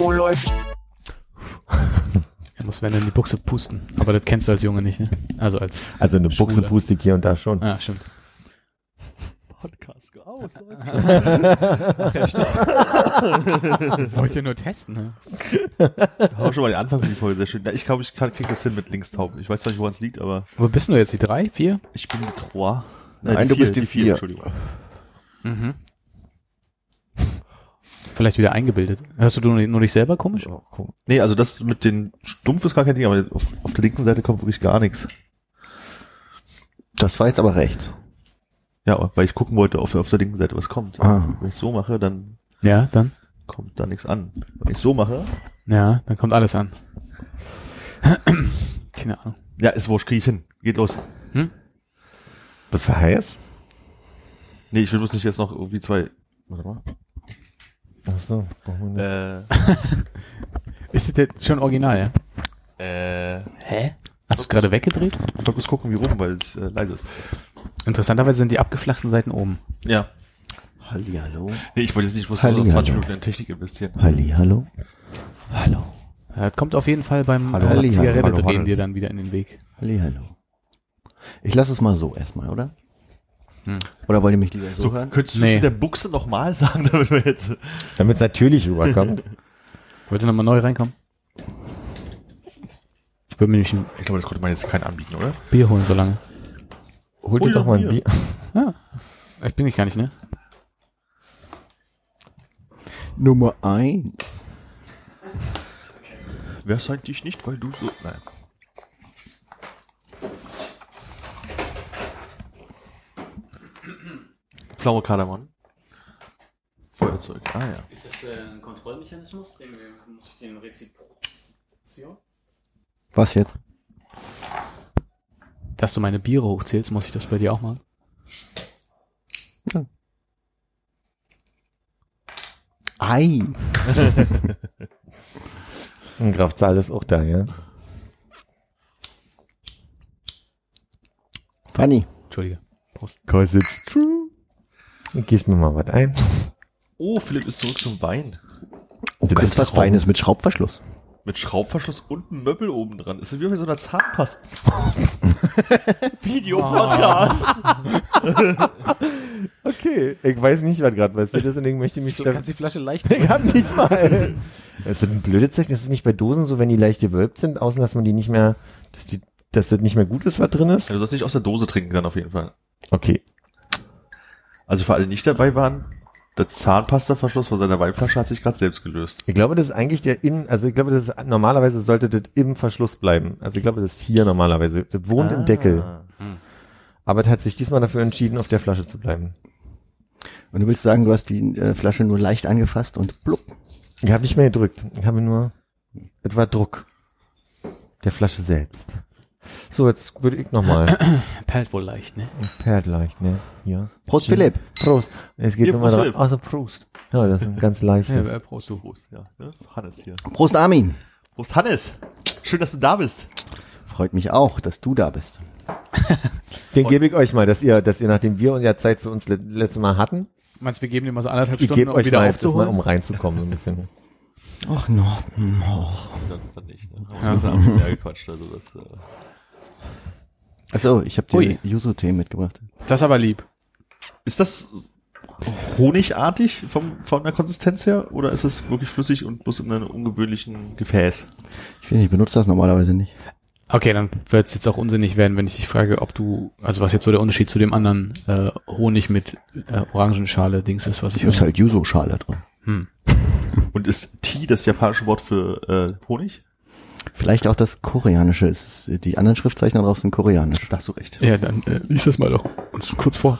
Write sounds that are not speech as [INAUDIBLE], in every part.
Oh, läuft. Er muss wenn in die Buchse pusten. Aber das kennst du als Junge nicht, ne? Also als. Also eine Buchse Schwule. puste ich hier und da schon. Ah, stimmt. Podcast aus. [LAUGHS] Ach ja, stimmt. [LAUGHS] Wollte nur testen, ne? Hau schon mal den Anfang von die Folge, sehr schön. Ja, ich glaube, ich kann, krieg das hin mit Linkstaub. Ich weiß zwar nicht, woran es liegt, aber Wo bist du jetzt? Die drei? Vier? ich bin die Trois. Nein, du bist die Vier. Entschuldigung. Mhm. Vielleicht wieder eingebildet. Hörst du nur, nur dich selber komisch? Oh, guck. Nee, also das mit den Stumpf ist gar kein Ding, aber auf, auf der linken Seite kommt wirklich gar nichts. Das war jetzt aber rechts. Ja, weil ich gucken wollte, auf, auf der linken Seite was kommt. Ah. Wenn ich so mache, dann Ja, dann? kommt da nichts an. Wenn ich so mache, Ja, dann kommt alles an. [CLEARS THROAT] Keine Ahnung. ja, ist wurscht, krieg ich hin. Geht los. Bist du heiß? Nee, ich will bloß nicht jetzt noch irgendwie zwei. Warte mal. Achso, brauchen wir nicht. Äh, [LAUGHS] Ist das jetzt schon original, ja? äh, Hä? Hast du es gerade weggedreht? ich muss gucken, wie rum, weil es äh, leise ist. Interessanterweise sind die abgeflachten Seiten oben. Ja. Hallihallo. Nee, ich wollte jetzt nicht bloß Halli, nur 20 hallo. Minuten in Technik investieren. Hallihallo. Hallo. Ja, Das kommt auf jeden Fall beim Hallo, äh, Zigarette hallo, drehen hallo. dir dann wieder in den Weg. Hallihallo. Ich lasse es mal so erstmal, oder? Hm. Oder wollt ihr mich lieber so, So, hören? könntest du Nee. es mit der Buchse nochmal sagen, [LAUGHS] damit wir jetzt. Damit es natürlich rüberkommt. [LAUGHS] Wolltest du nochmal neu reinkommen? Ich würde mir nämlich ein Ich glaube, das konnte man jetzt keinen anbieten, oder? Bier holen so lange. Hol dir doch mal ein Bier. Bier. [LAUGHS] Ja. Ich bin ich gar nicht, ne? Nummer eins. Wer sagt dich nicht, weil du so. Nein. Pflaume Kardamom. Feuerzeug. Ah ja. Ist das äh, ein Kontrollmechanismus? Den, muss ich den Reziprozieren? Was jetzt? Dass du meine Biere hochzählst, muss ich das bei dir auch machen? Ei. [LAUGHS] Und Graf Zahl ist auch da, ja. Fanny. Entschuldige. Prost. Cause it's true. Ich mir mal was ein. Oh, Philipp ist zurück zum Wein. Oh, Das ist was Traum. Feines mit Schraubverschluss. Mit Schraubverschluss und einem Möbel oben dran. Ist wie bei so einer Zahnpasta. [LAUGHS] Videopodcast. [LAUGHS] Okay. Ich weiß nicht, was gerade passiert ist, deswegen möchte ich mich Du da... kannst die Flasche leicht [LAUGHS] Ich hab nicht mal. Das ist ein blödes Zeichen. Das ist nicht bei Dosen so, wenn die leicht gewölbt sind, außen, dass man die nicht mehr, dass die, dass das nicht mehr gut ist, was drin ist. Ja, du sollst nicht aus der Dose trinken dann auf jeden Fall. Okay. Also für alle, die nicht dabei waren, der Zahnpastaverschluss von seiner Weinflasche hat sich gerade selbst gelöst. Ich glaube, das ist eigentlich der in, also ich glaube, das ist, normalerweise sollte das im Verschluss bleiben. Also ich glaube, das ist hier normalerweise. Das wohnt im Deckel. Ah. Aber es hat sich diesmal dafür entschieden, auf der Flasche zu bleiben. Und du willst sagen, du hast die äh, Flasche nur leicht angefasst und blub. Ich habe nicht mehr gedrückt. Ich habe nur etwa Druck der Flasche selbst. So, jetzt würde ich nochmal. [CLEARS THROAT] Perlt wohl leicht, ne? Perlt leicht, ne? Hier. Prost, Philipp. Prost. Es geht Hier, nochmal. Philipp. Also Prost. Ja, das ist ein ganz Ja, leichtes. äh, Prost, du. Prost, ja. Ne? Hannes hier. Prost, Armin. Prost, Hannes. Schön, dass du da bist. Freut mich auch, dass du da bist. [LAUGHS] Den gebe ich euch mal, dass ihr, dass ihr, nachdem wir uns ja Zeit für uns le letztes Mal hatten, Meinst du, wir geben dir mal so anderthalb ich Stunden, gebe um euch wieder mal jetzt mal, aufzuholen? um reinzukommen, so ein bisschen. Ach no. oh. Dann, dann nicht. Ne? Haben wir uns ein bisschen mehr gequatscht. Also das, äh, Achso, ich habe dir Yuzu-Tee mitgebracht. Das ist aber lieb. ist das honigartig vom, von der Konsistenz her oder ist es wirklich flüssig und bloß in einem ungewöhnlichen Gefäß? Ich weiß nicht, ich benutze das normalerweise nicht. Okay, dann wird es jetzt auch unsinnig werden, wenn ich dich frage, ob du, also was jetzt so der Unterschied zu dem anderen äh, Honig mit äh, Orangenschale Dings ist, was ich Da ist halt Yuzu-Schale drin. Hm. Und ist Tea das japanische Wort für äh, Honig? Vielleicht auch das Koreanische. Ist, die anderen Schriftzeichen drauf sind koreanisch. Da hast du recht. Ja, dann äh, lies das mal doch uns kurz vor.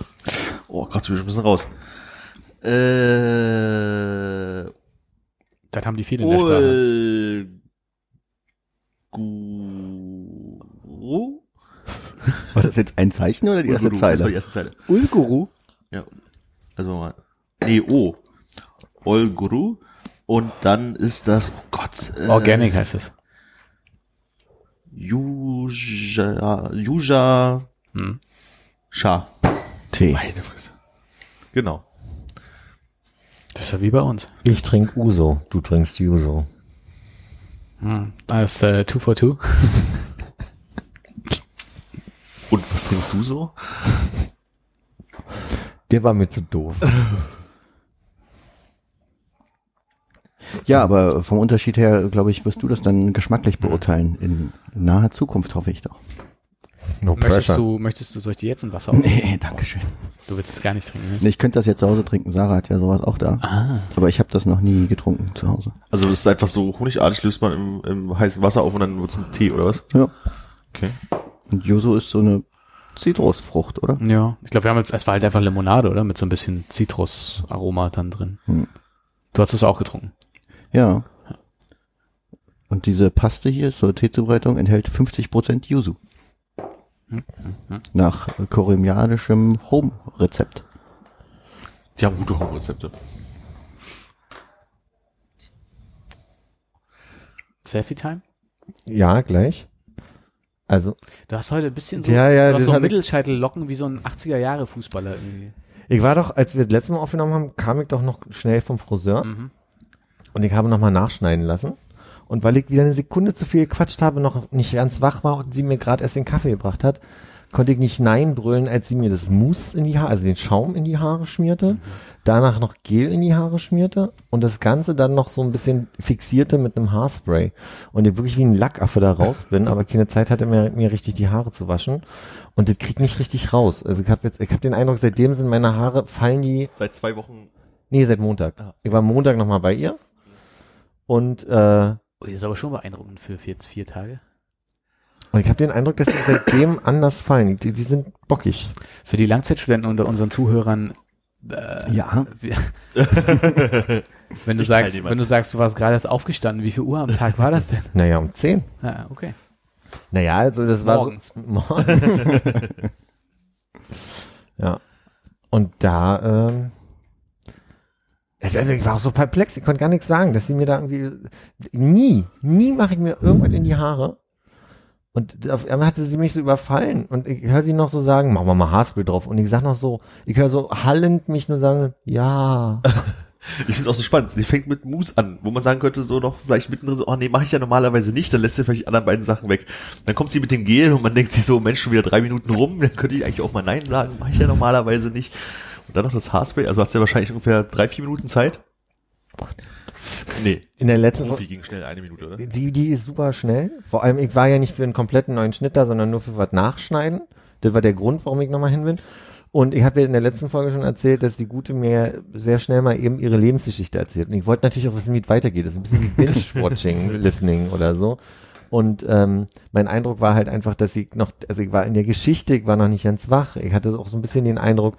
Oh Gott, wir müssen raus. Äh, haben die viel in der Sprache. Olguru? War das jetzt ein Zeichen oder die erste Ulguru, Das war die Zeile? erste Zeile. Ulguru? Ja. Also mal. Nee, O. Olguru. Und dann ist das, oh Gott. Äh, Organic heißt es. Yuja, Yuja Hm. Sha. T. Meine Fresse. Genau. Das ist ja wie bei uns. Ich trink Uso, du trinkst Juso. Hm. Das ist äh, Two for Two. Und was trinkst du so? Der war mir zu doof. [LAUGHS] Ja, aber vom Unterschied her, glaube ich, wirst du das dann geschmacklich beurteilen. In naher Zukunft hoffe ich doch. No Möchtest pressure. du, möchtest du, soll ich dir jetzt ein Wasser auf? Nee, danke schön. Du willst es gar nicht trinken, ne? Nee, Ich könnte das jetzt zu Hause trinken. Sarah hat ja sowas auch da. Ah. Aber ich habe das noch nie getrunken zu Hause. Also es ist einfach so honigartig, löst man im, im heißen Wasser auf und dann wird's ein Tee, oder was? Ja. Okay. Und Yuzu ist so eine Zitrusfrucht, oder? Ja, ich glaube, wir haben jetzt, es war halt einfach Limonade, oder? Mit so ein bisschen Zitrusaroma dann drin. Hm. Du hast es auch getrunken. Ja. Und diese Paste hier, zur Teezubereitung, enthält 50% Yuzu. Hm, hm. Nach äh, koreanischem Home-Rezept. Die haben gute Home-Rezepte. Selfie-Time? Ja, gleich. Also, Du hast heute ein bisschen so, Ja, ja, du hast so Mittelscheitellocken wie so ein 80er-Jahre-Fußballer irgendwie. ich war doch, als wir das letzte Mal aufgenommen haben, kam ich doch noch schnell vom Friseur Mhm. Und ich habe nochmal nachschneiden lassen. Und weil ich wieder eine Sekunde zu viel gequatscht habe, noch nicht ganz wach war und sie mir gerade erst den Kaffee gebracht hat, konnte ich nicht Nein brüllen, als sie mir das Mousse in die Haare, also den Schaum in die Haare schmierte, danach noch Gel in die Haare schmierte und das Ganze dann noch so ein bisschen fixierte mit einem Haarspray. Und ich wirklich wie ein Lackaffe da raus bin, aber keine Zeit hatte, mir, mir richtig die Haare zu waschen. Und das kriegt nicht richtig raus. Also ich habe jetzt, ich habe den Eindruck, seitdem sind meine Haare, fallen die Seit zwei Wochen. Nee, seit Montag. Ah. Ich war Montag nochmal bei ihr. Und, äh, Oh, das ist aber schon beeindruckend für vier, vier Tage. und ich habe den Eindruck, dass sie seitdem [LAUGHS] anders fallen. Die, die sind bockig. Für die Langzeitstudenten unter unseren Zuhörern, äh, Ja. [LAUGHS] wenn du Ich sagst, wenn du sagst, du warst gerade erst aufgestanden, wie viel Uhr am Tag war das denn? [LAUGHS] Naja, um 10. Ah, okay. Naja, also das war Morgens. so. Morgens. ja. Und da, ähm, also ich war auch so perplex, ich konnte gar nichts sagen, dass sie mir da irgendwie, nie, nie mache ich mir irgendwas in die Haare. Und auf einmal hatte sie mich so überfallen und ich höre sie noch so sagen, machen wir mal Haarspray drauf. Und ich sag noch so, ich höre so hallend mich nur sagen, ja. [LAUGHS] Ich finde es auch so spannend. Die fängt mit Mousse an, wo man sagen könnte, so noch vielleicht mittendrin so, oh nee, mache ich ja normalerweise nicht, dann lässt sie vielleicht die anderen beiden Sachen weg. Dann kommt sie mit dem Gel und man denkt sich so, Mensch, schon wieder drei Minuten rum, [LAUGHS] dann könnte ich eigentlich auch mal Nein sagen, mache ich ja normalerweise nicht. Und dann noch das Haarspray, also hast du ja wahrscheinlich ungefähr drei, vier Minuten Zeit. Nee, In der letzten Profi ging schnell eine Minute, oder? Die, die ist super schnell. Vor allem, ich war ja nicht für einen kompletten neuen Schnitt da, sondern nur für was nachschneiden. Das war der Grund, warum ich nochmal hin bin. Und ich habe ja in der letzten Folge schon erzählt, dass die Gute mir sehr schnell mal eben ihre Lebensgeschichte erzählt. Und ich wollte natürlich auch wissen, wie es weitergeht. Das ist ein bisschen wie Binge-Watching, [LAUGHS] Listening oder so. Und ähm, mein Eindruck war halt einfach, dass ich noch, also ich war in der Geschichte, ich war noch nicht ganz wach. Ich hatte auch so ein bisschen den Eindruck,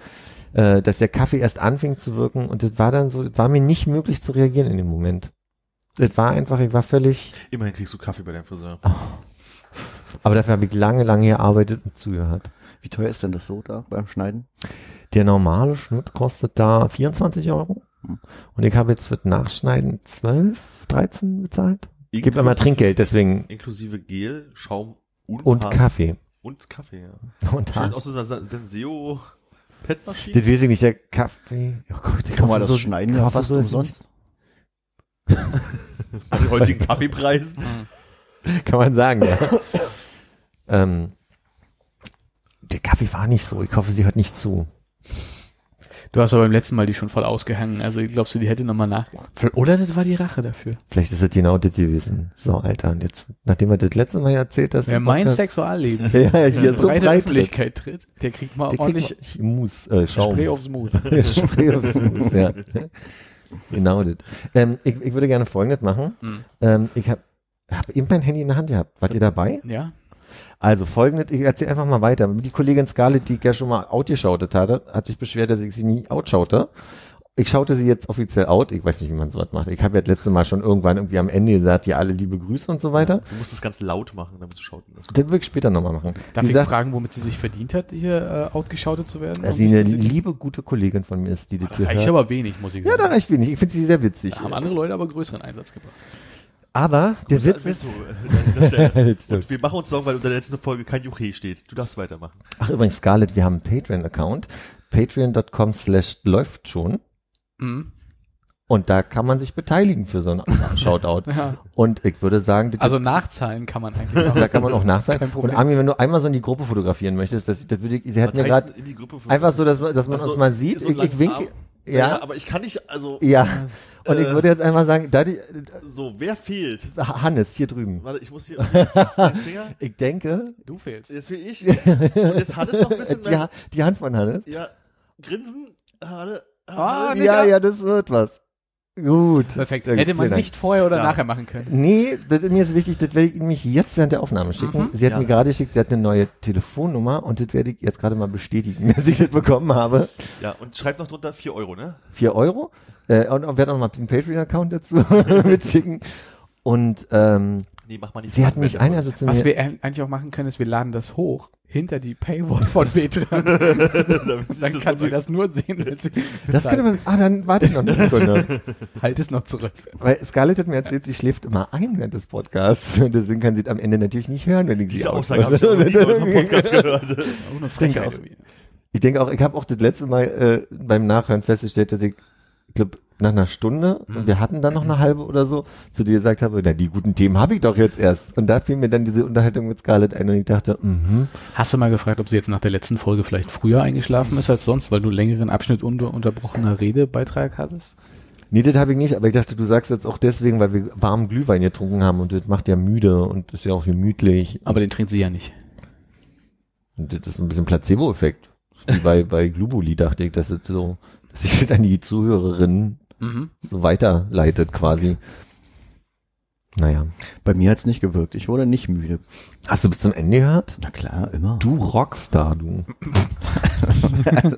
äh, dass der Kaffee erst anfing zu wirken. Und das war dann so, das war mir nicht möglich zu reagieren in dem Moment. Das war einfach, ich war völlig, Immerhin kriegst du Kaffee bei deinem Friseur. aber dafür habe ich lange, lange gearbeitet und zugehört. Wie teuer ist denn das so da beim Schneiden? Der normale Schnitt kostet da 24 Euro. Hm. Und ich habe jetzt für das Nachschneiden 12, 13 bezahlt. Ich gebe immer Trinkgeld, deswegen. Inklusive Gel, Schaum und, Und. Kaffee. Und Kaffee, ja. Und Haar. aus so einer Senseo Petmaschine. Das weiß ich nicht, der Kaffee. Oh Gott, ich Kann man das so- schneiden ja fast umsonst? Bei [LAUGHS] den heutigen Kaffeepreisen. nicht- Kann man sagen, ja. ähm, der Kaffee war nicht so. Ich hoffe, sie hört nicht zu. Du hast aber beim letzten Mal die schon voll ausgehangen. Also glaubst du, die hätte nochmal nach... Oder das war die Rache dafür. Vielleicht ist es genau das gewesen. So, Alter. Und jetzt, nachdem er das letzte Mal erzählt hast. Wer mein Sexualleben [LAUGHS] Ja, hier so breite breit Öffentlichkeit tritt, der kriegt mal Der ordentlich kriegt mal Mus, äh, Schaum. [LAUGHS] Spray aufs Mut. Spray aufs Mus, ja. Genau das. Ähm, ich, ich würde gerne Folgendes machen. Hm. Ähm, ich habe hab eben mein Handy in der Hand gehabt. Wart ihr dabei? Ja? Also folgendes, ich erzähle einfach mal weiter. Die Kollegin Scarlett, die ich ja schon mal outgeschautet hatte, hat sich beschwert, dass ich sie nie outschaute. ich schaute sie jetzt offiziell out. Ich weiß nicht, wie man sowas macht. Ich habe ja das letzte Mal schon irgendwann irgendwie am Ende gesagt, ja, alle liebe Grüße und so weiter. Du musst es ganz laut machen, damit du schauten wirst. Das will ich später nochmal machen. Darf die ich sagt, fragen, womit sie sich verdient hat, hier äh, outgeschautet zu werden? dass sie eine liebe, gute Kollegin von mir ist, die das Da hier reicht hört. aber wenig, muss ich Ja, sagen. da reicht wenig. Ich finde sie sehr witzig. Da haben andere Leute aber größeren Einsatz gebracht. Aber der Witz ist, Alberto, an dieser Stelle. [LAUGHS] Stimmt. Und wir machen uns Sorgen, weil unter der letzten Folge kein Juche steht. Du darfst weitermachen. ach übrigens, Scarlett, wir haben einen Patreon-Account. Patreon.com slash läuft schon. Mhm. Und da kann man sich beteiligen für so einen [LAUGHS] Shoutout. Ja. Und ich würde sagen, das Also nachzahlen kann man eigentlich auch. da kann man auch nachsehen. Kein Und. Armin, wenn du einmal so in die Gruppe fotografieren möchtest, das, das würde ich, sie hatten ja gerade in die Gruppe von- einfach so, dass man, dass man so, uns mal sieht. so ich, ich winke, Ja, aber ich kann nicht, also, ja. Und ich Äh. würde jetzt einfach sagen, da die, so, wer fehlt? Hannes, hier drüben. Warte, ich muss hier, Finger. [LAUGHS] Ich denke, Du fehlst. Jetzt fehl ich. [LAUGHS] Und jetzt Hannes noch ein bisschen die. Ha- die Hand von Hannes. Ja, grinsen, Hannes. Ah, Hannes. Ja, ja, das wird was. Gut. Perfekt. Sehr gut, Hätte man nicht vorher oder Ja. nachher machen können. Nee, das, mir ist wichtig, das werde ich Ihnen mich jetzt während der Aufnahme schicken. Sie hat Ja. mir gerade geschickt, sie hat eine neue Telefonnummer und das werde ich jetzt gerade mal bestätigen, [LAUGHS] dass ich das bekommen habe. Ja, und schreibt noch drunter 4 Euro, ne? Vier Euro. Äh, und, und werde auch noch mal den Patreon-Account dazu [LAUGHS] mitschicken. Und ähm, Nee, mach mal nicht sie hat mich einer sitzt Was mir, wir eigentlich auch machen können, ist, wir laden das hoch hinter die Paywall von [LAUGHS] Petra. Sie [LAUGHS] Dann das kann sie das nur sehen, wenn sie das könnte man, ah, dann warte ich noch eine Sekunde. [LAUGHS] halt es noch zurück. Weil Scarlett hat mir erzählt, sie schläft immer ein während des Podcasts. Und deswegen kann sie es am Ende natürlich nicht hören, wenn ich sie Diese Aussage habe ich noch nie in Podcast gehört. Auch eine denke Frechheit. Ich denke auch, ich habe auch das letzte Mal äh, beim Nachhören festgestellt, dass ich, ich glaube, nach einer Stunde, und wir hatten dann noch eine halbe oder so, zu dir gesagt habe, na, die guten Themen habe ich doch jetzt erst. Und da fiel mir dann diese Unterhaltung mit Scarlett ein und ich dachte, mhm. Hast du mal gefragt, ob sie jetzt nach der letzten Folge vielleicht früher eingeschlafen ist als sonst, weil du längeren Abschnitt unter unterbrochener Redebeitrag hattest? Nee, das habe ich nicht, aber ich dachte, du sagst jetzt auch deswegen, weil wir warmen Glühwein getrunken haben und das macht ja müde und ist ja auch gemütlich. Aber den trinkt sie ja nicht. Und das ist ein bisschen Placebo-Effekt. Wie bei, bei Globuli dachte ich, dass das so, dass sich das an die Zuhörerinnen Mhm. so weiterleitet quasi. Naja. Bei mir hat's nicht gewirkt. Ich wurde nicht müde. Hast du bis zum Ende gehört? Na klar, immer. Du Rockstar, du. [LAUGHS]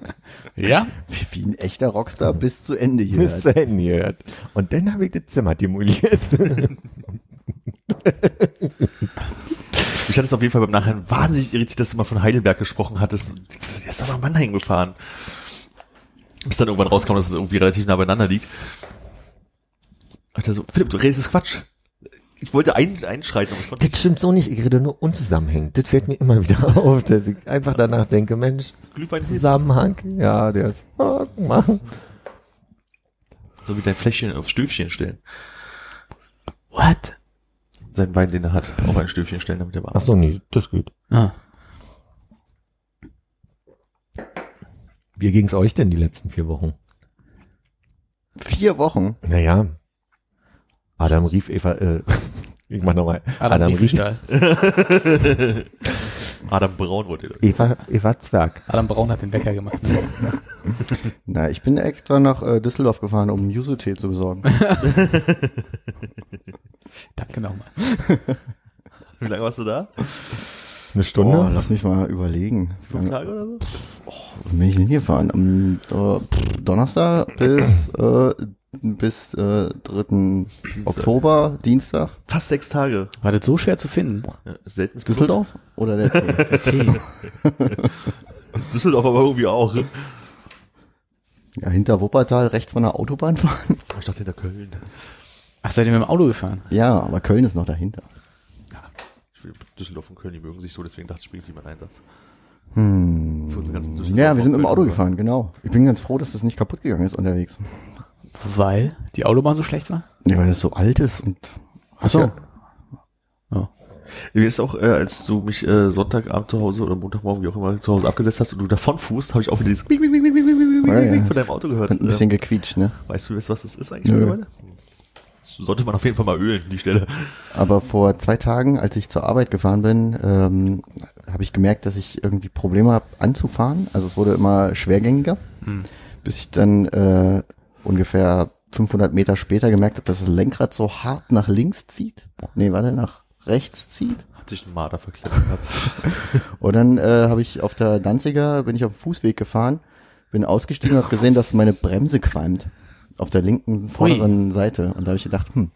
Ja? Wie, wie ein echter Rockstar bis zu Ende hier. Bis zu Ende gehört. Und dann habe ich das Zimmer demoliert. [LAUGHS] Ich hatte es auf jeden Fall beim Nachhinein wahnsinnig irritiert, dass du mal von Heidelberg gesprochen hattest. Der ist doch nach Mannheim gefahren. Bis dann irgendwann rauskam, dass es irgendwie relativ nah beieinander liegt. Alter, so, Philipp, du redest Quatsch. Ich wollte ein, einschreiten, aber ich konnte das stimmt so nicht. Ich rede nur unzusammenhängend. Das fällt mir immer wieder [LAUGHS] auf, dass ich einfach danach denke, Mensch, Glühwein ist Zusammenhang. Ja, der ist, oh, mal. so wie dein Fläschchen aufs Stöfchen stellen. What? Sein Wein, den er hat, auf ein Stöfchen stellen, damit er warm Ach so, nee, das geht. Ah. Wie ging's euch denn die letzten vier Wochen? Vier Wochen. Naja. Adam rief Eva, äh, [LAUGHS] ich mach nochmal. Adam, Adam rief. [LAUGHS] Adam Braun wollte er. Eva, Eva Zwerg. Adam Braun hat den Wecker gemacht. Ne? [LAUGHS] Na, ich bin extra nach äh, Düsseldorf gefahren, um Yuzu-Tee zu besorgen. Danke nochmal. Wie lange warst du da? Eine Stunde? Oh, lass mich mal überlegen. Fünf Tage oder so? Wann bin ich denn hingefahren? Am äh, pff, Donnerstag bis, äh, bis äh, 3. Oktober, Dienstag. Fast sechs Tage. War das so schwer zu finden? Ja, seltenes Düsseldorf? Oder der Tee? [LAUGHS] Der Tee. [LAUGHS] Düsseldorf aber irgendwie auch. ja, hinter Wuppertal rechts von der Autobahn fahren. Ich dachte hinter Köln. Ach, seid ihr mit dem Auto gefahren? Ja, aber Köln ist noch dahinter. Düsseldorf und Köln, die mögen sich so, deswegen dachte ich, bringe ich lieber einen Einsatz. Hm. Ja, wir sind mit dem Auto gefahren, genau. Ich bin ganz froh, dass das nicht kaputt gegangen ist unterwegs. Weil die Autobahn so schlecht war? Ja, weil das so alt ist und Ach so. Ja. Mir ist auch, äh, als du mich äh, Sonntagabend zu Hause oder Montagmorgen, wie auch immer, zu Hause abgesetzt hast und du davon fuhrst, habe ich auch wieder dieses Bing, Bing, Bing, Bing, Bing, Bing, Bing, Ja, ja. Bing von deinem Auto gehört. ein bisschen gequietscht, ne? Weißt du, was das ist eigentlich mittlerweile? Sollte man auf jeden Fall mal ölen, die Stelle. Aber vor zwei Tagen, als ich zur Arbeit gefahren bin, ähm, habe ich gemerkt, dass ich irgendwie Probleme habe anzufahren. Also es wurde immer schwergängiger, Hm. bis ich dann äh, ungefähr 500 Meter später gemerkt habe, dass das Lenkrad so hart nach links zieht. Nee, warte, nach rechts zieht. Hat sich ein Marder verklemmt gehabt. [LAUGHS] Und dann äh, habe ich auf der Danziger, bin ich auf dem Fußweg gefahren, bin ausgestiegen und habe gesehen, dass meine Bremse qualmt. Auf der linken vorderen Seite. Und da habe ich gedacht, hm,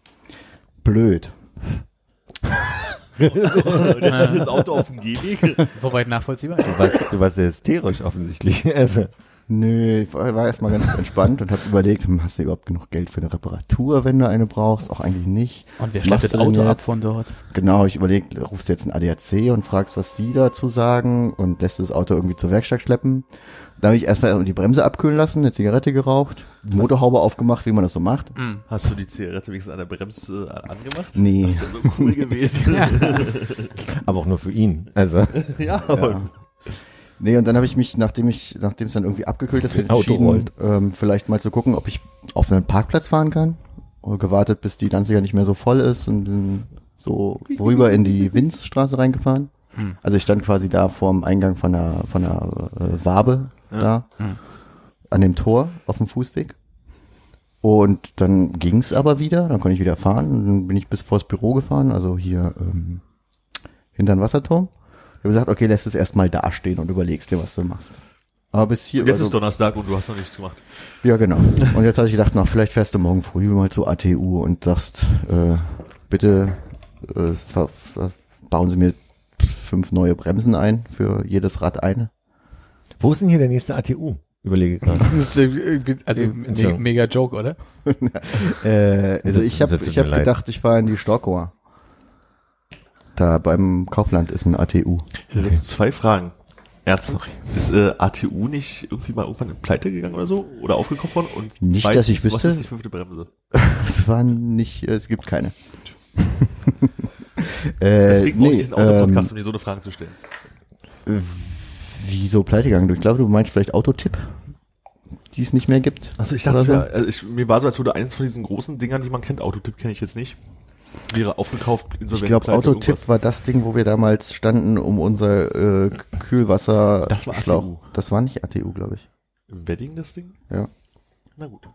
blöd. Steht [LAUGHS] das Auto auf dem Gehweg. Soweit nachvollziehbar. Du warst, du warst sehr hysterisch offensichtlich. Also, Nö, ich war, war erstmal ganz entspannt und habe überlegt, hm, hast du überhaupt genug Geld für eine Reparatur, wenn du eine brauchst? Auch eigentlich nicht. Und wer schleppt das Auto ab von dort? Genau, ich überlege, rufst du jetzt einen ADAC und fragst, was die dazu sagen und lässt das Auto irgendwie zur Werkstatt schleppen. Da habe ich erstmal die Bremse abkühlen lassen, eine Zigarette geraucht, die Motorhaube aufgemacht, wie man das so macht. Hast du die Zigarette wenigstens an der Bremse äh, angemacht? Nee. Das ist ja so cool [LAUGHS] gewesen. [LAUGHS] aber auch nur für ihn. Also, [LAUGHS] ja, aber Nee, und dann habe ich mich, nachdem ich, nachdem es dann irgendwie abgekühlt ist, entschieden, ähm, vielleicht mal zu gucken, ob ich auf einen Parkplatz fahren kann. Und gewartet, bis die Danziger nicht mehr so voll ist und dann so rüber in die Winzstraße reingefahren. Hm. Also ich stand quasi da vorm Eingang von der, von der äh, Wabe da, Hm. an dem Tor auf dem Fußweg. Und dann ging's aber wieder, dann konnte ich wieder fahren und dann bin ich bis vors Büro gefahren, also hier ähm, hinter den Wasserturm. Ich habe gesagt, okay, lässt es erstmal dastehen und überlegst dir, was du machst. Aber bis hier. jetzt also- ist Donnerstag und du hast noch nichts gemacht. ja, genau. Und jetzt habe ich gedacht, na, vielleicht fährst du morgen früh mal zu ATU und sagst, äh, bitte äh, ver, ver, bauen Sie mir fünf neue Bremsen ein, für jedes Rad eine. wo ist denn hier der nächste ATU? Überlege gerade. [LAUGHS] Das ist, Also me mega Joke, oder? [LAUGHS] Äh, also ich habe ich hab gedacht, ich fahre in die Storkower. Da beim Kaufland ist ein ATU. Ich habe jetzt zwei Fragen. Ernsthaft. Ist äh, ATU nicht irgendwie mal irgendwann in Pleite gegangen oder so? Oder aufgekauft worden? Und Nicht, zweitens, dass ich Was wüsste. ist die fünfte Bremse? [LAUGHS] Es war nicht, es gibt keine. äh, [LAUGHS] Deswegen brauche ich nee, diesen Autopodcast, ähm, um dir so eine Frage zu stellen. wieso pleite gegangen? Ich glaube, du meinst vielleicht Autotipp, die es nicht mehr gibt. Also ich dachte, so? ja, also ich, mir war so, als würde eins von diesen großen Dingern, die man kennt, Autotipp kenne ich jetzt nicht, wäre aufgekauft, Ich glaube, Autotipp war das Ding, wo wir damals standen, um unser äh, Kühlwasser. Das war Schlauch- ATU. Das war nicht ATU, glaube ich. Im Wedding das Ding? Ja. Na gut.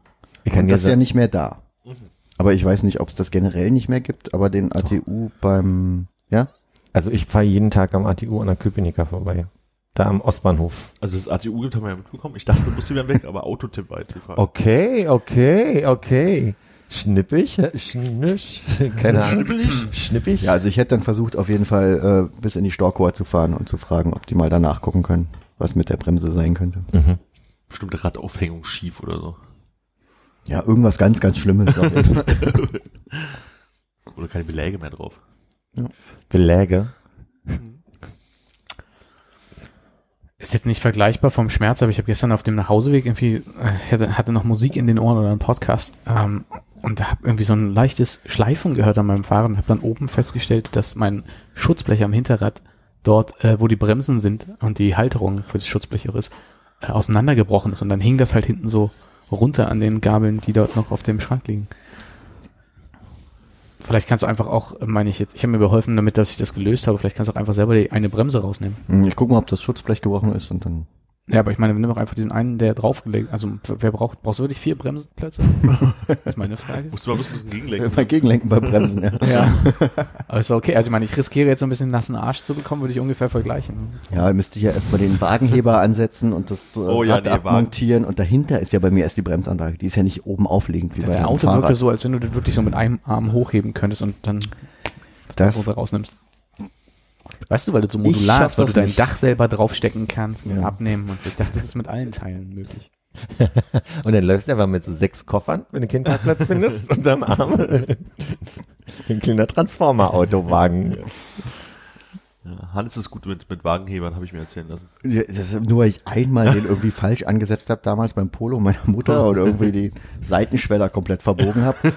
Ich kann Und das ist ja nicht mehr da. Mhm. Aber ich weiß nicht, ob es das generell nicht mehr gibt, aber den ATU beim, ja? also ich fahre jeden Tag am ATU an der Köpenicker vorbei. Da am Ostbahnhof. Also das ATU gibt, haben wir ja mitbekommen. Ich dachte, Busse wären weg, aber Autotipp war jetzt die Frage. Okay, okay, okay. Schnippig? Schnisch? Keine Ahnung. Schnippelig? Schnippig? Ja, also ich hätte dann versucht, auf jeden Fall äh, bis in die Storkower zu fahren und zu fragen, ob die mal danach gucken können, was mit der Bremse sein könnte. Mhm. Bestimmte Radaufhängung schief oder so. Ja, irgendwas ganz, ganz Schlimmes. Auf jeden Fall. [LAUGHS] Oder keine Beläge mehr drauf. Beläge. Ist jetzt nicht vergleichbar vom Schmerz, aber ich habe gestern auf dem Nachhauseweg irgendwie, äh, hatte, hatte noch Musik in den Ohren oder einen Podcast ähm, und da habe irgendwie so ein leichtes Schleifen gehört an meinem Fahrrad und habe dann oben festgestellt, dass mein Schutzblech am Hinterrad dort, äh, wo die Bremsen sind und die Halterung für das Schutzblech auch ist, äh, auseinandergebrochen ist und dann hing das halt hinten so runter an den Gabeln, die dort noch auf dem Schrank liegen. Vielleicht kannst du einfach auch, meine ich jetzt, ich habe mir beholfen, damit dass ich das gelöst habe, vielleicht kannst du auch einfach selber die eine Bremse rausnehmen. Hm, Ich gucke mal, ob das Schutzblech gebrochen ist und dann. Ja, aber ich meine, nimm doch einfach diesen einen, der draufgelegt, also wer braucht, brauchst du wirklich vier Bremsenplätze? [LAUGHS] Das ist meine Frage. Musst du mal ein bisschen gegenlenken. Mal gegenlenken bei Bremsen, ja. [LAUGHS] Ja. Aber ist okay. Also ich meine, ich riskiere jetzt so ein bisschen nassen Arsch zu bekommen, würde ich ungefähr vergleichen. Ja, müsste ich ja erstmal den Wagenheber ansetzen und das äh, Oh ja, Rad nee, abmontieren und dahinter ist ja bei mir erst die Bremsanlage. Die ist ja nicht oben aufliegend wie bei Dein einem Auto wirkte Fahrrad. so, als wenn du das wirklich so mit einem Arm hochheben könntest und dann Das, Hose rausnimmst. Weißt du, weil du so modular ist, weil du dein nicht. Dach selber draufstecken kannst und Ja. abnehmen und so. Ich dachte, das ist mit allen Teilen möglich. [LAUGHS] Und dann läufst du aber mit so sechs Koffern, wenn du keinen Parkplatz findest, [LAUGHS] unterm Arm. [LAUGHS] Ein kleiner Transformer-Autowagen. Ja, Hannes ist gut mit, mit Wagenhebern, habe ich mir erzählen lassen. Ja, das ist nur, weil ich einmal den irgendwie falsch angesetzt habe, damals beim Polo meiner Mutter oder irgendwie die Seitenschweller komplett verbogen habe,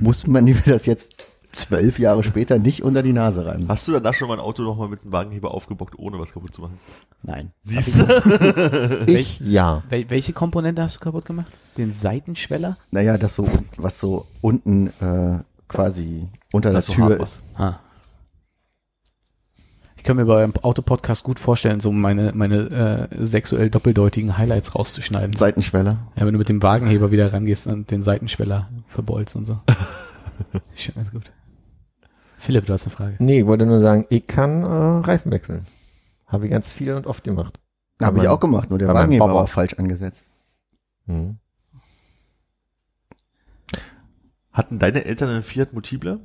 muss man mir das jetzt zwölf Jahre später nicht unter die Nase reiben. Hast du danach schon mal ein Auto nochmal mit einem Wagenheber aufgebockt, ohne was kaputt zu machen? Nein. Siehst du? Ich, ja. Wel welche Komponente hast du kaputt gemacht? Den Seitenschweller? Naja, das so, was so unten äh, quasi unter Das der so Tür ist. Ah. Ich kann mir bei einem Autopodcast gut vorstellen, so meine, meine äh, sexuell doppeldeutigen Highlights rauszuschneiden. Seitenschweller. Ja, wenn du mit dem Wagenheber wieder rangehst und den Seitenschweller verbeulst und so. [LAUGHS] Schon alles gut. Philipp, du hast eine Frage. Nee, ich wollte nur sagen, ich kann äh, Reifen wechseln. Habe ich ganz viel und oft gemacht. Habe ich auch gemacht, nur der Wagenheber war falsch angesetzt. Hm. Hatten deine Eltern einen Fiat Multiple?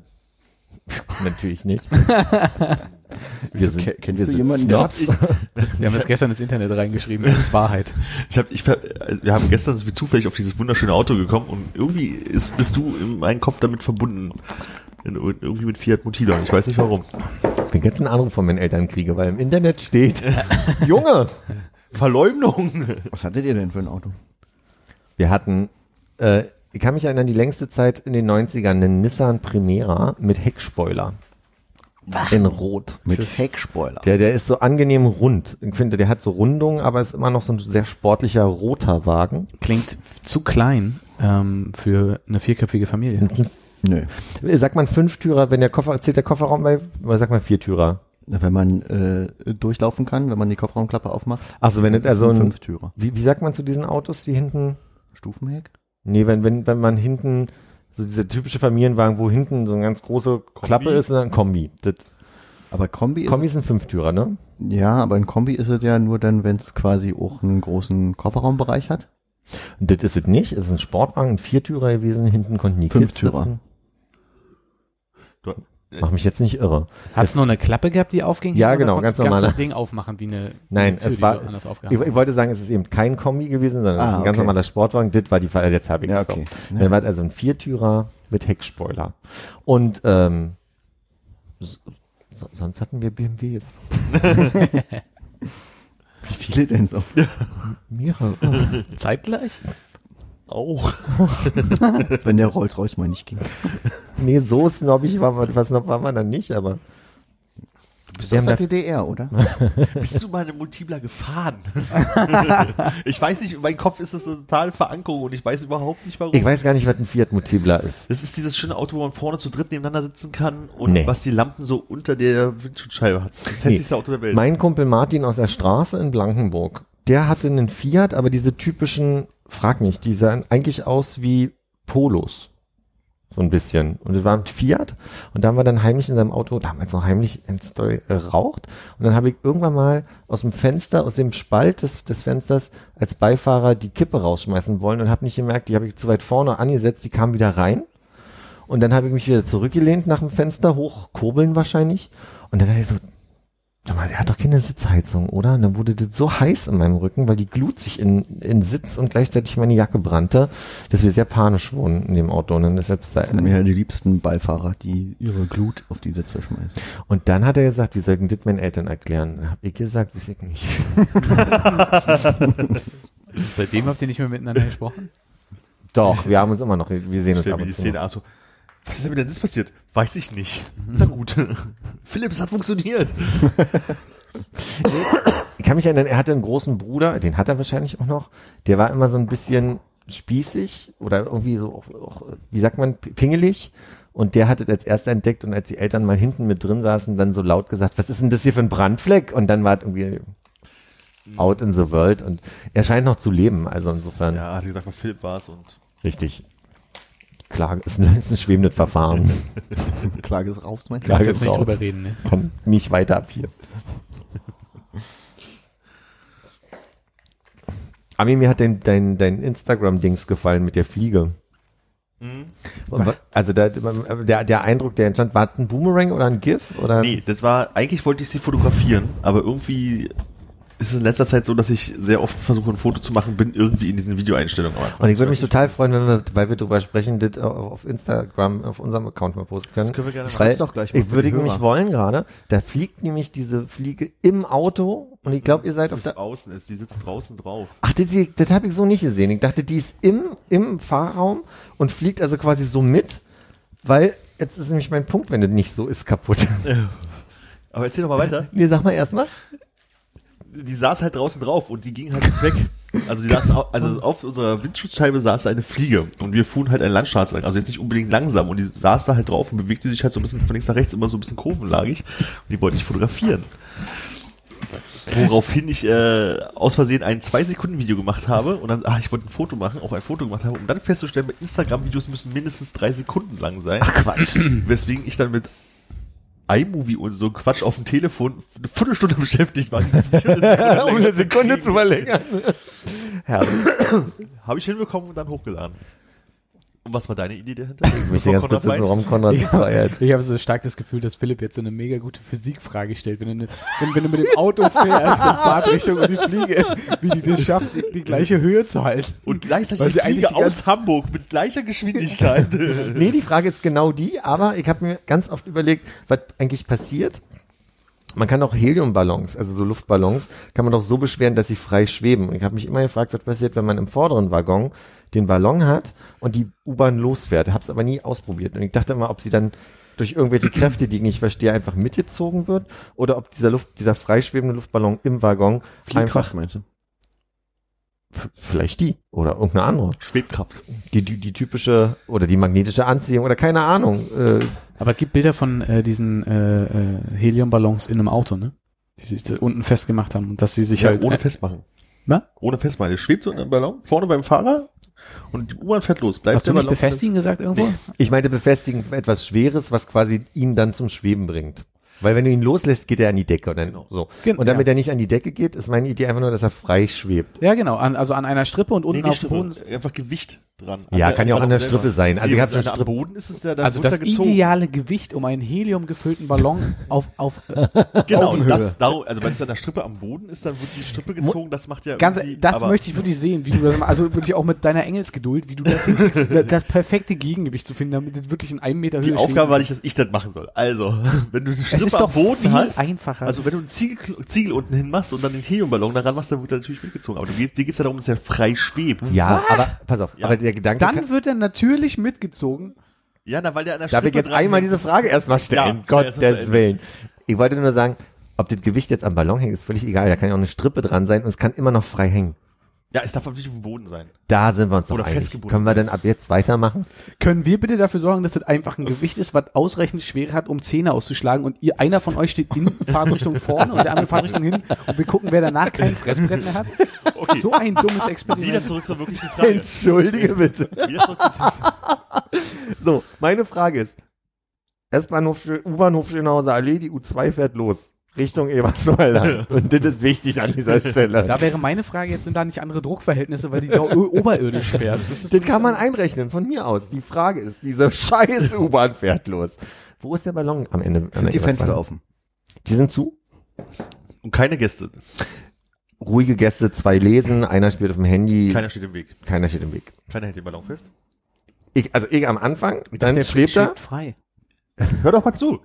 [LAUGHS] Natürlich nicht. [LAUGHS] Wieso, sind- ke- kennst wir du sind jemanden, Snobs. [LAUGHS] Wir haben das gestern ins Internet reingeschrieben, das ist Wahrheit. Ich hab, ich, äh, wir haben gestern sind wir zufällig auf dieses wunderschöne Auto gekommen und irgendwie ist, bist du in meinem Kopf damit verbunden. In, irgendwie mit Fiat Multipla. Ich weiß nicht warum. Ich jetzt einen Anruf von meinen Eltern kriege, weil im Internet steht, [LAUGHS] Junge, Verleumdung! Was hattet ihr denn für ein Auto? wir hatten, äh, ich kann mich erinnern, die längste Zeit in den 90ern einen Nissan Primera mit Heckspoiler. In Rot. Mit Heckspoiler. Der, der ist so angenehm rund. Ich finde, der hat so Rundungen, aber ist immer noch so ein sehr sportlicher roter Wagen. Klingt zu klein ähm, für eine vierköpfige Familie. Nö. Sagt man Fünftürer, wenn der Koffer, zählt der Kofferraum bei, oder sagt man Viertürer? Wenn man äh, durchlaufen kann, wenn man die Kofferraumklappe aufmacht. Achso, wenn das also ist ein Fünftürer. wie, wie sagt man zu diesen Autos, die hinten, Stufenheck? nee, wenn, wenn, wenn man hinten, so diese typische Familienwagen, wo hinten so eine ganz große Klappe ist, und dann ein Kombi. Das, Aber Kombi, Kombi ist ein Fünftürer, ne? ist, ja, aber ein Kombi ist es ja nur dann, wenn es quasi auch einen großen Kofferraumbereich hat. Und das ist es nicht. Es ist ein Sportwagen, ein Viertürer gewesen. Hinten konnten die Kids Fünftürer. sitzen. Du- Mach mich jetzt nicht irre. Hat es nur eine Klappe gehabt, die aufging? Ja, genau, ganz du das Ding aufmachen wie eine, Nein, Tür, es war, ich, ich wollte sagen, es ist eben kein Kombi gewesen, sondern es Ah, ist ein ganz okay. normaler Sportwagen. Das war die Fall, jetzt habe ich Ja, es okay. so. Dann war es also ein Viertürer mit Heckspoiler. Und ähm, so, so- sonst hatten wir BMWs. [LAUGHS] Wie viele denn so? [LAUGHS] Mehrere. Zeitgleich? Auch. [LAUGHS] wenn der Rolls-Royce mal nicht ging. nee, so snobbig war man, was noch war man dann nicht, aber Du bist aus der DDR, oder? [LAUGHS] Bist du mal eine Multipla gefahren? [LAUGHS] ich weiß nicht, in meinem Kopf ist das eine totale Verankerung und ich weiß überhaupt nicht warum. ich weiß gar nicht, was ein Fiat Multipla ist. Das ist dieses schöne Auto, wo man vorne zu dritt nebeneinander sitzen kann und Nee. was die Lampen so unter der Windschutzscheibe hat. Das hässlichste Auto der Welt. Mein Kumpel Martin aus der Straße in Blankenburg, der hatte einen Fiat, aber diese typischen, frag mich, die sahen eigentlich aus wie Polos. So ein bisschen. Und das war ein Fiat. Und da haben wir dann heimlich in seinem Auto, damals noch heimlich geraucht. Und dann habe ich irgendwann mal aus dem Fenster, aus dem Spalt des, des Fensters als Beifahrer die Kippe rausschmeißen wollen und habe nicht gemerkt, die habe ich zu weit vorne angesetzt, die kam wieder rein. Und dann habe ich mich wieder zurückgelehnt nach dem Fenster, hochkurbeln wahrscheinlich. Und dann dachte ich so, der hat doch keine Sitzheizung, oder? Und dann wurde das so heiß in meinem Rücken, weil die Glut sich in, in Sitz und gleichzeitig meine Jacke brannte, dass wir sehr panisch wurden in dem Auto. Und dann ist jetzt da, Das sind mir ja die liebsten Beifahrer, die ihre Glut auf die Sitze schmeißen. und dann hat er gesagt, wie sollten das meinen Eltern erklären? Dann hab ich gesagt, weiß ich nicht. [LAUGHS] Seitdem habt ihr nicht mehr miteinander gesprochen? Doch, wir haben uns immer noch, wir sehen uns ab und die zu. Szene an, so, was ist denn mit der passiert? Weiß ich nicht. Na gut. [LAUGHS] Philipp, es hat funktioniert. Ich kann mich erinnern, er hatte einen großen Bruder, den hat er wahrscheinlich auch noch, der war immer so ein bisschen spießig oder irgendwie so, auch, auch, wie sagt man, pingelig. Und der hat es als erster entdeckt und als die Eltern mal hinten mit drin saßen, dann so laut gesagt, was ist denn das hier für ein Brandfleck? Und dann war es irgendwie out in the world und er scheint noch zu leben, also insofern Ja, hat gesagt, Philipp war es und richtig. Klage ist ein, ist ein schwebendes Verfahren. [LAUGHS] Klage ist raus, mein Klage Kannst ist jetzt nicht raus. drüber reden, ne? Kann nicht weiter ab hier. Ami, mir hat dein, dein, dein Instagram-Dings gefallen mit der Fliege. Wa- Also der, der, der Eindruck, der entstand, war es ein Boomerang oder ein GIF? Oder? Nee, das war, eigentlich wollte ich sie fotografieren, aber irgendwie ist es in letzter Zeit so, dass ich sehr oft versuche, ein Foto zu machen, bin irgendwie in diesen Videoeinstellungen. Und ich würde mich total freuen, wenn wir, weil wir drüber sprechen, das auf Instagram, auf unserem Account mal posten können. Das können wir gerne machen. Doch gleich mal ich würde die nämlich wollen gerade, da fliegt nämlich diese Fliege im Auto und ich glaube, ihr seid auf Die der, außen ist, die sitzt draußen drauf. Ach, das, das habe ich so nicht gesehen. Ich dachte, die ist im, im Fahrraum und fliegt also quasi so mit, weil jetzt ist nämlich mein Punkt, wenn das nicht so ist, kaputt. Aber erzähl doch mal weiter. nee, sag mal erstmal. Die saß halt draußen drauf und die ging halt nicht weg. Also die saß, also auf unserer Windschutzscheibe saß eine Fliege und wir fuhren halt eine Landstraße lang. Also jetzt nicht unbedingt langsam und die saß da halt drauf und bewegte sich halt so ein bisschen von links nach rechts, immer so ein bisschen kurvenlagig und die wollte ich fotografieren. Woraufhin ich äh, aus Versehen ein 2-Sekunden-Video gemacht habe und dann, ach, ich wollte ein Foto machen, auch ein Foto gemacht habe, um dann festzustellen, bei Instagram-Videos müssen mindestens drei Sekunden lang sein. Ach Quatsch. Weswegen ich dann mit iMovie und so ein Quatsch auf dem Telefon eine Viertelstunde [LAUGHS] beschäftigt war, dieses Video [LAUGHS] eine Sekunde um eine Sekunde zu verlängern. Herrlich. Habe ich hinbekommen und dann hochgeladen. Und was war deine Idee dahinter? Ich möchte ganz kurz wissen, warum Konrad so feiert. Ich habe so stark das Gefühl, dass Philipp jetzt so eine mega gute Physikfrage stellt. Wenn du, ne, wenn, wenn du mit dem Auto fährst, in Fahrtrichtung und die Fliege, wie die das schafft, die, die gleiche Höhe zu halten. Und gleichzeitig Weil die Fliege aus Hamburg mit gleicher Geschwindigkeit. [LAUGHS] Nee, die Frage ist genau die, aber ich habe mir ganz oft überlegt, was eigentlich passiert. Man kann auch Heliumballons, also so Luftballons, kann man doch so beschweren, dass sie frei schweben. Und ich habe mich immer gefragt, was passiert, wenn man im vorderen Waggon den Ballon hat und die U-Bahn losfährt. Habe es aber nie ausprobiert. Und ich dachte immer, ob sie dann durch irgendwelche Kräfte, die ich nicht verstehe, einfach mitgezogen wird oder ob dieser Luft, dieser freischwebende Luftballon im Waggon Fliehkraft einfach meinst du? Vielleicht die oder irgendeine andere. Schwebkraft. Die, die, die typische oder die magnetische Anziehung oder keine Ahnung. Äh, Aber es gibt Bilder von äh, diesen äh, äh, Heliumballons in einem Auto, ne? Die sich da unten festgemacht haben und dass sie sich Ja, halt ohne äh, festmachen. Was? Ohne festmachen. Der schwebt so in einem Ballon, vorne beim Fahrer und die U-Bahn fährt los. Bleibt Hast du nicht Ballon befestigen gesagt irgendwo? Ich meinte befestigen etwas Schweres, was quasi ihn dann zum Schweben bringt. Weil wenn du ihn loslässt, geht er an die Decke und dann Genau. so. Gen- und damit ja. er nicht an die Decke geht, ist meine Idee einfach nur, dass er frei schwebt. Ja, genau. An, also an einer Strippe und Nee, unten nicht auf dem Strippe, Boden. einfach Gewicht dran. Ja, kann ja auch an der Strippe selber. sein. Also Nee, ich hab schon am Strippe- Boden ist es ja, dann Also das gezogen. ideale Gewicht, um einen Helium gefüllten Ballon [LAUGHS] auf, auf äh, Genau, Augenhöhe. das, darum, also wenn es an der Strippe am Boden ist, dann wird die Strippe gezogen, das macht ja ganz, das aber- möchte ich wirklich sehen, wie du das machst. Also wirklich auch mit deiner Engelsgeduld, wie du das hinkriegst, da- [LAUGHS] das perfekte Gegengewicht zu finden, damit es wirklich in einem Meter Höhe Die Aufgabe war nicht, dass ich das machen soll. Also, [LAUGHS] wenn du eine Strippe ist am doch Boden viel hast, einfacher. also wenn du einen Ziegel, Ziegel unten hin machst und dann den Heliumballon daran machst, dann wird er natürlich mitgezogen. Aber du dir geht's ja darum, dass er frei schwebt. Ja, aber pass auf, Ja. aber der Gedanke Dann kann, wird er natürlich mitgezogen. Ja, na, weil der an der darf ich jetzt einmal hängt. diese Frage erstmal stellen? Ja, Gottes ja, Willen. Ich wollte nur sagen, ob das Gewicht jetzt am Ballon hängt, ist völlig egal. Da kann ja auch eine Strippe dran sein und es kann immer noch frei hängen. Ja, es darf natürlich auf dem Boden sein. Da sind wir uns noch Oder einig. festgebunden. Können wir denn ab jetzt weitermachen? Können wir bitte dafür sorgen, dass das einfach ein Gewicht ist, was ausreichend Schwere hat, um Zähne auszuschlagen und ihr, einer von euch steht in [LAUGHS] Fahrtrichtung vorne und der andere Fahrtrichtung hin und wir gucken, wer danach kein Fressbrett mehr hat? Okay. So ein dummes Wieder Experiment. zurück zur wirklichen Frage. Entschuldige bitte. Wieder zurück zur So, meine Frage ist, S-Bahnhof, U-Bahnhof Schönhauser Allee, die U2 fährt los. Richtung Eberswalder. Und das ist wichtig an dieser Stelle. Da wäre meine Frage, jetzt sind da nicht andere Druckverhältnisse, weil die da oberirdisch [LAUGHS] fährt. Das, ist Das kann man einrechnen, von mir aus. Die Frage ist, diese scheiß [LAUGHS] U-Bahn fährt los. Wo ist der Ballon am Ende? Sind die Fenster offen? Die sind zu. Und keine Gäste. Ruhige Gäste, zwei lesen, einer spielt auf dem Handy, Keiner steht im Weg. keiner steht im Weg. Keiner hält den Ballon fest. Ich, also ich am Anfang, dann Der schwebt er, frei. Hör doch mal zu.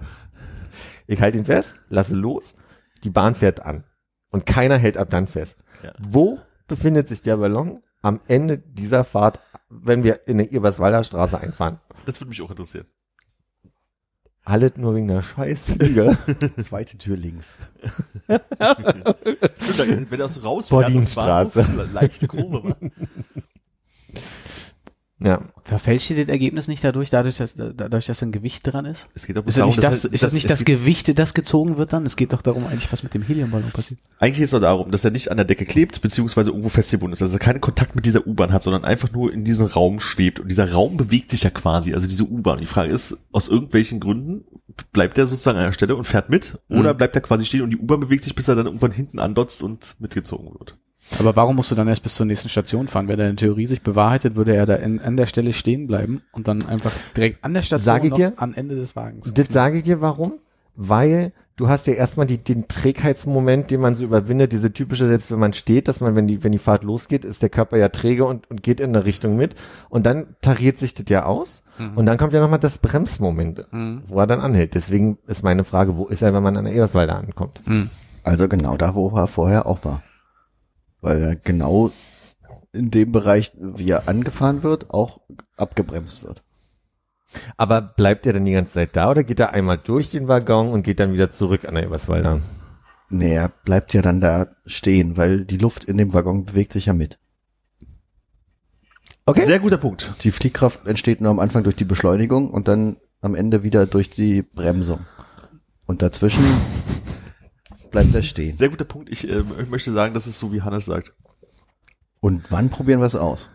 Ich halte ihn fest, lasse los, die Bahn fährt an. Und keiner hält ab dann fest. Ja. Wo befindet sich der Ballon am Ende dieser Fahrt, wenn wir in der Eberswalder Straße einfahren? Das würde mich auch interessieren. Hallet nur wegen der Scheißfliege. [LAUGHS] Zweite Tür links. [LAUGHS] Stimmt, Wenn das rausfährt, dem Bahnhof, [LAUGHS] leichte Kurve. Ja. Verfälscht ihr das Ergebnis nicht dadurch, dadurch, dass, dadurch, dass ein Gewicht dran ist? Es geht doch Ist das nicht das, ist das nicht das Gewicht, das gezogen wird dann? Es geht doch darum eigentlich, was mit dem Heliumballon passiert. Eigentlich geht es doch darum, dass er nicht an der Decke klebt, beziehungsweise irgendwo festgebunden ist. Also dass er keinen Kontakt mit dieser U-Bahn hat, sondern einfach nur in diesem Raum schwebt. Und dieser Raum bewegt sich ja quasi, also diese U-Bahn. Die Frage ist, aus irgendwelchen Gründen bleibt er sozusagen an der Stelle und fährt mit, oder Mhm. bleibt er quasi stehen und die U-Bahn bewegt sich, bis er dann irgendwann hinten andotzt und mitgezogen wird. Aber warum musst du dann erst bis zur nächsten Station fahren? Wenn er in Theorie sich bewahrheitet, würde er da in, an der Stelle stehen bleiben und dann einfach direkt an der Station Sag ich noch dir? am Ende des Wagens. Das sage ich dir warum? Weil du hast ja erstmal die, den Trägheitsmoment, den man so überwindet, diese typische, selbst wenn man steht, dass man, wenn die, wenn die Fahrt losgeht, ist der Körper ja träge und, und geht in eine Richtung mit. Und dann tariert sich das ja aus. Und dann kommt ja nochmal das Bremsmoment, Mhm. wo er dann anhält. Deswegen ist meine Frage, wo ist er, wenn man an der Eberswalder ankommt? Mhm. Also genau da, wo er vorher auch war. Weil er genau in dem Bereich, wie er angefahren wird, auch abgebremst wird. Aber bleibt er dann die ganze Zeit da oder geht er einmal durch den Waggon und geht dann wieder zurück an der Eberswalder? Nee, er bleibt ja dann da stehen, weil die Luft in dem Waggon bewegt sich ja mit. Okay. Sehr guter Punkt. Die Fliehkraft entsteht nur am Anfang durch die Beschleunigung und dann am Ende wieder durch die Bremsung. Und dazwischen bleibt er stehen. Sehr guter Punkt. Ich, ähm, ich möchte sagen, das ist so, wie Hannes sagt. Und wann probieren wir es aus?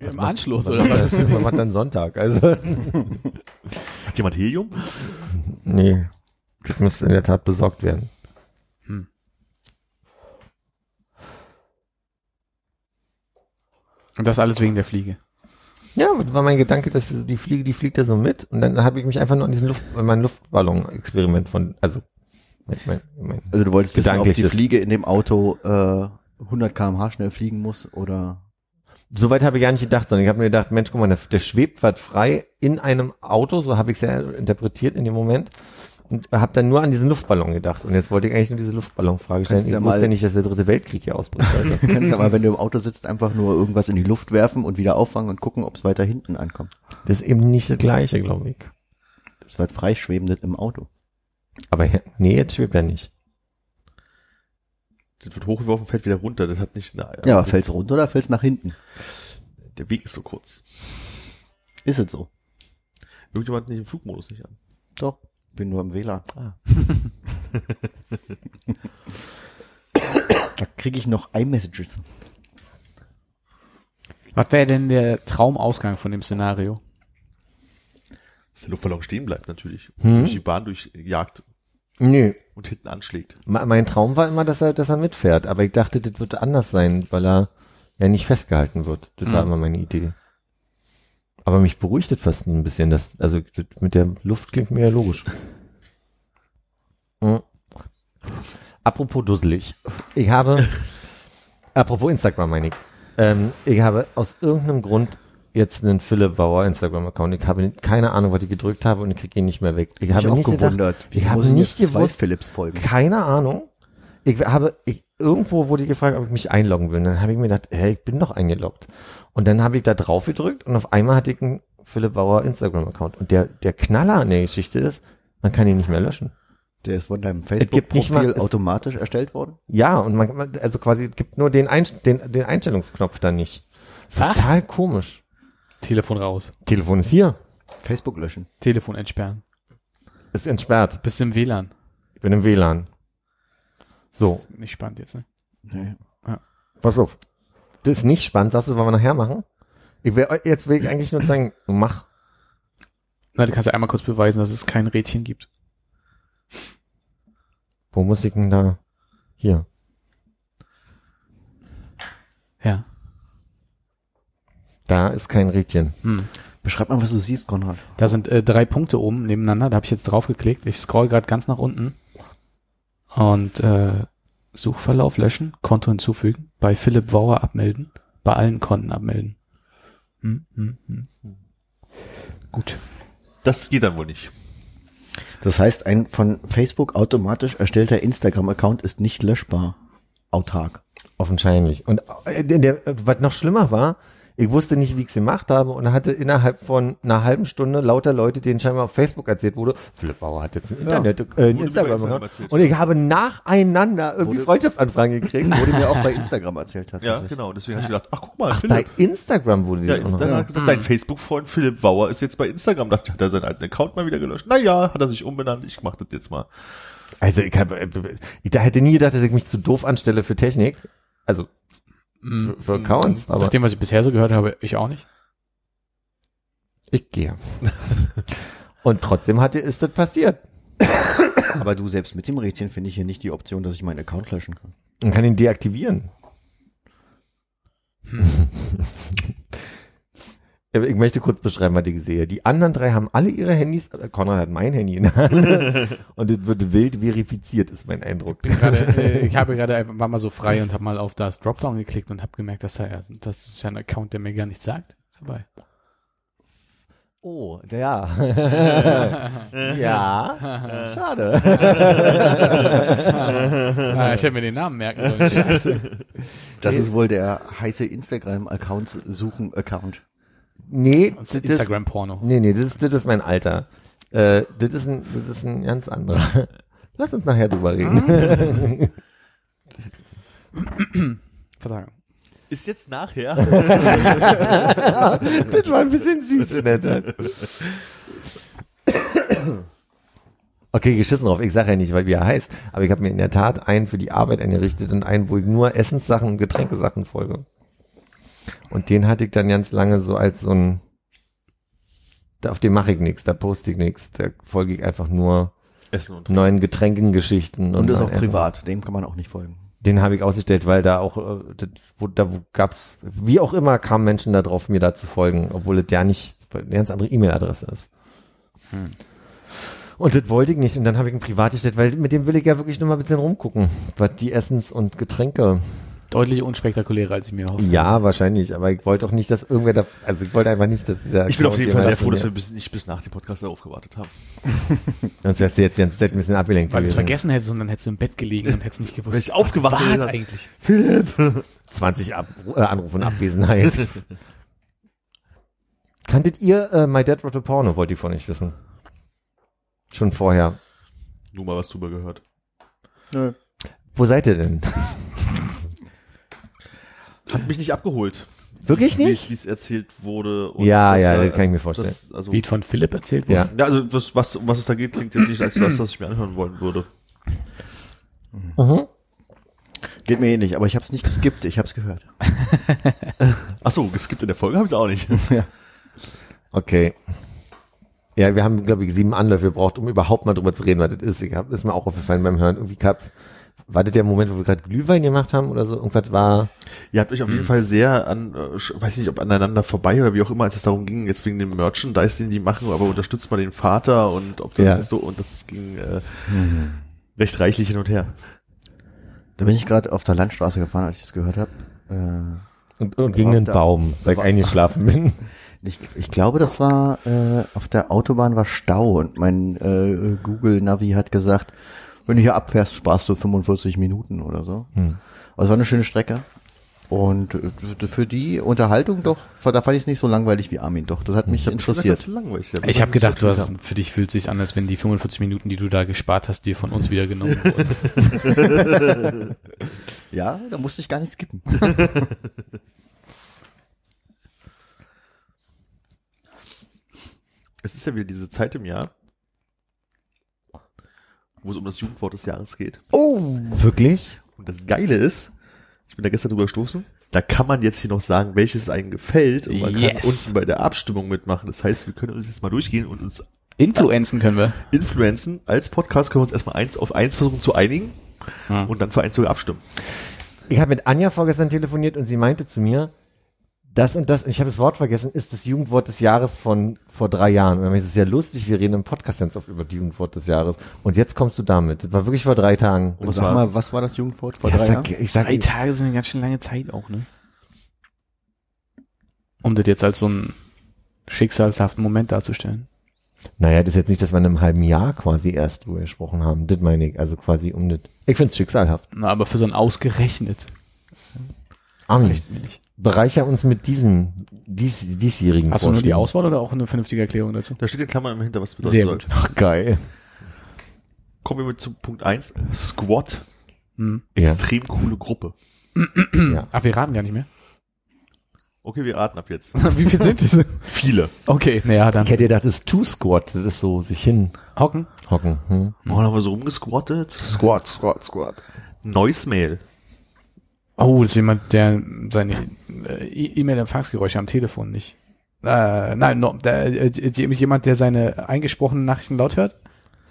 Im Anschluss, Was oder macht was? was macht dann Sonntag? Also, [LAUGHS] Hat jemand Helium? Nee. Das müsste in der Tat besorgt werden. Und das alles wegen der Fliege. Ja, war mein Gedanke, dass die Fliege, die fliegt da so mit und dann habe ich mich einfach nur an diesen Luft, mein Luftballon-Experiment von, also mein, mein, mein, Also du wolltest wissen, ob die. Fliege in dem Auto äh, 100 km/h schnell fliegen muss oder Soweit habe ich gar nicht gedacht, sondern ich habe mir gedacht, Mensch, guck mal, der, der schwebt was frei in einem Auto, so habe ich es ja interpretiert in dem Moment. Und habe dann nur an diesen Luftballon gedacht. Und jetzt wollte ich eigentlich nur diese Luftballonfrage stellen. Kannst Ich ja wusste ja nicht, dass der dritte Weltkrieg hier ausbricht. Also. [LAUGHS] Kannst aber, wenn du im Auto sitzt, einfach nur irgendwas in die Luft werfen und wieder auffangen und gucken, ob es weiter hinten ankommt. Das ist eben nicht das Gleiche, glaube ich. Das wird freischwebendes im Auto. Aber ja, nee, jetzt schwebt er nicht. Das wird hochgeworfen, fällt wieder runter. Das hat nicht eine, Ja, aber fällt's runter oder fällt's nach hinten? Der Weg ist so kurz. Ist es so? Irgendjemand nicht im Flugmodus nicht an. Doch. Bin nur im WLAN. Ah. [LAUGHS] da kriege ich noch iMessages. Was wäre denn der Traumausgang von dem Szenario? Dass der Luftballon stehen bleibt natürlich. Und Hm? Durch die Bahn durchjagt Nö. und hinten anschlägt. Me- Mein Traum war immer, dass er, dass er mitfährt. Aber ich dachte, das wird anders sein, weil er ja nicht festgehalten wird. Das war Mhm. immer meine Idee. Aber mich beruhigt das fast ein bisschen. Das, also mit der Luft klingt mir ja logisch. Mhm. Apropos dusselig. Ich habe, [LAUGHS] apropos Instagram meine ich, ähm, ich habe aus irgendeinem Grund jetzt einen Philipp Bauer Instagram-Account. Ich habe keine Ahnung, was ich gedrückt habe und ich kriege ihn nicht mehr weg. Ich habe ich auch nicht gewundert. Gedacht, ich habe nicht gewusst, Philips folgen. keine Ahnung. Ich habe, ich, irgendwo wurde ich gefragt, ob ich mich einloggen will. Und dann habe ich mir gedacht, hey, ich bin doch eingeloggt. Und dann habe ich da drauf gedrückt und auf einmal hatte ich einen Philipp Bauer Instagram-Account. Und der, der Knaller an der Geschichte ist, man kann ihn nicht mehr löschen. Der ist von deinem Facebook-Profil automatisch erstellt worden? Ja, und man, also quasi, es gibt nur den, Einst den, den Einstellungsknopf da nicht. Was? Total komisch. Telefon raus. Telefon ist hier. Facebook löschen. Telefon entsperren. Ist entsperrt. Bist im WLAN. Ich bin im WLAN. So, Nicht spannend jetzt, ne? Nee. pass auf. Das ist nicht spannend. Sagst du, das wollen wir nachher machen? Ich will, jetzt will ich eigentlich nur sagen, mach. Na, du kannst ja einmal kurz beweisen, dass es kein Rädchen gibt. Wo muss ich denn da? Hier. Ja. Da ist kein Rädchen. Hm. Beschreib mal, was du siehst, Konrad. Da sind äh, drei Punkte oben nebeneinander. Da habe ich jetzt drauf geklickt. Ich scroll gerade ganz nach unten. Und äh, Suchverlauf löschen, Konto hinzufügen, bei Philipp Bauer abmelden, bei allen Konten abmelden. Hm, hm, hm. Gut. Das geht dann wohl nicht. Das heißt, ein von Facebook automatisch erstellter Instagram-Account ist nicht löschbar. Autark. Offensichtlich. Und äh, der, der, was noch schlimmer war, ich wusste nicht, wie ich es gemacht habe und hatte innerhalb von einer halben Stunde lauter Leute, denen scheinbar auf Facebook erzählt wurde, Philipp Bauer hat jetzt ein Internet, äh, Wurde mir Instagram gemacht. Und ich habe nacheinander irgendwie Wurde- Freundschaftsanfragen gekriegt. Wurde mir auch bei Instagram erzählt Ja, genau. Deswegen habe ich gedacht, ach guck mal, Ach, bei Philipp. Instagram wurde Ja, Instagram hat gesagt, dein Facebook-Freund Philipp Bauer ist jetzt bei Instagram. Dachte ich, hat er seinen alten Account mal wieder gelöscht. Naja, hat er sich umbenannt. Ich mach das jetzt mal. Also ich, hab, äh, ich da hätte nie gedacht, dass ich mich zu doof anstelle für Technik. Also Hm. Für, für Accounts, aber Nach dem, was ich bisher so gehört habe, ich auch nicht. ich gehe. [LAUGHS] Und trotzdem hatte, ist das passiert. Aber du selbst mit dem Rädchen finde ich hier nicht die Option, dass ich meinen Account löschen kann. Man kann ihn deaktivieren. [LAUGHS] Ich möchte kurz beschreiben, was ich sehe. Die anderen drei haben alle ihre Handys, äh, Konrad hat mein Handy in der Hand und es wird wild verifiziert, ist mein Eindruck. Bin gerade, [LAUGHS] äh, ich habe gerade einfach war mal so frei und habe mal auf das Dropdown geklickt und habe gemerkt, dass da ja, das ist ja ein Account, der mir gar nichts sagt. Dabei. Oh, ja. [LAUGHS] ja, [LAUGHS] schade. ah, ich hätte mir den Namen merken sollen. Scheiße. Das ist wohl der heiße Instagram-Account suchen Account. Nee, Das das ist Instagram-Porno. nee, nee, das ist, das ist mein Alter. Äh, das ist ein, das ist ein ganz anderer. [LAUGHS] Lass uns nachher drüber reden. [LAUGHS] Versagen. Ist jetzt nachher. [LAUGHS] das war ein bisschen süß in der Tat. Okay, geschissen drauf. Ich sage ja nicht, weil wie er heißt, aber ich habe mir in der Tat einen für die Arbeit eingerichtet und einen, wo ich nur Essenssachen und Getränkesachen folge. Und den hatte ich dann ganz lange so als so ein da, auf dem mache ich nichts, da poste ich nichts, da folge ich einfach nur Essen und neuen Getränkengeschichten. Und ist auch Essen. privat, dem kann man auch nicht folgen. Den habe ich ausgestellt, weil da auch, äh, das, wo, da wo gab's, wie auch immer, kamen Menschen da drauf, mir da zu folgen, obwohl es ja nicht eine ganz andere E-Mail-Adresse ist. Und das wollte ich nicht. Und dann habe ich ein privat gestellt, weil mit dem will ich ja wirklich nur mal ein bisschen rumgucken, was die Essens- und Getränke. Deutlich unspektakulärer, als ich mir hoffe. Ja, wahrscheinlich, aber ich wollte auch nicht, dass irgendwer da, also ich wollte einfach nicht, dass dieser Ich bin auf jeden Fall sehr froh, dass wir bis, nicht bis nach dem Podcast darauf gewartet haben. [LAUGHS] Sonst wärst du jetzt die ganze Zeit ein bisschen abgelenkt Weil du es vergessen hättest und dann hättest du im Bett gelegen und hättest nicht gewusst. Wenn ich aufgewacht was hätte, war gesagt, eigentlich. Philipp! [LAUGHS] 20 Ab äh, Anrufe und Abwesenheit. [LAUGHS] Kanntet ihr äh, My Dad Wrote a Porno? Wollte ich von euch wissen. Schon vorher. Nur mal was drüber gehört. Nö. Wo seid ihr denn? Hat mich nicht abgeholt. Wirklich Wie- nicht? Wie es erzählt wurde. und Ja, ja, da- das kann ich mir vorstellen. Das, also, Wie von Philipp erzählt wurde. Ja. ja, also das, was, um was es da geht, klingt jetzt nicht als das, was ich mir anhören wollen würde. Mhm. Geht mir ähnlich, aber ich habe es nicht geskippt, ich habe es gehört. [LAUGHS] Ach so, geskippt in der Folge habe ich es auch nicht. Okay. Ja, wir haben, glaube ich, sieben Anläufe gebraucht, um überhaupt mal drüber zu reden, was das ist. Ich hab, ist mir auch aufgefallen beim Hören. Irgendwie gab's, war das der Moment, wo wir gerade Glühwein gemacht haben oder so? Irgendwas war, Ihr habt euch auf jeden Fall sehr an, äh, weiß nicht, ob aneinander vorbei oder wie auch immer, als es darum ging, jetzt wegen dem Merchandise, den die machen, aber unterstützt mal den Vater und ob das Ja. so, und das ging äh, recht reichlich hin und her. Da bin ich gerade auf der Landstraße gefahren, als ich das gehört habe. Äh, und, und gegen den Baum, weil ich eingeschlafen bin. [LAUGHS] ich, ich glaube, das war äh, auf der Autobahn war Stau und mein äh, Google Navi hat gesagt, wenn du hier abfährst, sparst du 45 Minuten oder so. Hm. Aber es war eine schöne Strecke. Und äh, für die Unterhaltung doch, da fand ich es nicht so langweilig wie Armin. Doch, das hat mich Das interessiert. langweilig. Ich habe gedacht, du hast, für dich fühlt sich an, als wenn die 45 Minuten, die du da gespart hast, dir von uns wieder genommen wurden. [LAUGHS] Ja, da musste ich gar nicht skippen. [LAUGHS] Es ist ja wieder diese Zeit im Jahr, wo es um das Jugendwort des Jahres geht. Oh! Wirklich? Und das Geile ist, ich bin da gestern drüber gestoßen, da kann man jetzt hier noch sagen, welches einem gefällt und man kann Yes. unten bei der Abstimmung mitmachen. Das heißt, wir können uns jetzt mal durchgehen und uns Influenzen können wir. influenzen. Als Podcast können wir uns erstmal eins auf eins versuchen zu einigen Ja. und dann für eins sogar abstimmen. Ich habe mit Anja vorgestern telefoniert und sie meinte zu mir, das und das, ich habe das Wort vergessen, ist das Jugendwort des Jahres von vor drei Jahren. Und dann ist es ja lustig, wir reden im Podcast ganz oft über das Jugendwort des Jahres. Und jetzt kommst du damit. Das war wirklich vor drei Tagen. Und was Sag war, mal, was war das Jugendwort vor Ja, drei sag, Jahren? ich sag, Drei Tage sind eine ganz schön lange Zeit auch, ne? Um das jetzt als so einen schicksalshaften Moment darzustellen. naja, das ist jetzt nicht, dass wir in einem halben Jahr quasi erst drüber gesprochen haben. Das meine ich. Also quasi um das. Ich find's schicksalhaft. Na, aber für so ein ausgerechnet Nicht. bereicher uns mit diesem dies, diesjährigen Hast du nur die. Auswahl oder auch eine vernünftige Erklärung dazu? da steht in Klammern hinter, was das Sehr bedeuten gut. Ach, geil. Kommen wir mit zu Punkt eins. Squad. Hm. Ja. Extrem coole Gruppe. ja. Ach, wir raten gar nicht mehr. Okay, wir raten ab jetzt. [LAUGHS] Wie viel sind diese? Viele. Okay, naja, dann Ich hätte gedacht, das ist Two Squat. Das ist so sich hinhocken. hocken. Hm. Oh, dann haben wir so rumgesquattet. Squat, Squat, Squat. Neues Mail. Oh, das ist jemand, der seine äh, E- E-Mail-Empfangsgeräusche am Telefon nicht. Äh, nein, no, der, äh, jemand, der seine eingesprochenen Nachrichten laut hört.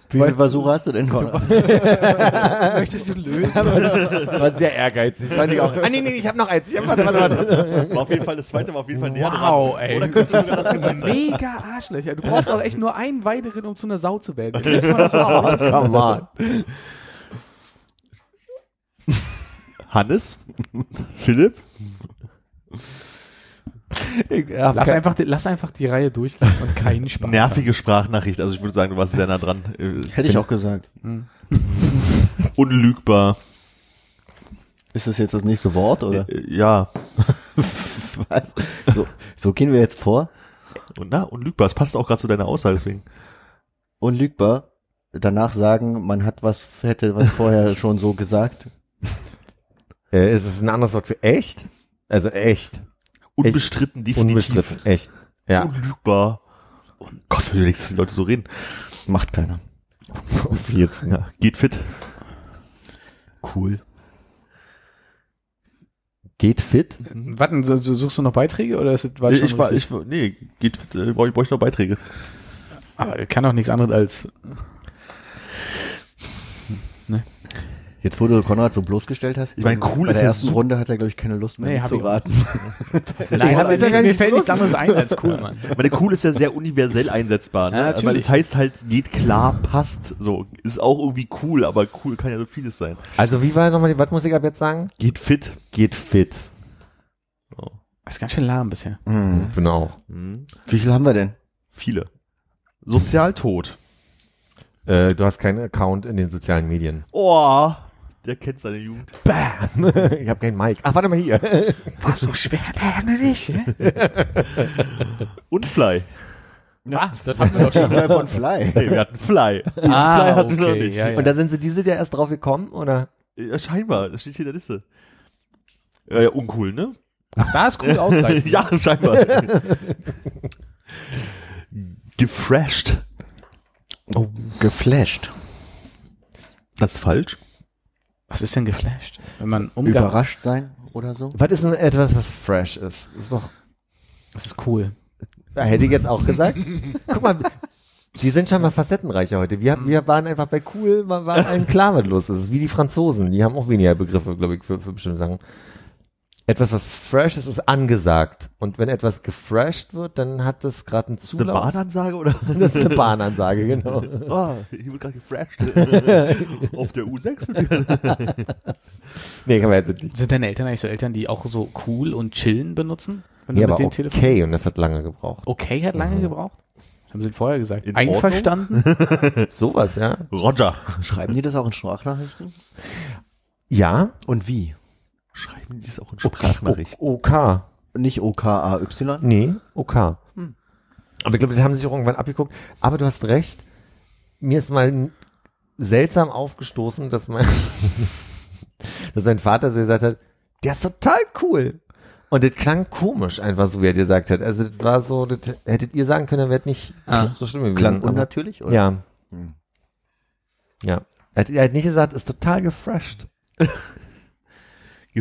Wie viele Versuche hast du denn, Konrad? [LAUGHS] Möchtest du lösen? [LAUGHS] war sehr ehrgeizig. Fand ich auch. Ah, nee, nee, ich habe noch eins. Ich hab, warte, warte, warte. War auf jeden Fall, das zweite war auf jeden Fall näher Wow, dran. ey. Oder das. [LAUGHS] Mega Arschlöcher. Du brauchst auch echt nur einen weiteren, um zu einer Sau zu werden. Das. Come on. Hannes? [LAUGHS] Philipp? Lass kein- einfach, die- lass einfach die Reihe durchgehen und keinen Spaß. Nervige Sprachnachricht. Also ich würde sagen, du warst sehr nah dran. Äh, Hätte ich auch gesagt. [LAUGHS] [LAUGHS] Unlügbar. Ist das jetzt das nächste Wort oder? Äh, ja. Was? So, so gehen wir jetzt vor. Und na, unlügbar. Es passt auch gerade zu deiner Aussage, deswegen. Unlügbar. Danach sagen, man hat was, hätte was vorher schon so gesagt. Äh, ist es ein anderes Wort für echt? Also echt. Unbestritten, definitiv. Unbestritten. Echt. Ja. Unlügbar. Gott, wie dass die Leute so reden. Macht keiner. Auf jetzt. Ja, [LAUGHS] geht fit. Cool. Geht fit? Warten, suchst du noch Beiträge oder ist es war Ich, war, ich nee, geht, äh, brauche ich, brauch ich noch Beiträge. Aber das kann doch nichts anderes als. Jetzt, wo du Konrad so bloßgestellt hast, Ich meine, cool bei ist der ja ersten super- Runde hat er, glaube ich, keine Lust mehr Nee, nee, hab zu raten. [LAUGHS] Nein, aber ist ja gar mir nicht fällt nichts anderes ein als cool, [LAUGHS] Mann. Ich meine, cool ist ja sehr universell einsetzbar, ne? Ja, natürlich. das heißt halt, geht klar, passt, so. Ist auch irgendwie cool, aber cool kann ja so vieles sein. Also wie war nochmal die, was muss ich ab jetzt sagen? Geht fit. Geht fit. Das ist ganz schön lahm bisher. Mhm. Bin auch. Hm. Wie viel haben wir denn? Viele. Sozialtod. Äh, du hast keinen Account in den sozialen Medien. Oh, der kennt seine Jugend. Bam! [LAUGHS] ich habe keinen Mic. Ach, warte mal hier. War so schwer, nicht. [LAUGHS] Und Fly. Ah, das haben wir doch schon. Teil von Fly. [LAUGHS] Hey, wir hatten Fly. Ah, Fly hatten wir noch okay, nicht. ja, ja. Und da sind sie diese ja erst drauf gekommen, oder? Ja, scheinbar, das steht hier in der Liste. Ja, ja, uncool, ne? Ach, da ist cool ausreichend. ja, scheinbar. Gefresht. Oh, geflasht. Das ist falsch. Was ist denn geflasht? Wenn man Überrascht sein oder so? Was ist denn etwas, was fresh ist? Ist doch, Das ist cool. hätte ich jetzt auch gesagt. [LAUGHS] Guck mal, die sind schon mal facettenreicher heute. Wir, wir waren einfach bei cool, war, war allen [LAUGHS] klar, was los ist. Wie die Franzosen, die haben auch weniger Begriffe, glaube ich, für, für bestimmte Sachen. Etwas, was fresh ist, ist angesagt. Und wenn etwas gefresht wird, dann hat das gerade einen Ist das eine Zulauf. Bahnansage oder? [LAUGHS] Das ist eine Bahnansage, genau. [LAUGHS] Ah, ich wurde gerade gefresht. [LAUGHS] Auf der U6. Nee, kann man jetzt nicht. Sind deine Eltern eigentlich so Eltern, die auch so cool und chillen benutzen? Wenn du aber okay, und das hat lange gebraucht. Okay hat lange gebraucht. Haben sie vorher gesagt. In Einverstanden? Sowas, ja. Roger. Schreiben die das auch in Sprachnachrichten? Ja. Und wie? Schreiben die es auch in Sprachnachrichten? OK. Nicht OKAY? Nee, OK. Aber ich glaube, das haben sich auch irgendwann abgeguckt. Aber du hast recht. Mir ist mal seltsam aufgestoßen, dass mein, [LAUGHS] dass mein Vater so gesagt hat, der ist total cool. Und das klang komisch einfach so, wie er dir gesagt hat. Also das war so, das hättet ihr sagen können, dann wäre nicht Ah. so schlimm gewesen. Klang unnatürlich? Oder? Ja. Hm. Ja. Er hat, er hat nicht gesagt, ist total gefresht. [LAUGHS]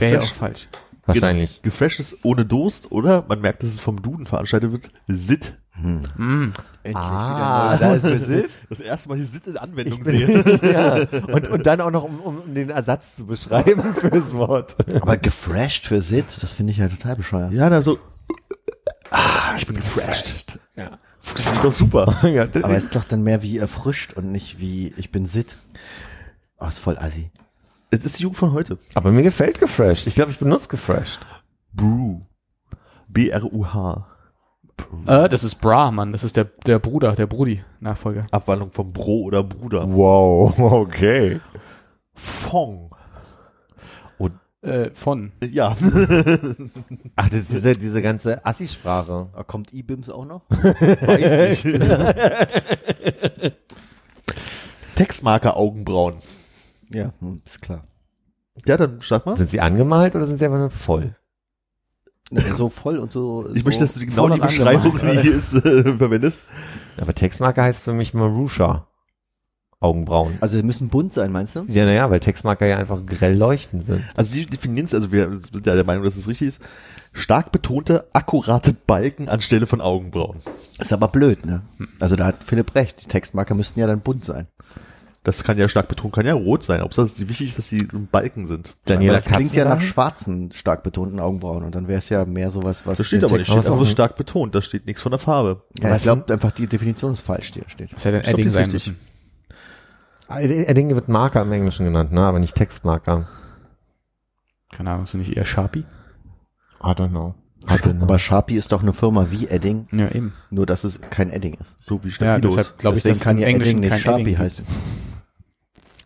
Wäre ja auch falsch. Wahrscheinlich. Genau. Gefresht ist ohne Durst, oder? Man merkt, dass es vom Duden veranstaltet wird. Sit. Mm. Endlich Ah, wieder da neu. ist der Sit. Das erste Mal die Sit in Anwendung Ich sehe. bin, [LAUGHS] ja. Und, und dann auch noch, um, um den Ersatz zu beschreiben [LAUGHS] für das Wort. Aber gefresht für Sit, das finde ich ja total bescheuert. Ja, da so. Ah, ich bin gefresht. Ja. Funktioniert doch super. [LAUGHS] ja, das Aber es ist doch dann mehr wie erfrischt und nicht wie ich bin Sit. Oh, ist voll assi. Das ist die Jugend von heute. aber mir gefällt gefresht. Ich glaube, ich benutze gefresht. Brew. B-R-U-H. Äh, das ist Bra, Mann. Das ist der, der Bruder, der Brudi, Nachfolger. Abwandlung von Bro oder Bruder. Wow, [LAUGHS] okay. Fong. Äh, von. Ja. [LAUGHS] Ach, das ist diese, diese ganze Assi-Sprache. Ah, Kommt E-Bims auch noch? [LAUGHS] Weiß nicht. Textmarker Augenbrauen. Ja, hm, ist klar. Ja, dann sag mal. Sind sie angemalt oder sind sie einfach nur voll? So voll und so. Ich so möchte, dass du genau die Beschreibung, die hier ist, äh, verwendest. Aber Textmarker heißt für mich Marusha. Augenbrauen. Also sie müssen bunt sein, meinst du? Ja, naja, weil Textmarker ja einfach grell leuchtend sind. Also die definieren es, also wir sind ja der Meinung, dass es richtig ist. Stark betonte, akkurate Balken anstelle von Augenbrauen. Ist aber blöd, ne? Also da hat Philipp recht. Die Textmarker müssten ja dann bunt sein. Das kann ja stark betont, kann ja rot sein. Ob es wichtig ist, dass sie so Balken sind. Daniela das klingt ja nach Katzenberg? schwarzen, stark betonten Augenbrauen und dann wäre es ja mehr sowas, was Das steht aber nicht. Steht auch, so ne? stark betont. Da steht nichts von der Farbe. Ja, Aber ich es glaube einfach, die Definition ist falsch, die da steht. Das hätte ein Edding die ist sein richtig. müssen. Ah, Edding wird Marker im Englischen genannt, ne? Aber nicht Textmarker. Keine Ahnung, ist das nicht eher Sharpie? I don't know. Know. Aber Sharpie ist doch eine Firma wie Edding, Ja, eben. nur dass es kein Edding ist. So wie Ja, Stabilos. deshalb glaube ich, Deswegen kann ja Edding nicht Sharpie Edding heißen.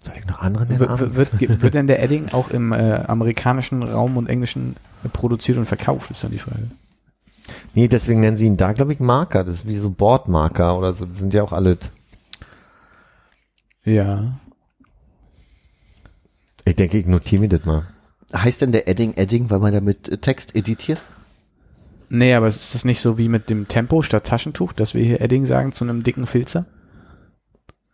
Soll ich noch andere nennen? Wird, wird, denn der Edding [LAUGHS] auch im äh, amerikanischen Raum und englischen äh, produziert und verkauft, ist dann die Frage. Nee, deswegen nennen sie ihn da, glaube ich, Marker. Das ist wie so Bordmarker oder so. Das sind ja auch alle. Ja. Ich denke, ich notiere mir das mal. Heißt denn der Edding Edding, weil man damit äh, Text editiert? Nee, aber ist das nicht so wie mit dem Tempo statt Taschentuch, dass wir hier Edding sagen zu einem dicken Filzer?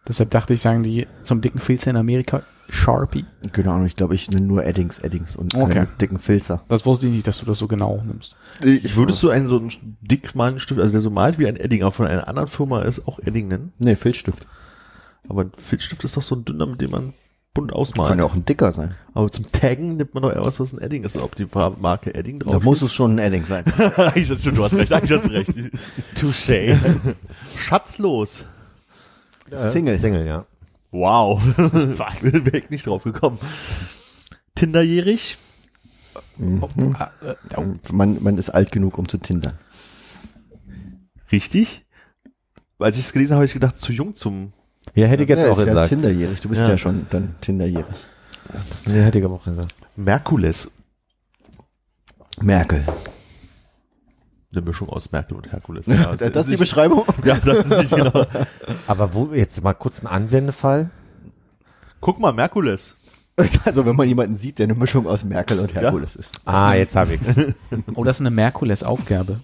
Deshalb dachte ich, sagen die zum dicken Filzer in Amerika Sharpie. Ahnung, ich glaube, ich nehme nur Eddings, Eddings und Okay. keine dicken Filzer. Das wusste ich nicht, dass du das so genau nimmst. Ich würdest du einen so einen dickmalen Stift, also der so malt wie ein Edding, aber von einer anderen Firma ist, auch Edding nennen? Nee, Filzstift. Aber ein Filzstift ist doch so ein dünner, mit dem man bunt ausmalt. Kann ja auch ein dicker sein. Aber zum Taggen nimmt man doch eher was, was ein Edding ist. Ob die Marke Edding drauf Da muss es schon ein Edding sein. [LAUGHS] Das stimmt, du hast recht, eigentlich hast du recht. [LAUGHS] Touché. Schatzlos. Single. Single, ja. Wow. [LAUGHS] Wäre ich nicht drauf gekommen. Tinderjährig. Ah, äh, oh. Man, man ist alt genug, um zu tindern. Richtig. Als ich es gelesen habe, habe ich gedacht, zu jung zum. Ja, hätte ich jetzt ja, auch ist ja gesagt. Tinderjährig. Du bist Ja. ja, schon dann Tinderjährig. Ja, hätte ich aber auch gesagt. Merkules. Merkel. Eine Mischung aus Merkel und Herkules. Ja, das ist die nicht- Beschreibung? [LAUGHS] Ja, das ist nicht genau. Aber wo, jetzt mal kurz ein Anwendefall. Guck mal, Merkules. [LAUGHS] Also wenn man jemanden sieht, der eine Mischung aus Merkel und Herkules ist. Ah, jetzt habe ich's. [LAUGHS] oh, das ist eine Merkules-Aufgabe.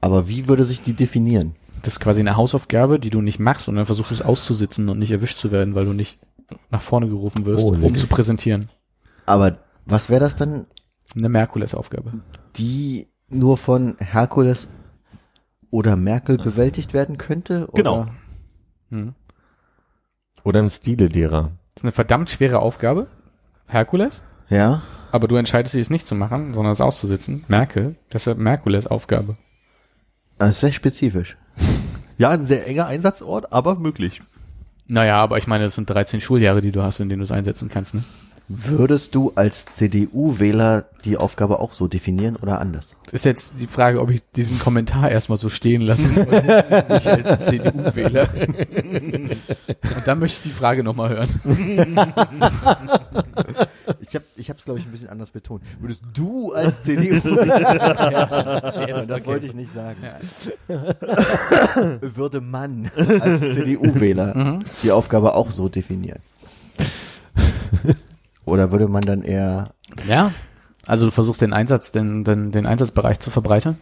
Aber wie würde sich die definieren? Das ist quasi eine Hausaufgabe, die du nicht machst und dann versuchst du es auszusitzen und nicht erwischt zu werden, weil du nicht nach vorne gerufen wirst, Oh, um zu präsentieren. Aber was wäre das dann, Eine Merkules-Aufgabe. Die nur von Herkules oder Merkel bewältigt werden könnte? Oder? Genau. Hm. Oder im Stile derer. Das ist eine verdammt schwere Aufgabe. Herkules. Ja. Aber du entscheidest dich, es nicht zu machen, sondern es auszusitzen. Merkel. Deshalb Merkules-Aufgabe. Das ist sehr spezifisch. [LAUGHS] Ja, ein sehr enger Einsatzort, aber möglich. Naja, aber ich meine, das sind 13 Schuljahre, die du hast, in denen du es einsetzen kannst. Ne? Würdest du als CDU-Wähler die Aufgabe auch so definieren oder anders? Ist jetzt die Frage, ob ich diesen Kommentar erstmal so stehen lassen soll. [LAUGHS] ich als CDU-Wähler. Und dann möchte ich die Frage nochmal hören. [LAUGHS] Ich habe ich es, glaube ich, ein bisschen anders betont. Würdest du als CDU, [LAUGHS] Jetzt, das okay. wollte ich nicht sagen, Ja. würde man als CDU-Wähler die Aufgabe auch so definieren? Oder würde man dann eher, Ja, also du versuchst den Einsatz, den, den, den Einsatzbereich zu verbreitern.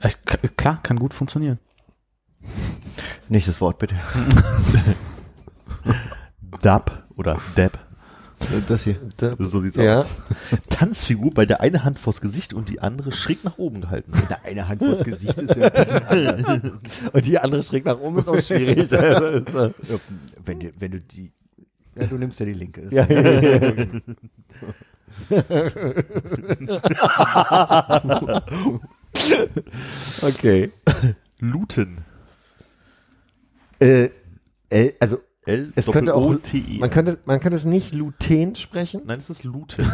Äh, Klar, kann gut funktionieren. nächstes Wort bitte, [LAUGHS] Dab oder Dab. das hier. So sieht's Ja. aus. Tanzfigur, bei der eine Hand vors Gesicht und die andere schräg nach oben gehalten. Na, eine Hand vors Gesicht ist ja ein bisschen anders. [LAUGHS] Und die andere schräg nach oben ist auch schwierig. [LAUGHS] Wenn, du, wenn du die, ja, du nimmst ja die linke. Ja, ja, ja, ja. [LAUGHS] okay. Looten. Äh, L, also L es könnte auch, Doppel-O-T-E. man könnte, man könnte es nicht Lutein sprechen. Nein, es ist Looten. [LAUGHS]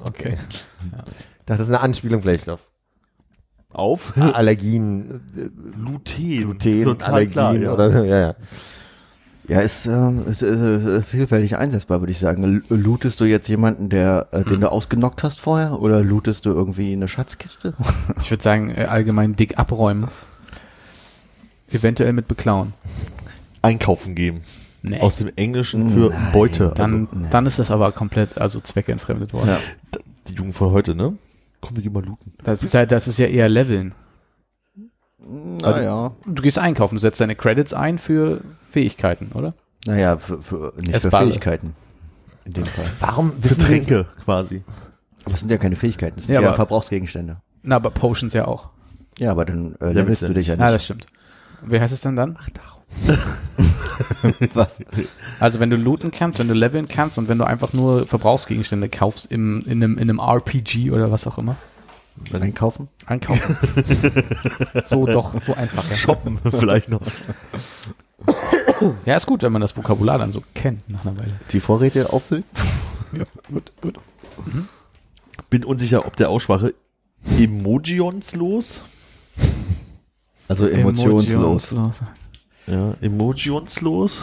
Okay. Ich dachte, das ist eine Anspielung vielleicht auf Auf Allergien, äh, Luten. Total Allergien klar, ja. oder ja, ja. Ja, ist, ähm, ist äh, vielfältig einsetzbar, würde ich sagen. L- Lootest du jetzt jemanden, der, äh, den du ausgenockt hast vorher, oder lootest du irgendwie eine Schatzkiste? [LAUGHS] Ich würde sagen, äh, allgemein dick abräumen. Eventuell mit beklauen. Einkaufen gehen. Nee. Aus dem Englischen für Nein, Beute. dann, nee. dann ist das aber komplett, also zweckentfremdet worden. Ja. also, die Jugend von heute, ne? Komm, wir gehen mal looten. Das ist ja, das ist ja eher Leveln. Naja, Du gehst einkaufen, du setzt deine Credits ein für Fähigkeiten, oder? naja, für, für, nicht für Essbarer. Fähigkeiten. In dem Fall. Warum Für wissen wir, Tränke quasi. Aber es sind ja keine Fähigkeiten, es sind Ja, ja, aber- Verbrauchsgegenstände. Na, aber Potions ja auch. Ja, aber dann äh, levelst ja du dich ja Ja, nicht. das stimmt. Wie heißt es denn dann? [LAUGHS] Was? Also wenn du looten kannst, wenn du leveln kannst und wenn du einfach nur Verbrauchsgegenstände kaufst im, in, einem, in einem RPG oder was auch immer. Einkaufen? Einkaufen. [LAUGHS] so doch, so einfach. Ja. Shoppen vielleicht noch. [LAUGHS] ja, ist gut, wenn man das Vokabular dann so kennt nach einer Weile. Die Vorräte auffüllen? [LAUGHS] Ja, gut, gut. Bin unsicher, ob der Aussprache Emojions los. Also emotionslos. Emotionslos. Ja, Emojions los.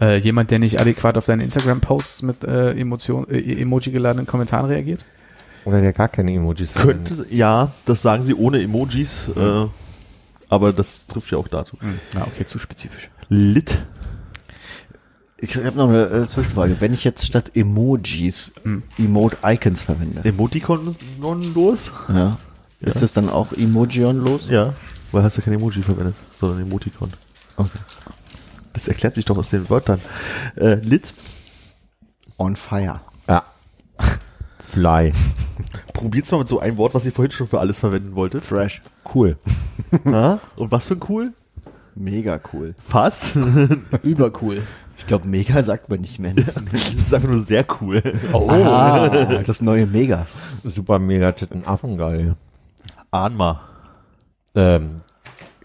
Äh, jemand, der nicht adäquat auf deine Instagram-Posts mit äh, Emotion, äh, Emoji geladenen Kommentaren reagiert? oder der gar keine Emojis verwendet. Könnte, ja, das sagen sie ohne Emojis, äh, aber das trifft ja auch dazu. Na, okay, zu spezifisch. Lit. Ich habe noch eine äh, Zwischenfrage. Wenn ich jetzt statt Emojis Hm. Emote-Icons verwende, Emoticon los? ja, ist das dann auch Emojion los? Ja, weil hast du kein Emoji verwendet, sondern Emoticon. Okay. Das erklärt sich doch aus den Wörtern. Äh, Lit, On fire. Ja. Fly. [LAUGHS] probiert's mal mit so einem Wort, was ich vorhin schon für alles verwenden wollte. Fresh. Cool. [LAUGHS] Na? Und was für ein cool? Mega cool. Fast. [LAUGHS] Übercool. Ich glaube, mega sagt man nicht mehr. das ist einfach nur sehr cool. Oh. Ah, das neue Mega. Super mega Titten Affengeil. Ahnma. Ähm,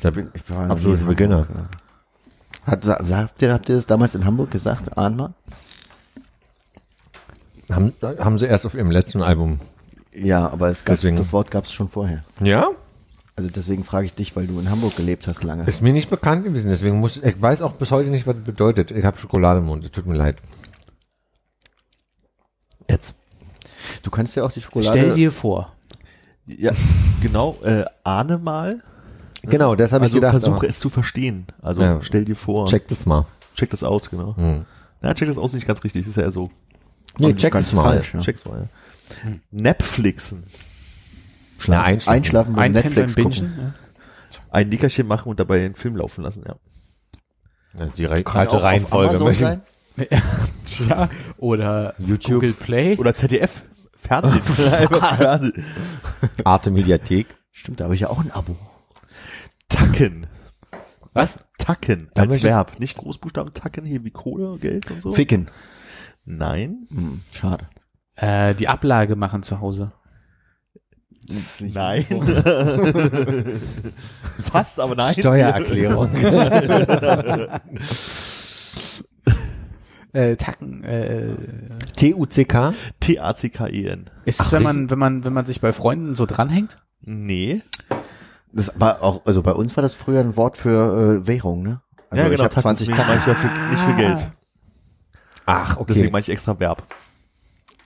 da bin Ich war Absolute nie in Beginner. Hat, habt, ihr, habt ihr das damals in Hamburg gesagt, Ahnma? Haben, haben sie erst auf ihrem letzten Album. Ja, aber es gab's, Deswegen- das Wort gab es schon vorher. Ja? Also deswegen frage ich dich, weil du in Hamburg gelebt hast lange. Ist mir nicht bekannt gewesen, deswegen muss ich weiß auch bis heute nicht, was das bedeutet. Ich habe Schokolade im Mund, es tut mir leid. Jetzt. Du kannst ja auch die Schokolade. Stell dir vor. Ja, genau. Äh, ahne mal. Genau, das habe also ich gedacht. versuche aber- es zu verstehen. Also Ja. stell dir vor. Check das mal. Check das aus, genau. Hm. Ja, check das aus nicht ganz richtig. Ist ja eher so. Nee, Und check ganz das mal. falsch, ja. Check's mal. Ja. Netflixen. Ja, einschlafen. Einschlafen beim Netflix beim gucken. Bingen. Ein Nickerchen machen und dabei einen Film laufen lassen, ja. Das ist die falsche Reihenfolge. Sein? [LAUGHS] Ja. Oder YouTube. Google Play. Oder ZDF. Fernsehen. [LAUGHS] Fernsehen. Arte Mediathek. Stimmt, da habe ich ja auch ein Abo. Tacken. Was? Tacken. Als Verb. Nicht Großbuchstaben tacken, hier wie Kohle, Geld und so. Ficken. Nein. Hm, schade. Äh, die Ablage machen zu Hause. Nein. Fast, [LAUGHS] aber nein. Steuererklärung. [LAUGHS] Äh, Tacken. Äh, T-U-C-K. T-A-C-K-E-N. ist es, Ach, wenn ich- man, wenn man, wenn man sich bei Freunden so dranhängt? Nee. Das war auch, also bei uns war das früher ein Wort für äh, Währung, ne? Also ja, ich genau. habe 20 deswegen meine ich ja für, nicht für Geld. Ach, okay. Deswegen meine ich extra Verb.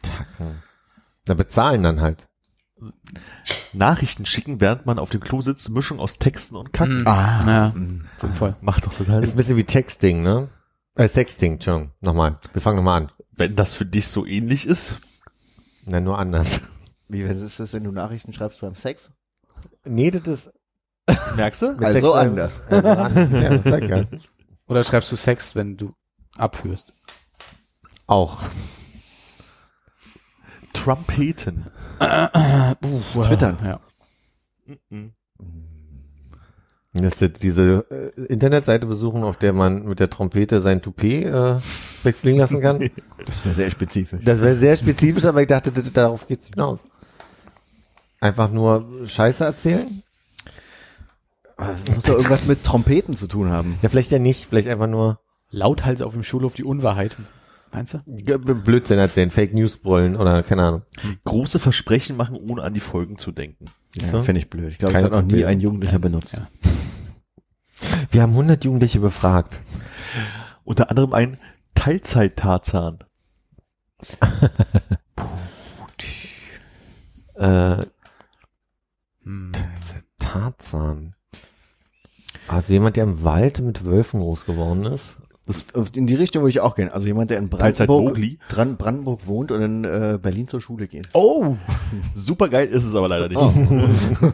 Tacken. Da bezahlen dann halt. Nachrichten schicken, während man auf dem Klo sitzt, Mischung aus Texten und Kacken. Hm. Ah. Ja, Hm. sinnvoll. Macht doch total Ist ein bisschen wie Texting, ne? Äh, Sexting, Entschuldigung. Nochmal. Wir fangen nochmal an. Wenn das für dich so ähnlich ist. Na, nur anders. Wie ist das, wenn du Nachrichten schreibst beim Sex? Nee, das ist Merkst du? mit Also Sex- anders. Also anders. [LAUGHS] ja, sag ja. Oder schreibst du Sex, wenn du abführst? Auch. Trumpeten. Uh, Twittern. Ja. Mhm. Das ist diese äh, Internetseite besuchen, auf der man mit der Trompete sein Toupet äh, wegfliegen lassen kann. [LAUGHS] Das wäre sehr spezifisch. Das wäre sehr spezifisch, aber ich dachte, darauf geht's hinaus. Einfach nur Scheiße erzählen? Das muss doch irgendwas mit Trompeten zu tun haben. Ja, vielleicht ja nicht. Vielleicht einfach nur Lauthals auf dem Schulhof die Unwahrheit. Meinst du? Blödsinn erzählen, Fake News brüllen oder keine Ahnung. Große Versprechen machen, ohne an die Folgen zu denken. Ja, du? Finde ich blöd. Ich glaube, Keine das hat noch nie ein Jugendlicher benutzt. Ja. [LAUGHS] Wir haben 100 Jugendliche befragt. Unter anderem ein Teilzeit-Tarzan. [LAUGHS] Äh, Hm. Tarzan. Also jemand, der im Wald mit Wölfen groß geworden ist. Das, in die Richtung würde ich auch gehen. Also jemand, der in Brandenburg, dran, Brandenburg wohnt und in äh, Berlin zur Schule geht. Oh! Super geil ist es aber leider nicht. Oh. [LAUGHS]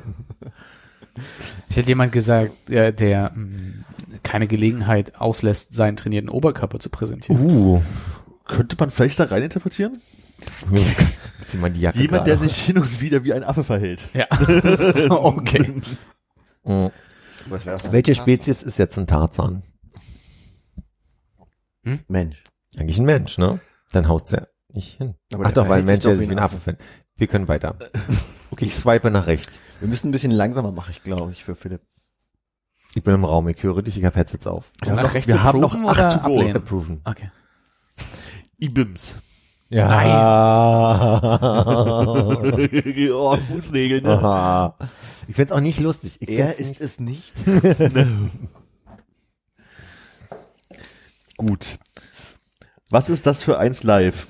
Ich hätte jemand gesagt, der, der mh, keine Gelegenheit auslässt, seinen trainierten Oberkörper zu präsentieren. Uh. Könnte man vielleicht da rein interpretieren? Zieh mal die Jacke Jemand, der sich hin und wieder wie ein Affe verhält. Ja. [LAUGHS] okay. Mhm. Welche Spezies ist jetzt ein Tarzan? Mensch. Eigentlich ein Mensch, ne? Dann haut's ja nicht hin. Aber Ach doch, weil ein Mensch, sich wie ein Affe findet. Wir können weiter. [LAUGHS] Okay, ich swipe nach rechts. Wir müssen ein bisschen langsamer machen, ich glaube ich, für Philipp. Ich bin im Raum, ich höre dich, ich habe Headsets auf. Ist haben nach noch- rechts wir haben noch acht to go. Approven. Okay. Ibims. Ja. [LAUGHS] oh, Fußnägel, ne? Aha. Ich find's auch nicht lustig. Ich Er ist es nicht. [LAUGHS] Gut. Was ist das für eins live?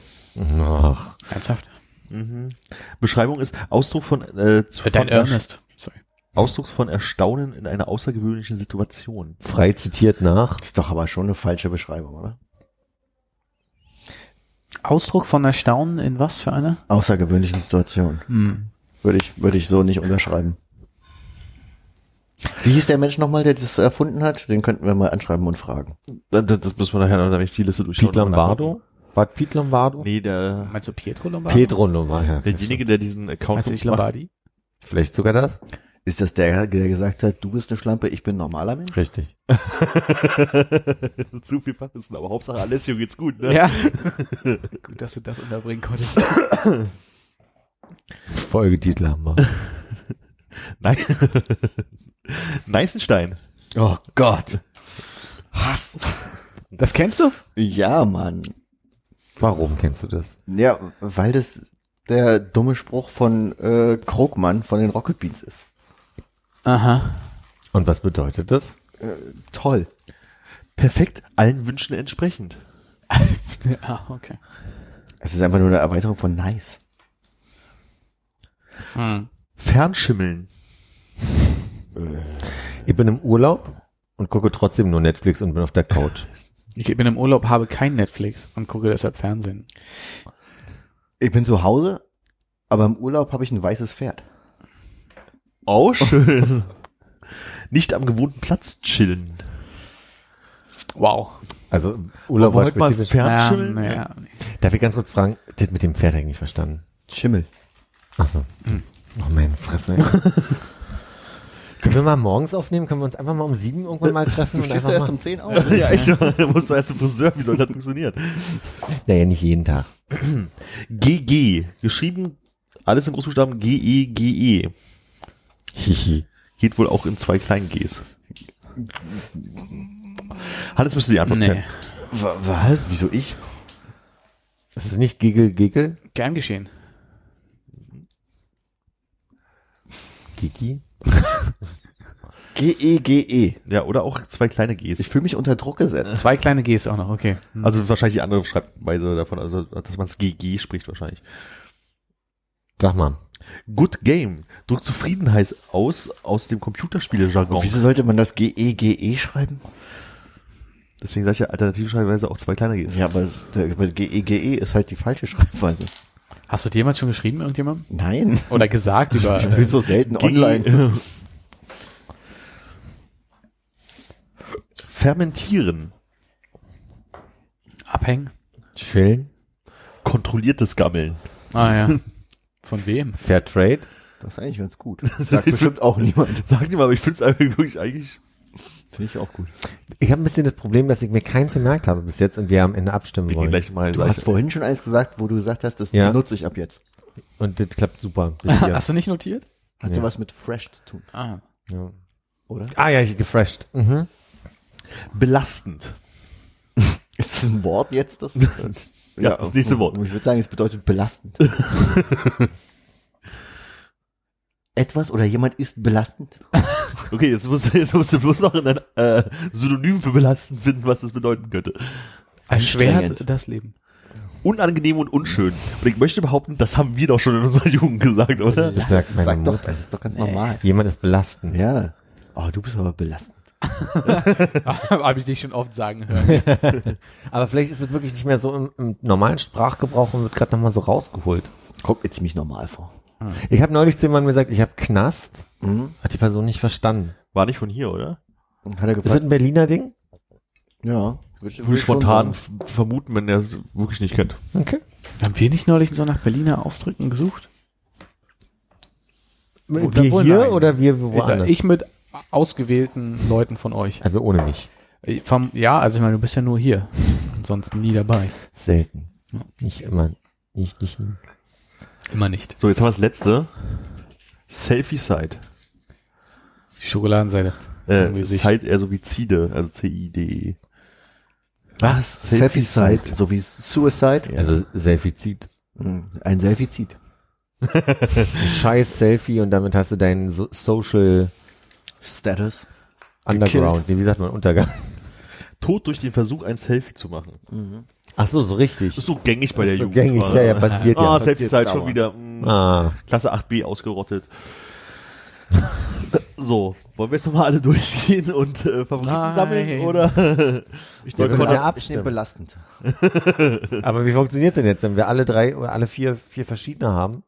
Ach. Ernsthaft? Mhm. Beschreibung ist Ausdruck von, äh, zu, Äh, Dein Ernest. Sorry. Ausdruck von Erstaunen in einer außergewöhnlichen Situation. Frei zitiert nach. Das ist doch aber schon eine falsche Beschreibung, oder? Ausdruck von Erstaunen in was für eine? Außergewöhnlichen Situation. Hm. Würde ich, würde ich so nicht unterschreiben. Wie hieß der Mensch nochmal, der das erfunden hat? Den könnten wir mal anschreiben und fragen. Das, das müssen wir nachher noch nämlich die Liste durchschauen. Piet Lombardo? War Piet Lombardo? Nee, der, Meinst du Pietro Lombardi? Pietro Lombardo. derjenige, der diesen Account Meinst du nicht. Lombardi? Vielleicht sogar das? Ist das der, der gesagt hat, du bist eine Schlampe, ich bin ein normaler Mensch? Richtig. [LAUGHS] Zu viel Fachwissen, aber Hauptsache Alessio geht's gut, ne? Ja. [LAUGHS] Gut, dass du das unterbringen konntest. Folgetitel haben wir. [LAUGHS] Nein. Neißenstein. Oh Gott. Hass. Das kennst du? Ja, Mann. Warum kennst du das? Ja, weil das der dumme Spruch von äh, Krogmann von den Rocket Beans ist. Aha. Und was bedeutet das? Toll. Perfekt, allen Wünschen entsprechend. [LAUGHS] Ja, okay. Es ist einfach nur eine Erweiterung von nice. Hm. Fernschimmeln. Ich bin im Urlaub und gucke trotzdem nur Netflix und bin auf der Couch. Ich bin im Urlaub, habe kein Netflix und gucke deshalb Fernsehen. Ich bin zu Hause, aber im Urlaub habe ich ein weißes Pferd. Auch schön. Nicht am gewohnten Platz chillen. Wow. Also Urlaub war Wollen wir heute mal spezifisch. Fernschimmeln? Ja, ja. Darf ich ganz kurz fragen, das mit dem Pferd habe ich nicht verstanden. Schimmel. Ach so. Oh meine Fresse. [LAUGHS] Können wir mal morgens aufnehmen? Können wir uns einfach mal um sieben irgendwann mal treffen? Du und stehst ja erst mal, um 10 auf. [LAUGHS] ja, echt. Da musst du erst zum Friseur. Wie soll das funktionieren? Naja, nicht jeden Tag. GG. Geschrieben, alles in Großbuchstaben G-E-G-E. Hihi. Geht wohl auch in zwei kleinen Gs. Hannes müsste die Antwort Nee. kennen. Wa- Was? Wieso ich? Das ist nicht Giggle, Giggle, Gern geschehen. Gigi. [LAUGHS] G-E-G-E. Ja, oder auch zwei kleine Gs. Ich fühle mich unter Druck gesetzt. Zwei kleine Gs auch noch, okay. Hm. also wahrscheinlich die andere Schreibweise davon, also dass man es GG spricht wahrscheinlich. Sag mal. Good Game. Drückt Zufriedenheit aus aus dem Computerspiele-Jargon. Wieso sollte man das G-E-G-E schreiben? Deswegen sage ich ja alternative Schreibweise auch zwei kleine Gs. Ja, aber, G-E-G-E ist halt die falsche Schreibweise. Hast du dir jemals schon geschrieben, irgendjemandem? Nein. Oder gesagt [LAUGHS] über Ich bin so selten online. [LAUGHS] Fermentieren. Abhängen? Chillen. Kontrolliertes Gammeln. Ah ja. [LAUGHS] Von wem? Fair Trade. Das ist eigentlich ganz gut. Sagt bestimmt auch niemand. Sag nicht mal, aber ich finde es eigentlich wirklich eigentlich. Finde ich auch gut. Ich habe ein bisschen das Problem, dass ich mir keins gemerkt habe bis jetzt und wir am Ende abstimmen Wir gehen wollen. gleich mal. Du hast vorhin schon eins gesagt, wo du gesagt hast, das Ja. benutze ich ab jetzt. Und das klappt super. Hast du nicht notiert? Hatte Ja. was mit fresh zu tun, Ah. ja. oder? Ah ja, ich gefresht. Mhm. belastend. [LAUGHS] Ist das ein Wort jetzt? Das, [LAUGHS] Ja, das nächste Wort. Ich würde sagen, es bedeutet belastend. [LAUGHS] Etwas oder jemand ist belastend? Okay, jetzt musst, du- jetzt musst du bloß noch ein äh, Synonym für belastend finden, was das bedeuten könnte. Erschwert das Leben. Unangenehm und unschön. Und ich möchte behaupten, das haben wir doch schon in unserer Jugend gesagt, oder? Das sagt meine Sag doch, das ist doch ganz normal. Jemand ist belastend. Ja. Oh, du bist aber belastend. [LAUGHS] Habe ich dich schon oft sagen hören. [LAUGHS] Aber vielleicht ist es wirklich nicht mehr so im, im normalen Sprachgebrauch und wird gerade nochmal so rausgeholt. Kommt mir ziemlich normal vor. Ich habe neulich zu jemandem gesagt, ich habe Knast. Mhm. Hat die Person nicht verstanden. War nicht von hier, oder? Hat er Ist das ein Berliner Ding? Ja. Würde Ich würde spontan vermuten, wenn er es wirklich nicht kennt. Okay. Haben wir nicht neulich so nach Berliner Ausdrücken gesucht? Oder Wir hier nein. oder wir woanders? Ich mit ausgewählten Leuten von euch. also ohne mich. Ja, also ich meine, du bist ja nur hier. Ansonsten nie dabei. Selten. Ja. Nicht immer. Nicht, nicht. Immer nicht. So, jetzt haben wir das letzte. Selfie-Side. Die Schokoladenseite. Äh, Side eher so wie Zide, also C-I-D-E. Was? Selfie-Side, so wie Suicide. Also Selfie-Zieht. Mhm. Ein. [LAUGHS] Ein scheiß Selfie und damit hast du deinen so Social Status. Underground. Nee, wie sagt man? Untergang. Tod durch den Versuch, ein Selfie zu machen. Ach so, so richtig. Das ist so gängig bei Das der ist so Jugend. gängig, ja, ja, passiert ja. Ah, Passiert Selfie-Side schon dauernd. wieder. mm, Ah, Klasse 8b ausgerottet. [LAUGHS] so, wollen wir jetzt nochmal alle durchgehen und äh, Favoriten Nein. sammeln? Oder? [LAUGHS] Ich Wir nehme können ja belastend. Ich nehme abstimmen. belastend. [LAUGHS] aber wie funktioniert denn jetzt, wenn wir alle drei oder alle vier, vier verschiedene haben?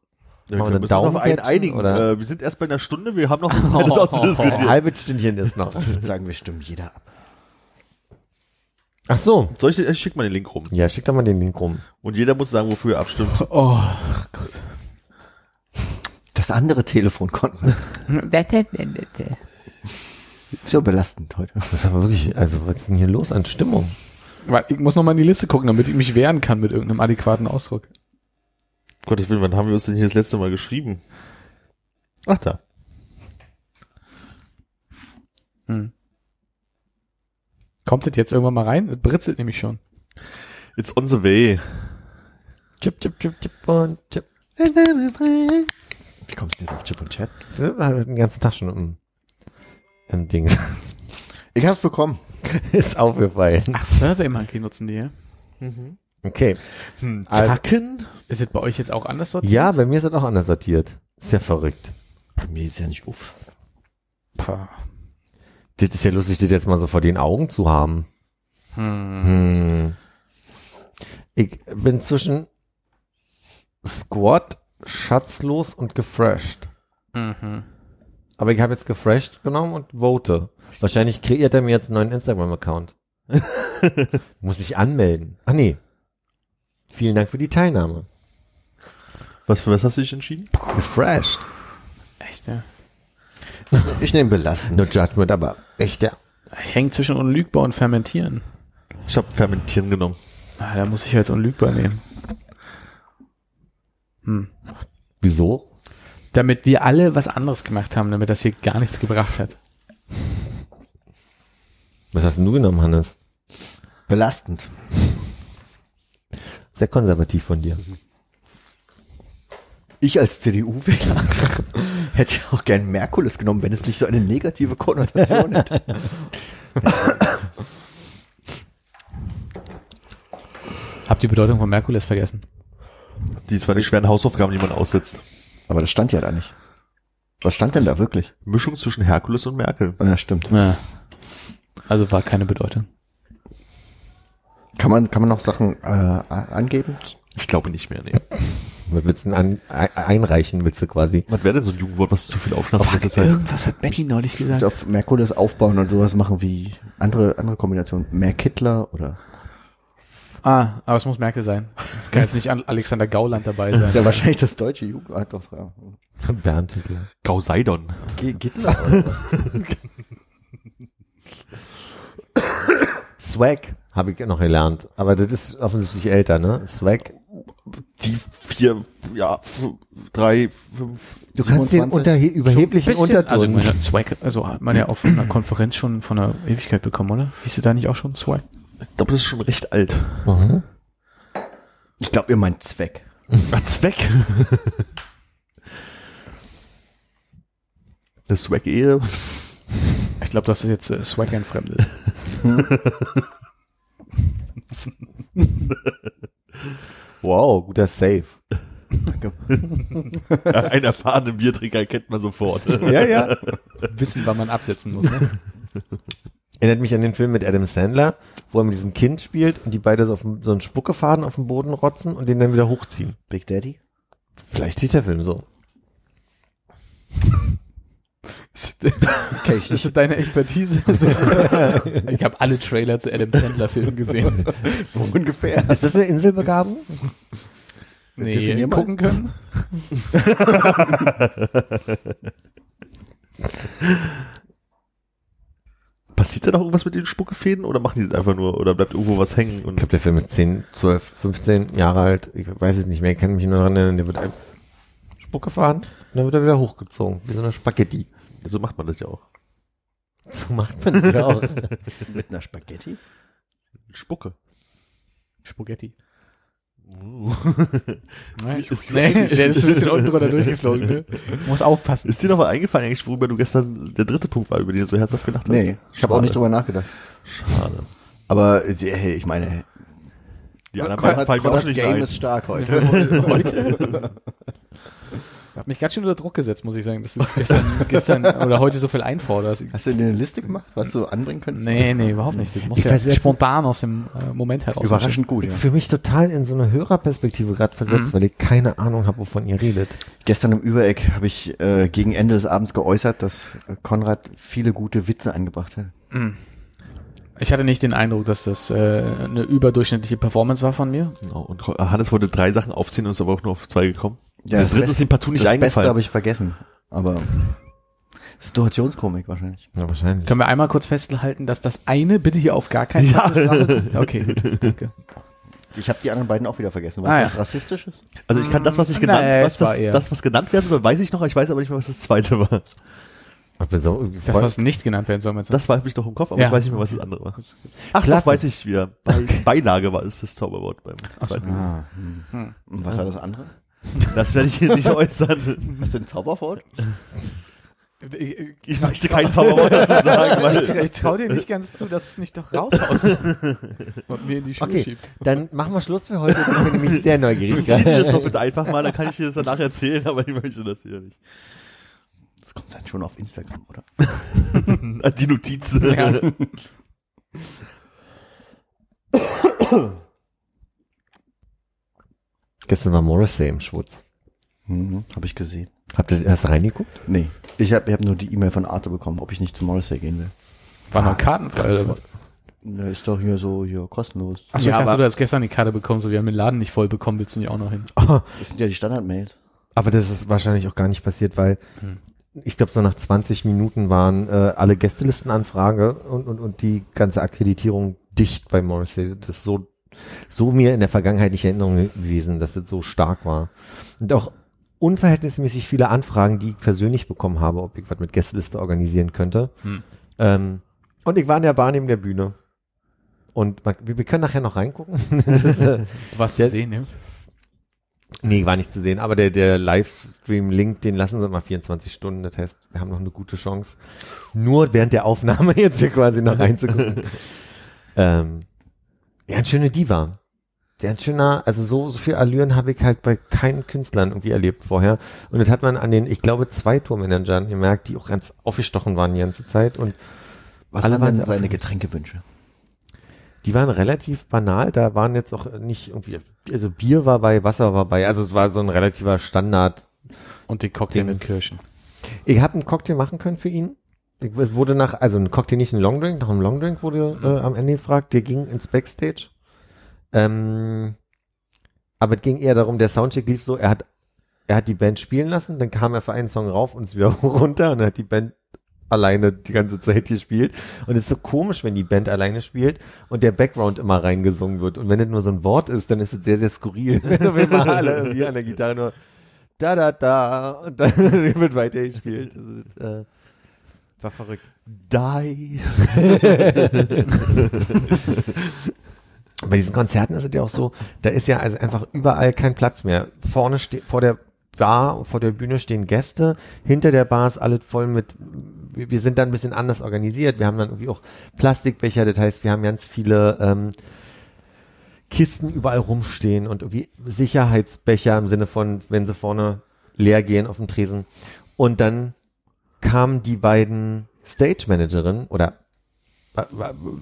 Ja, wir müssen Daumen auf einen einigen. oder? Äh, wir sind erst bei einer Stunde, wir haben noch ein das Ein auszudiskutieren. halbes Stündchen ist noch. Ich würde sagen, wir stimmen jeder ab. Ach so. Soll ich, ich schick mal den Link rum. Ja, schick doch mal den Link rum. Und jeder muss sagen, wofür er abstimmt. Oh Gott. Das andere Telefon konnten. [LAUGHS] So belastend heute. Das ist aber wirklich, also was ist denn hier los an Stimmung? Warte, Ich muss noch mal in die Liste gucken, damit ich mich wehren kann mit irgendeinem adäquaten Ausdruck. Gottes Willen, wann haben wir uns denn hier das letzte Mal geschrieben? Ach da. Hm. Kommt das jetzt irgendwann mal rein? Es britzelt nämlich schon. It's on the way. Chip, chip, chip, chip und chip. Wie kommst du jetzt auf Chip und Chat? War den ganzen Tag schon im, im Ding. Ich hab's bekommen. [LAUGHS] ist aufgefallen. Ach, Survey Monkey nutzen die, ja? Okay. Hm, Also- Tacken? Ist es bei euch jetzt auch anders sortiert? Ja, bei mir ist das auch anders sortiert. Ist ja verrückt. Bei mir ist ja nicht auf. Pah. Das ist ja lustig, das jetzt mal so vor den Augen zu haben. Hm. Hm. Ich bin zwischen Squad, Schatzlos und gefresht. Mhm. Aber ich habe jetzt gefresht genommen und vote. Wahrscheinlich kreiert er mir jetzt einen neuen Instagram-Account. [LAUGHS] Muss mich anmelden. Ach nee. Vielen Dank für die Teilnahme. Was, für was hast du dich entschieden? Gefresht. Echt, ja? Ich nehme belastend. No judgment, aber echt, ja. Ich hänge zwischen unlügbar und fermentieren. Ich habe Fermentieren genommen. Ah, da muss ich jetzt unlügbar nehmen. Hm. Wieso? Damit wir alle was anderes gemacht haben, damit das hier gar nichts gebracht hat. Was hast denn du genommen, Hannes? Belastend. Sehr konservativ von dir. Ich als CDU-Wähler [LAUGHS] hätte auch gern Merkulis genommen, wenn es nicht so eine negative Konnotation hätte. [LAUGHS] Habt die Bedeutung von Merkulis vergessen? Die zwar nicht schweren Hausaufgaben, die man aussetzt. Aber das stand ja da nicht. Was stand denn da wirklich? Mischung zwischen Herkules und Merkel. Ja, stimmt. Ja. Also war keine Bedeutung. Kann man, kann man noch Sachen äh, angeben? Ich glaube nicht mehr, nee. Was willst du denn an, ein- einreichen, willst du quasi? Was wäre denn so ein Jugendwort, was zu viel aufschnappt in letzter Zeit? Irgendwas hat Becky neulich gesagt. Auf Merkulis aufbauen und sowas machen wie andere, andere Kombinationen. Merkittler oder? Ah, aber es muss Merkel sein. Es kann jetzt nicht an Alexander Gauland dabei Das [LAUGHS] ist ja sein. wahrscheinlich das deutsche Jugend. Ah, doch, ja. [LAUGHS] Bernd Hitler. Gauseidon. G Gittler was? [LAUGHS] Swag habe ich noch gelernt. Aber das ist offensichtlich älter, ne? Swag. Die vier, ja, drei, fünf. Du kannst den 27? unter überheblichen Bisschen- also ich Unterton. meine, Swag, also hat man ja auf einer [CLEARS THROAT] Konferenz schon von einer Ewigkeit bekommen, oder? Hieß du da nicht auch schon Swag? Ich glaube, das ist schon recht alt. Mhm. Ich glaube, ihr meint Zweck. [LAUGHS] Ah, Zweck. [LAUGHS] Eine Swag-Ehe. Ich glaube, das ist jetzt äh, Swag entfremdet. [LAUGHS] Wow, guter Save. [LAUGHS] Einen erfahrenen Biertrinker kennt man sofort. Ja, ja. Wissen, wann man absetzen muss, ne? Erinnert mich an den Film mit Adam Sandler, wo er mit diesem Kind spielt und die beide so, auf dem, so einen Spuckefaden auf den Boden rotzen und den dann wieder hochziehen. Big Daddy? Vielleicht sieht der Film so. Okay, Das ist deine Expertise. [LAUGHS] Ich habe alle Trailer zu Adam Sandler Filmen gesehen. [LAUGHS] so ungefähr. Ist das eine Inselbegabung? Nee, gucken können. [LAUGHS] Passiert da noch irgendwas mit den Spuckefäden oder machen die das einfach nur oder bleibt irgendwo was hängen? Ich glaube, der Film ist 10, 12, 15 Jahre alt. Ich weiß es nicht mehr. Ich kann mich nur daran erinnern. Der wird ein Spuckefaden und dann wird er wieder hochgezogen. Wie so eine Spaghetti. So macht man das ja auch. So macht man das ja auch. [LAUGHS] Mit einer Spaghetti? Spucke. Spaghetti. Uh. [LAUGHS] Nee, Ist- nee, der ist ein bisschen unten drunter durchgeflogen. Ne? Muss aufpassen. Ist dir noch mal eingefallen eigentlich, worüber du gestern der dritte Punkt war, über den du so herzhaft gedacht hast? Nee, ich habe auch nicht drüber nachgedacht. Schade. Aber hey, ich meine, Die anderen beiden fallen mir nicht Game ein. ist stark heute. [LAUGHS] Heute? Hab mich ganz schön unter Druck gesetzt, muss ich sagen, dass du [LAUGHS] gestern, gestern oder heute so viel einforderst. Hast du dir eine Liste gemacht, was du anbringen könntest? Nee, nee, überhaupt nicht. Du musst Ich ja weiß spontan aus dem äh, Moment heraus. Überraschend gut, Ich ja. für mich total in so eine Hörerperspektive gerade versetzt, weil ich keine Ahnung habe, wovon ihr redet. Gestern im Übereck habe ich äh, gegen Ende des Abends geäußert, dass äh, Konrad viele gute Witze angebracht hat. Ich hatte nicht den Eindruck, dass das äh, eine überdurchschnittliche Performance war von mir. Genau. Und Hannes wollte drei Sachen aufziehen und ist aber auch nur auf zwei gekommen. Ja, das dritte ist ihm partout nicht das eingefallen. Beste habe ich vergessen, aber Situationskomik wahrscheinlich. Ja, wahrscheinlich. Können wir einmal kurz festhalten, dass das eine bitte hier auf gar keinen Fall kommt? Okay, gut, danke. Ich habe die anderen beiden auch wieder vergessen. Was Ah, ja. was rassistisches? Also ich kann das, was ich Nee, genannt, was es war das, das, was genannt werden soll, weiß ich noch, ich weiß aber nicht mehr, was das zweite war. So Das, was nicht genannt werden soll, meinst du? Das war ich doch im Kopf, aber Ja. ich weiß nicht mehr, was das andere war. Ach, Klasse. doch, weiß ich wieder. Bei, Beilage war es das Zauberwort beim zweiten. Ah, hm. Und was war das andere? Das werde ich hier nicht äußern. Was ist denn Zauberwort? ich, Ich möchte kein Zauberwort dazu sagen, [LAUGHS] weil ich, ich traue dir nicht ganz zu, dass du es nicht doch raushaust und mir in die Schuhe Okay, schiebst. dann machen wir Schluss für heute. Ich bin nämlich sehr neugierig. Zieh dir das doch bitte einfach mal, dann kann ich dir das danach erzählen, aber ich möchte das hier nicht. Das kommt dann schon auf Instagram, oder? [LAUGHS] Die Notiz. Ja. [LAUGHS] Gestern war Morrissey im Schwutz. Mhm, habe ich gesehen. Habt ihr erst reingeguckt? Nee, ich habe ich hab nur die E-Mail von Arte bekommen, ob ich nicht zu Morrissey gehen will. War noch kartenfrei oder was? Na, ist doch hier so hier kostenlos. Achso, Ja, ich dachte, aber- du hast gestern die Karte bekommen, so wir haben den Laden nicht voll bekommen, willst du nicht auch noch hin? [LAUGHS] Das sind ja die Standard-Mails. Aber das ist wahrscheinlich auch gar nicht passiert, weil ich glaube, so nach 20 Minuten waren äh, alle Gästelistenanfrage und, und, und die ganze Akkreditierung dicht bei Morrissey. Das ist so, so mir in der Vergangenheit nicht in Erinnerung gewesen, dass es so stark war. Und auch unverhältnismäßig viele Anfragen, die ich persönlich bekommen habe, ob ich was mit Gästeliste organisieren könnte. Hm. Ähm, und ich war in der Bar neben der Bühne. Und man, wir, wir können nachher noch reingucken. [LAUGHS] Das äh, Du warst zu sehen, ja? Nee, war nicht zu sehen, aber der, der Livestream-Link, den lassen sie mal 24 Stunden. Das heißt, wir haben noch eine gute Chance, nur während der Aufnahme [LAUGHS] jetzt hier quasi noch reinzugucken. [LAUGHS] ähm, ja, ein schöner Diva. Der ein schöner, also so, so viel Allüren habe ich halt bei keinen Künstlern irgendwie erlebt vorher. Und das hat man an den, ich glaube, zwei Tourmanagern gemerkt, die auch ganz aufgestochen waren die ganze Zeit. Und Was Alle waren seine Getränkewünsche? Die waren relativ banal, da waren jetzt auch nicht irgendwie, also Bier war bei, Wasser war bei, also es war so ein relativer Standard. Und die Cocktail mit. Kirschen. Ich habe einen Cocktail machen können für ihn. Es wurde nach, also ein Cocktail, nicht ein Longdrink, nach einem Longdrink wurde äh, am Ende gefragt, der ging ins Backstage. Ähm, aber es ging eher darum, der Soundcheck lief so, er hat, er hat die Band spielen lassen, dann kam er für einen Song rauf und ist wieder [LAUGHS] runter und dann hat die Band alleine die ganze Zeit gespielt. Und es ist so komisch, wenn die Band alleine spielt und der Background immer reingesungen wird. Und wenn es nur so ein Wort ist, dann ist es sehr, sehr skurril. [LAUGHS] Wenn einmal alle irgendwie an der Gitarre nur da, da, da und dann [LAUGHS] wird weiter gespielt. Das ist, äh, war verrückt. Die. Bei diesen Konzerten ist es ja auch so, da ist ja also einfach überall kein Platz mehr. Vorne steht, vor der Bar, vor der Bühne stehen Gäste, hinter der Bar ist alles voll mit, wir sind dann ein bisschen anders organisiert. Wir haben dann irgendwie auch Plastikbecher, das heißt, wir haben ganz viele ähm, Kisten überall rumstehen und irgendwie Sicherheitsbecher im Sinne von, wenn sie vorne leer gehen auf dem Tresen. Und dann kamen die beiden Stage Managerinnen oder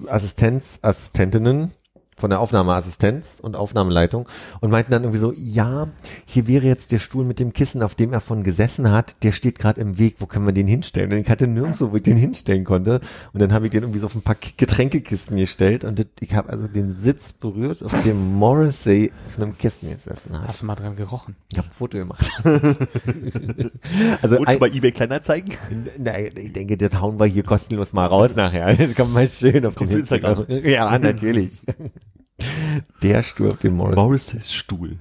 Assistenz, Assistentinnen von der Aufnahmeassistenz und Aufnahmeleitung und meinten dann irgendwie so, ja, hier wäre jetzt der Stuhl mit dem Kissen, auf dem er von gesessen hat, der steht gerade im Weg, wo können wir den hinstellen? Und ich hatte nirgendwo, wo ich den hinstellen konnte und dann habe ich den irgendwie so auf ein paar Getränkekisten gestellt und ich habe also den Sitz berührt, auf dem Morrissey auf einem Kissen gesessen hat. Hast du mal dran gerochen? Ich habe ein Foto gemacht. [LAUGHS] also ein, bei eBay Kleinanzeigen? na, ich denke, das hauen wir hier kostenlos mal raus nachher. Das kommt mal schön auf Kommt den Instagram. Ja, natürlich. Der Stuhl auf dem Morris. Morris's Stuhl.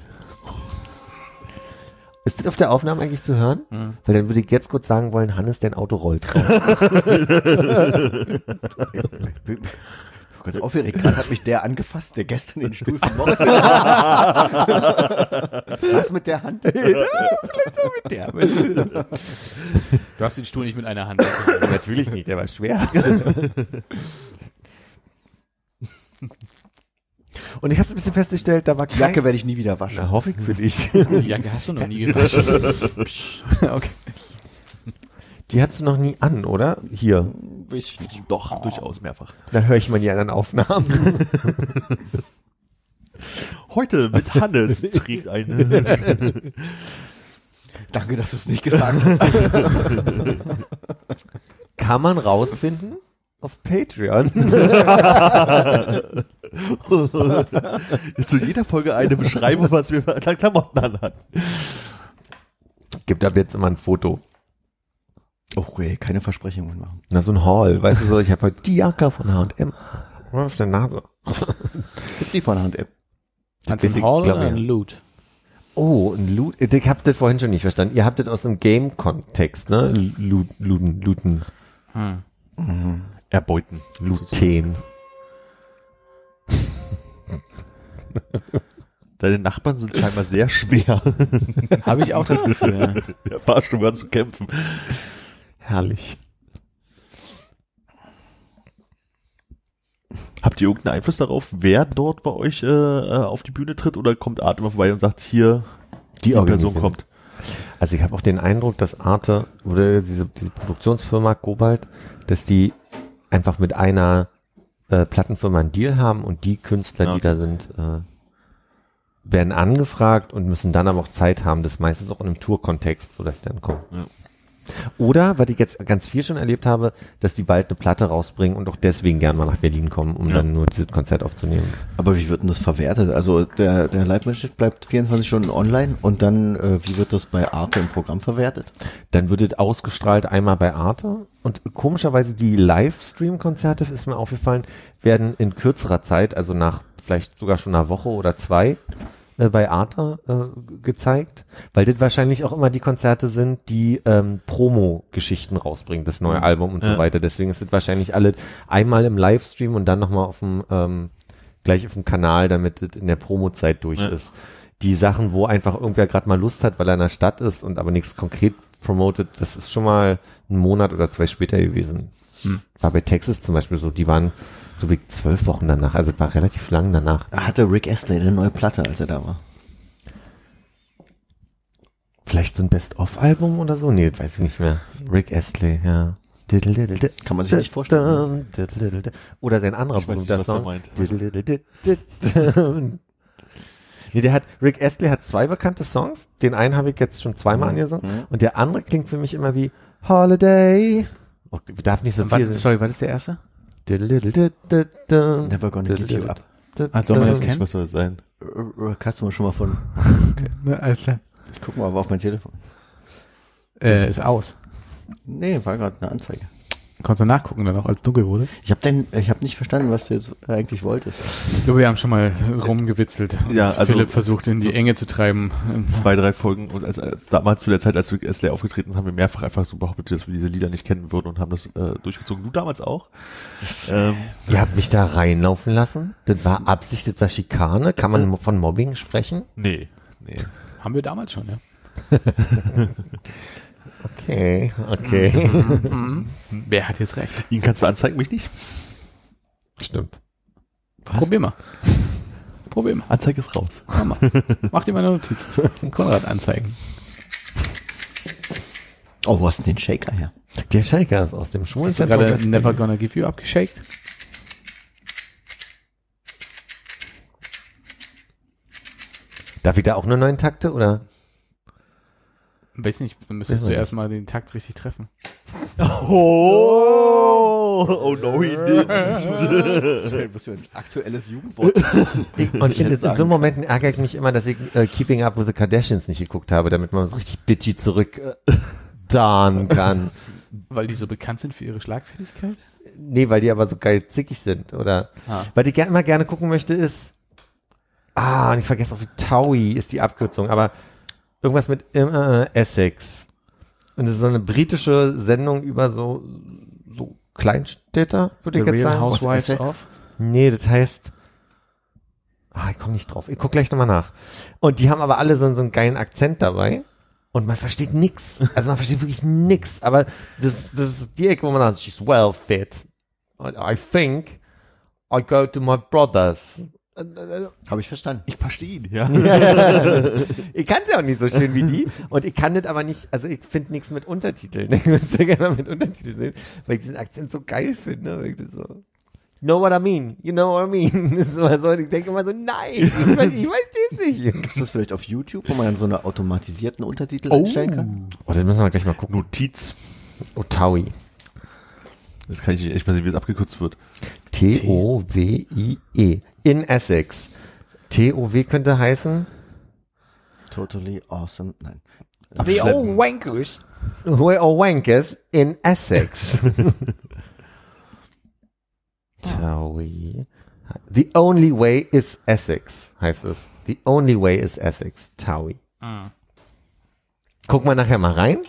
Ist das auf der Aufnahme eigentlich zu hören? Mhm. Weil dann würde ich jetzt kurz sagen wollen, Hannes, dein Auto rollt raus. [LAUGHS] Ganz aufgeregt. Gerade hat mich der angefasst, der gestern den Stuhl von Morris [LAUGHS] Was mit der Hand? mit der. Du hast den Stuhl nicht mit einer Hand. [LAUGHS] Natürlich nicht, der war schwer. Und ich habe ein bisschen festgestellt, da war Die kein... Jacke werde ich nie wieder waschen. Na, hoffe ich für dich. [LAUGHS] Die Jacke hast du noch nie gewaschen. [LAUGHS] okay. Die hattest du noch nie an, oder? Hier. Ich nicht. Doch, durchaus mehrfach. Dann höre ich mal die anderen Aufnahmen. [LAUGHS] Heute mit Hannes trägt eine. Danke, dass du es nicht gesagt hast. Kann man rausfinden? Auf Patreon. [LAUGHS] Zu jeder Folge eine Beschreibung, was wir für Klamotten anhatten. Gibt ab jetzt immer ein Foto. Oh, ey, keine Versprechungen machen. Na, so ein Haul. Weißt du so, ich habe heute die Jacke von H&M auf der Nase. Ist die von du weiß ein Haul oder ich. ein Loot? Oh, ein Loot. Ich hab das vorhin schon nicht verstanden. Ihr habt das aus einem Game-Kontext, ne? Loot, looten, looten, Hm. Erbeuten. looten. [LAUGHS] Deine Nachbarn sind scheinbar sehr schwer. Habe ich auch das Gefühl, ja. Der war zu kämpfen. Herrlich. Habt ihr irgendeinen Einfluss darauf, wer dort bei euch äh, äh, auf die Bühne tritt oder kommt Art immer vorbei und sagt, hier, die, Person organisieren. kommt? Also ich habe auch den Eindruck, dass Arte oder diese, diese Produktionsfirma Kobalt, dass die einfach mit einer äh, Plattenfirma einen Deal haben und die Künstler, Ja. die da sind, äh, werden angefragt und müssen dann aber auch Zeit haben. Das ist meistens auch in einem Tour-Kontext, so dass sie dann kommen. Ja. Oder, was ich jetzt ganz viel schon erlebt habe, dass die bald eine Platte rausbringen und auch deswegen gern mal nach Berlin kommen, um Ja. dann nur dieses Konzert aufzunehmen. Aber wie wird denn das verwertet? Also der, der Live-Mitschnitt bleibt 24 Stunden online und dann, äh, wie wird das bei Arte im Programm verwertet? Dann wird es ausgestrahlt einmal bei Arte und komischerweise die Livestream-Konzerte, ist mir aufgefallen, werden in kürzerer Zeit, also nach vielleicht sogar schon einer Woche oder zwei, äh, bei Arte äh, gezeigt, weil das wahrscheinlich auch immer die Konzerte sind, die ähm, Promo-Geschichten rausbringen, das neue Album und so Ja. weiter. Deswegen ist es wahrscheinlich alle einmal im Livestream und dann nochmal auf dem ähm, gleich auf dem Kanal, damit es in der Promo-Zeit durch Ja. ist. Die Sachen, wo einfach irgendwer gerade mal Lust hat, weil er in der Stadt ist und aber nichts konkret promotet, das ist schon mal einen Monat oder zwei später gewesen. War bei Texas zum Beispiel so, die waren so wie zwölf Wochen danach, also es war relativ lang danach. Da hatte Rick Astley eine neue Platte, als er da war. Vielleicht so ein Best-of-Album oder so? Nee, das weiß ich nicht mehr. Rick Astley, ja. Kann man sich nicht vorstellen. Oder sein anderer Ich weiß nicht, berühmter was er Song. Nee, der hat, Rick Astley hat zwei bekannte Songs. Den einen habe ich jetzt schon zweimal Mhm. angesungen. Und der andere klingt für mich immer wie Holiday. Oh, darf nicht so viel. Was, sorry, was ist der erste? Never gonna give you up. Ah, soll man das Ich, kennen? was soll das sein? Äh, Hast du mal schon mal von. [LAUGHS] Ne, alles klar. Ich guck mal auf mein Telefon. Äh, ist aus. Nee, war gerade eine Anzeige. Konntest du nachgucken dann auch, als dunkel wurde? Ich habe denn, ich habe nicht verstanden, was du jetzt eigentlich wolltest. Ich glaube, wir haben schon mal rumgewitzelt. Ja, Und also- Philipp versucht, in die Enge zu treiben. Zwei, drei Folgen und als, als damals zu der Zeit, als Rick Astley aufgetreten ist, haben wir mehrfach einfach so behauptet, dass wir diese Lieder nicht kennen würden und haben das äh, durchgezogen. Du damals auch? Ähm, Ihr habt mich da reinlaufen lassen? Das war Absicht, das war Schikane? Kann man von Mobbing sprechen? nee, nee. Haben wir damals schon, ja. [LAUGHS] Okay, okay. Mhm. [LAUGHS] Wer hat jetzt recht? Ihn kannst du anzeigen, mich nicht? Stimmt. Probier mal. Probier mal. Anzeige ist raus. Mach, mal. Mach dir mal eine Notiz. Konrad anzeigen. Oh, wo hast du denn den Shaker her? Der Shaker ist aus dem Hast du gerade Never Gonna Give You abgeschakt? Darf ich da auch nur neun Takte oder? Weiß nicht, dann müsstest Weiß du erstmal den Takt richtig treffen. Oh, oh no, he [LAUGHS] didn't. Was für ein aktuelles Jugendwort. Und in, in so Momenten ärgere ich mich immer, dass ich äh, Keeping Up with the Kardashians nicht geguckt habe, damit man so richtig bitchy zurück äh, kann. Weil die so bekannt sind für ihre Schlagfertigkeit? Nee, weil die aber so geil zickig sind, oder? Ah. Was ich gerne immer gerne gucken möchte, ist, ah, und ich vergesse auch wie Taui ist die Abkürzung, aber irgendwas mit äh, Essex. Und es ist so eine britische Sendung über so, so Kleinstädter, würde ich jetzt Real sagen. Housewives of? Nee, das heißt, ah, ich komme nicht drauf. Ich guck gleich nochmal nach. Und die haben aber alle so, so einen geilen Akzent dabei. Und man versteht nix. Also man versteht wirklich nix. Aber das, das ist die Ecke, wo man sagt, she's well fit. I think I go to my brothers. Habe ich verstanden. Ich verstehe ihn, ja. [LAUGHS] ich kann es ja auch nicht so schön wie die. Und ich kann das aber nicht, also ich finde nichts mit Untertiteln. [LAUGHS] Ich würde sehr gerne mal mit Untertiteln sehen, weil ich diesen Akzent so geil finde. Weil ich das so, you know what I mean? You know what I mean? [LAUGHS] Das ist immer so, und ich denke immer so, nein, ich weiß, ich weiß das nicht. Gibt es das vielleicht auf YouTube, wo man dann so eine automatisierten Untertitel einstellen kann? Oh, das müssen wir gleich mal gucken. Notiz. Otawi. Das kann ich echt mal sehen, wie es abgekürzt wird. T-O-W-I-E. In Essex. T-O-W könnte heißen, Totally awesome. Nein. The old wankers. Where are wankers in Essex? [LAUGHS] Towie. The only way is Essex, heißt es. The only way is Essex. Towie. Guck mal nachher mal rein.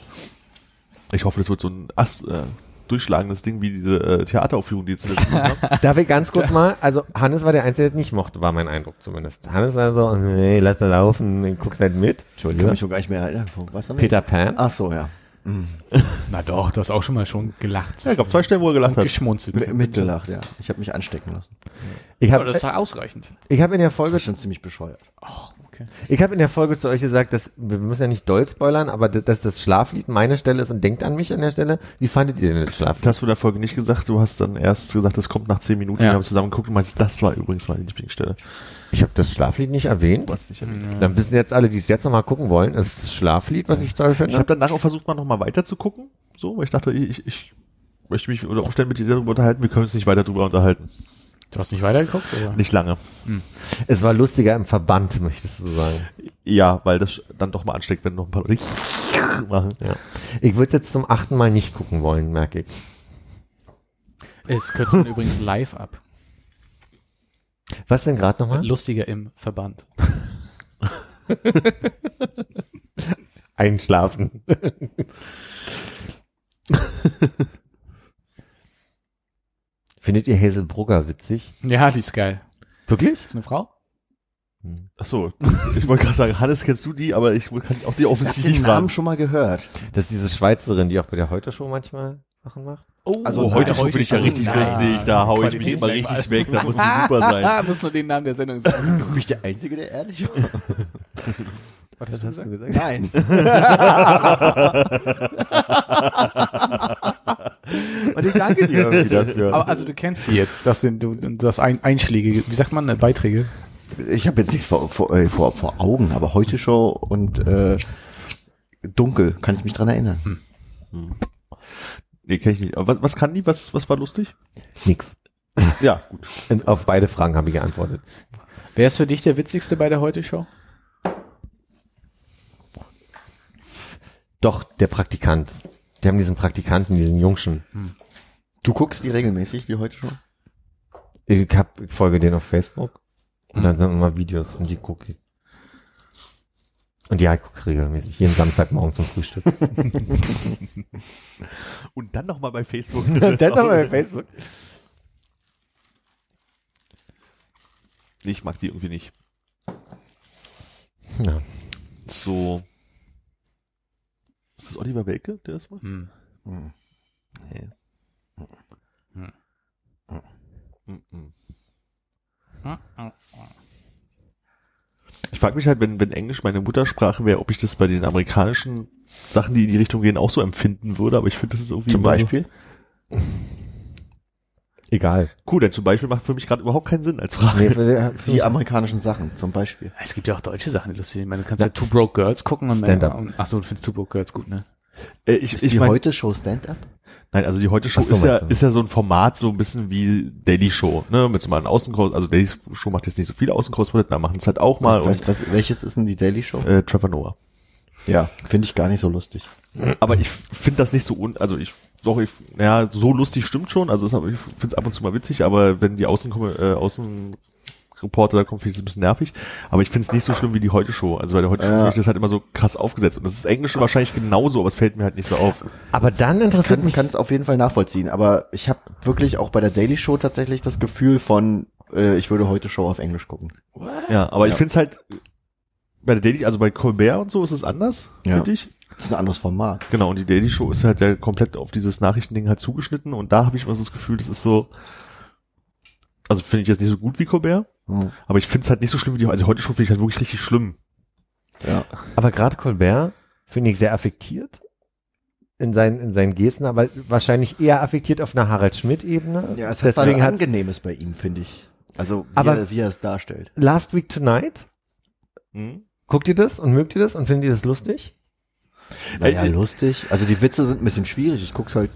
Ich hoffe, das wird so ein Ast, äh, durchschlagendes Ding wie diese äh, Theateraufführung, die ihr zuletzt gemacht habt. Darf ich ganz kurz mal, also Hannes war der Einzige, der das nicht mochte, war mein Eindruck zumindest. Hannes war so, nee, lass da laufen, guck nicht mit. Ich kann Entschuldigung. mich schon gar nicht mehr erinnern. Was haben wir? Peter Pan. Ach so, ja. [LAUGHS] Na doch, du hast auch schon mal schon gelacht. Ja, ich glaube, zwei Stellen, wo er gelacht Und hat. geschmunzelt. M- Mitgelacht, ja. Ich habe mich anstecken lassen. Ich Aber habe das ist doch ausreichend. ich hab in der Das Folge war schon ziemlich bescheuert. Oh, okay. Ich habe in der Folge zu euch gesagt, dass wir müssen ja nicht doll spoilern, aber dass das Schlaflied meine Stelle ist und denkt an mich an der Stelle. Wie fandet ihr denn das Das Schlaflied? hast du in der Folge nicht gesagt. Du hast dann erst gesagt, das kommt nach zehn Minuten. Ja. Wir haben zusammen geguckt und meinst, das war übrigens meine Lieblingsstelle. Ich habe das Schlaflied nicht erwähnt. Du hast nicht erwähnt. Dann wissen jetzt alle, die es jetzt nochmal gucken wollen, es ist das Schlaflied, was ich toll Ich finde. habe danach auch versucht, mal nochmal weiter zu gucken. So, weil ich dachte, ich, ich möchte mich unter Umständen mit dir darüber unterhalten. Wir können uns nicht weiter darüber unterhalten. Du hast nicht weitergeguckt? Oder? Nicht lange. Es war lustiger im Verband, möchtest du sagen. Ja, weil das dann doch mal ansteckt, wenn noch ein paar Leute [LAUGHS] machen. Ja. Ich würde jetzt zum achten Mal nicht gucken wollen, merke ich. Es kürzt man übrigens [LAUGHS] live ab. Was denn gerade nochmal? Lustiger im Verband. [LAUGHS] Einschlafen. Findet ihr Hazel Brugger witzig? Ja, die ist geil. Wirklich? Ist eine Frau? Ach so, [LAUGHS] ich wollte gerade sagen, Hannes, kennst du die, aber ich kann auch die Ich offensichtlich den nicht fragen. Namen schon mal gehört. Das ist diese Schweizerin, die auch bei der Heute-Show manchmal Sachen macht. Oh, Also Oh, heute schon finde ich ja Show. richtig Nein. lustig, da hau ich mich immer richtig weg, da muss sie [LAUGHS] super sein. Ah, muss nur den Namen der Sendung sagen. [LAUGHS] Bin ich der Einzige, der ehrlich war? Was hast du gesagt? Nein. [LAUGHS] Und ich danke dir [LAUGHS] irgendwie dafür. Aber also du kennst sie jetzt, das sind du das ein, Einschläge, wie sagt man, äh, Beiträge? Ich habe jetzt nichts vor, vor, äh, vor, vor Augen, aber heute Show und äh, dunkel kann ich mich dran erinnern. Nee, kenn ich nicht. Aber was, was kann die? Was, was war lustig? Nix. Ja, gut. [LAUGHS] Und auf beide Fragen habe ich geantwortet. Wer ist für dich der witzigste bei der Heute-Show? Doch, der Praktikant. Die haben diesen Praktikanten, diesen Jungschen. Du guckst die regelmäßig, die heute Show? Ich, hab, ich folge denen auf Facebook. Und dann sind immer Videos und die gucke ich. Und ja, ich gucke regelmäßig. Jeden Samstagmorgen zum Frühstück. [LAUGHS] Und dann nochmal bei Facebook. und [LAUGHS] dann nochmal bei Facebook. Nee, ich mag die irgendwie nicht. Ja. So. Ist das Oliver Welke, der das macht? Hm. Nee. Hm. Mhm. Ich frage mich halt, wenn, wenn Englisch meine Muttersprache wäre, ob ich das bei den amerikanischen Sachen, die in die Richtung gehen, auch so empfinden würde, aber ich finde, das ist irgendwie Zum Beispiel? Egal. Cool, denn zum Beispiel macht für mich gerade überhaupt keinen Sinn als Frage. Nee, [LAUGHS] die, amerikanischen Sachen, zum Beispiel. Es gibt ja auch deutsche Sachen, die lustig sind. Ich meine, du kannst Ja, ja, Two Broke Girls gucken und Stand-up. und- Ach so, du findest Two Broke Girls gut, ne? Äh, ich, Ist ich die mein, heute Show Stand-up? Nein, also die heute Show so, ist ja ist ja so ein Format so ein bisschen wie Daily Show, ne, mit so mal einem Außenkurs, also Daily Show macht jetzt nicht so viele Außenkorrespondenten, da machen es halt auch mal Weißt, und was, welches ist denn die Daily Show? äh, Trevor Noah. Ja, finde ich gar nicht so lustig. Aber ich finde das nicht so un, also ich doch ich ja so lustig stimmt schon, also es, ich finde es ab und zu mal witzig, aber wenn die Außen äh, Außenreporter da kommen, finde ich es ein bisschen nervig, aber ich finde es nicht so schlimm wie die heute Show, also bei der heute Show Ja. ich das halt immer so krass aufgesetzt und das ist Englisch wahrscheinlich genauso, aber es fällt mir halt nicht so auf. Aber dann interessiert Kann mich, kann es auf jeden Fall nachvollziehen, aber ich habe wirklich auch bei der Daily Show tatsächlich das Gefühl von, äh, ich würde heute Show auf Englisch gucken. Ja, aber ich Ja. finde es halt bei der Daily, also bei Colbert und so ist es anders, Ja. finde ich. Das ist ein anderes Format. Genau, und die Daily Show ist halt ja komplett auf dieses Nachrichtending halt zugeschnitten und da habe ich immer so das Gefühl, das ist so, also finde ich jetzt nicht so gut wie Colbert, Hm. Aber ich finde es halt nicht so schlimm wie die, also heute schon finde ich halt wirklich richtig schlimm. Ja. Aber gerade Colbert finde ich sehr affektiert in seinen, in seinen Gesten, aber wahrscheinlich eher affektiert auf einer Harald Schmidt-Ebene. Ja, es hat Deswegen was Angenehmes bei ihm, finde ich. Also, wie, Aber- er, wie er es darstellt. Last Week Tonight, Hm? guckt ihr das und mögt ihr das und findet ihr das lustig? Naja, Äh, lustig. Also die Witze sind ein bisschen schwierig. Ich guck's halt,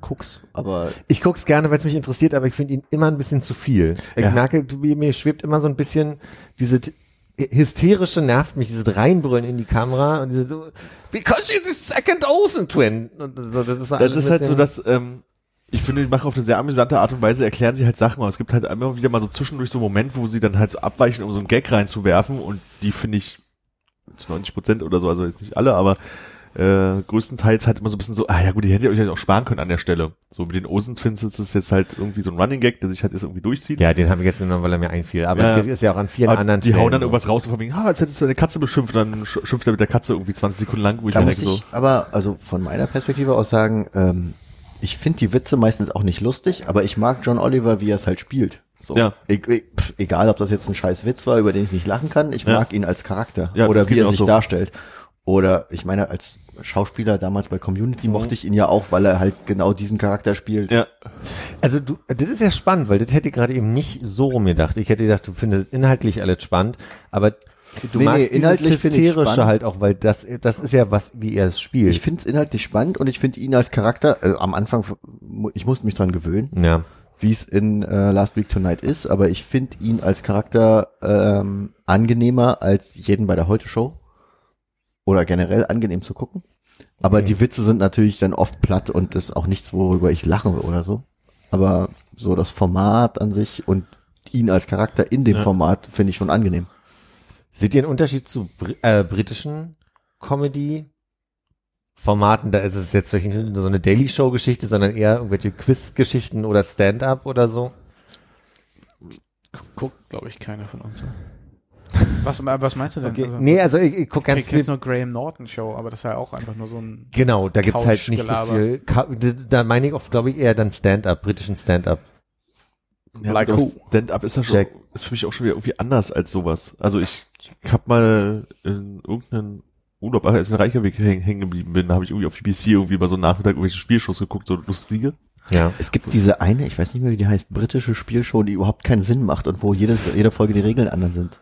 guck's, aber Ich guck's gerne, weil es mich interessiert, aber ich finde ihn immer ein bisschen zu viel. Ich Ja. merke, du- mir schwebt immer so ein bisschen diese hysterische nervt mich, dieses Reinbrüllen in die Kamera und diese Because you're the second Olsen Twin. So, das ist, Das ist halt so, dass ähm, ich finde, die machen auf eine sehr amüsante Art und Weise, erklären sie halt Sachen, aber es gibt halt immer wieder mal so zwischendurch so einen Moment, wo sie dann halt so abweichen, um so einen Gag reinzuwerfen und die finde ich 90 Prozent oder so, also jetzt nicht alle, aber äh, größtenteils halt immer so ein bisschen so, ah ja gut, die hättet ihr euch halt auch sparen können an der Stelle. So mit den Osen Twins ist es jetzt halt irgendwie so ein Running Gag, der sich halt jetzt irgendwie durchzieht. Ja, den habe ich jetzt genommen, weil er mir einfiel. Aber Ja. ist ja auch an vielen Aber anderen die hauen dann so. irgendwas raus von wegen, ah, als hättest du eine Katze beschimpft, dann sch- schimpft er mit der Katze irgendwie 20 Sekunden lang, wo ich da muss denke ich so, aber, also von meiner Perspektive aus sagen, ähm, ich finde die Witze meistens auch nicht lustig, aber ich mag John Oliver, wie er es halt spielt. So. Ja. E pf, egal, ob das jetzt ein scheiß Witz war, über den ich nicht lachen kann, ich Ja. mag ihn als Charakter Ja, oder wie er sich so. darstellt. Oder ich meine, als Schauspieler damals bei Mhm. Community mochte ich ihn ja auch, weil er halt genau diesen Charakter spielt. ja, Also du, das ist ja spannend, weil das hätte ich gerade eben nicht so rum gedacht. Ich hätte gedacht, du findest inhaltlich alles spannend, aber du Nee, magst nee, inhaltlich Hysterische halt auch, weil das, das ist ja was, wie er es spielt. Ich finde es inhaltlich spannend und ich finde ihn als Charakter, äh, am Anfang, ich musste mich dran gewöhnen, ja. Wie es in äh, Last Week Tonight ist, aber ich finde ihn als Charakter ähm, angenehmer als jeden bei der Heute Show oder generell angenehm zu gucken. Aber Okay. die Witze sind natürlich dann oft platt und das ist auch nichts, worüber ich lachen will oder so. Aber so das Format an sich und ihn als Charakter in dem Ja. Format finde ich schon angenehm. Seht ihr einen Unterschied zu Br äh, britischen Comedy-Formaten? Da ist es jetzt vielleicht nicht so eine Daily Show-Geschichte, sondern eher irgendwelche Quiz-Geschichten oder Stand-up oder so. Guckt, glaube ich, keiner von uns. so. Was, was meinst du denn? Okay. Also, nee, also ich, ich gucke ich ganz kenn jetzt viel. nur Graham Norton Show, aber das ist ja auch einfach nur so ein. Genau, da gibt's halt nicht so viel. Da- meine ich auch, glaube ich, eher dann Stand-up, britischen Stand-up. Ja, Like? Stand-up ist ja schon, Jack. ist für mich auch schon wieder irgendwie anders als sowas. Also ich, ich hab mal in irgendeinen Urlaub, als ich in Reykjavik häng- hängen geblieben bin, habe ich irgendwie auf BBC irgendwie über so einen Nachmittag irgendwelche Spielshows geguckt, so lustige. Ja. Es gibt diese eine, ich weiß nicht mehr, wie die heißt, britische Spielshow, die überhaupt keinen Sinn macht und wo jedes, jede Folge die Regeln anderen sind.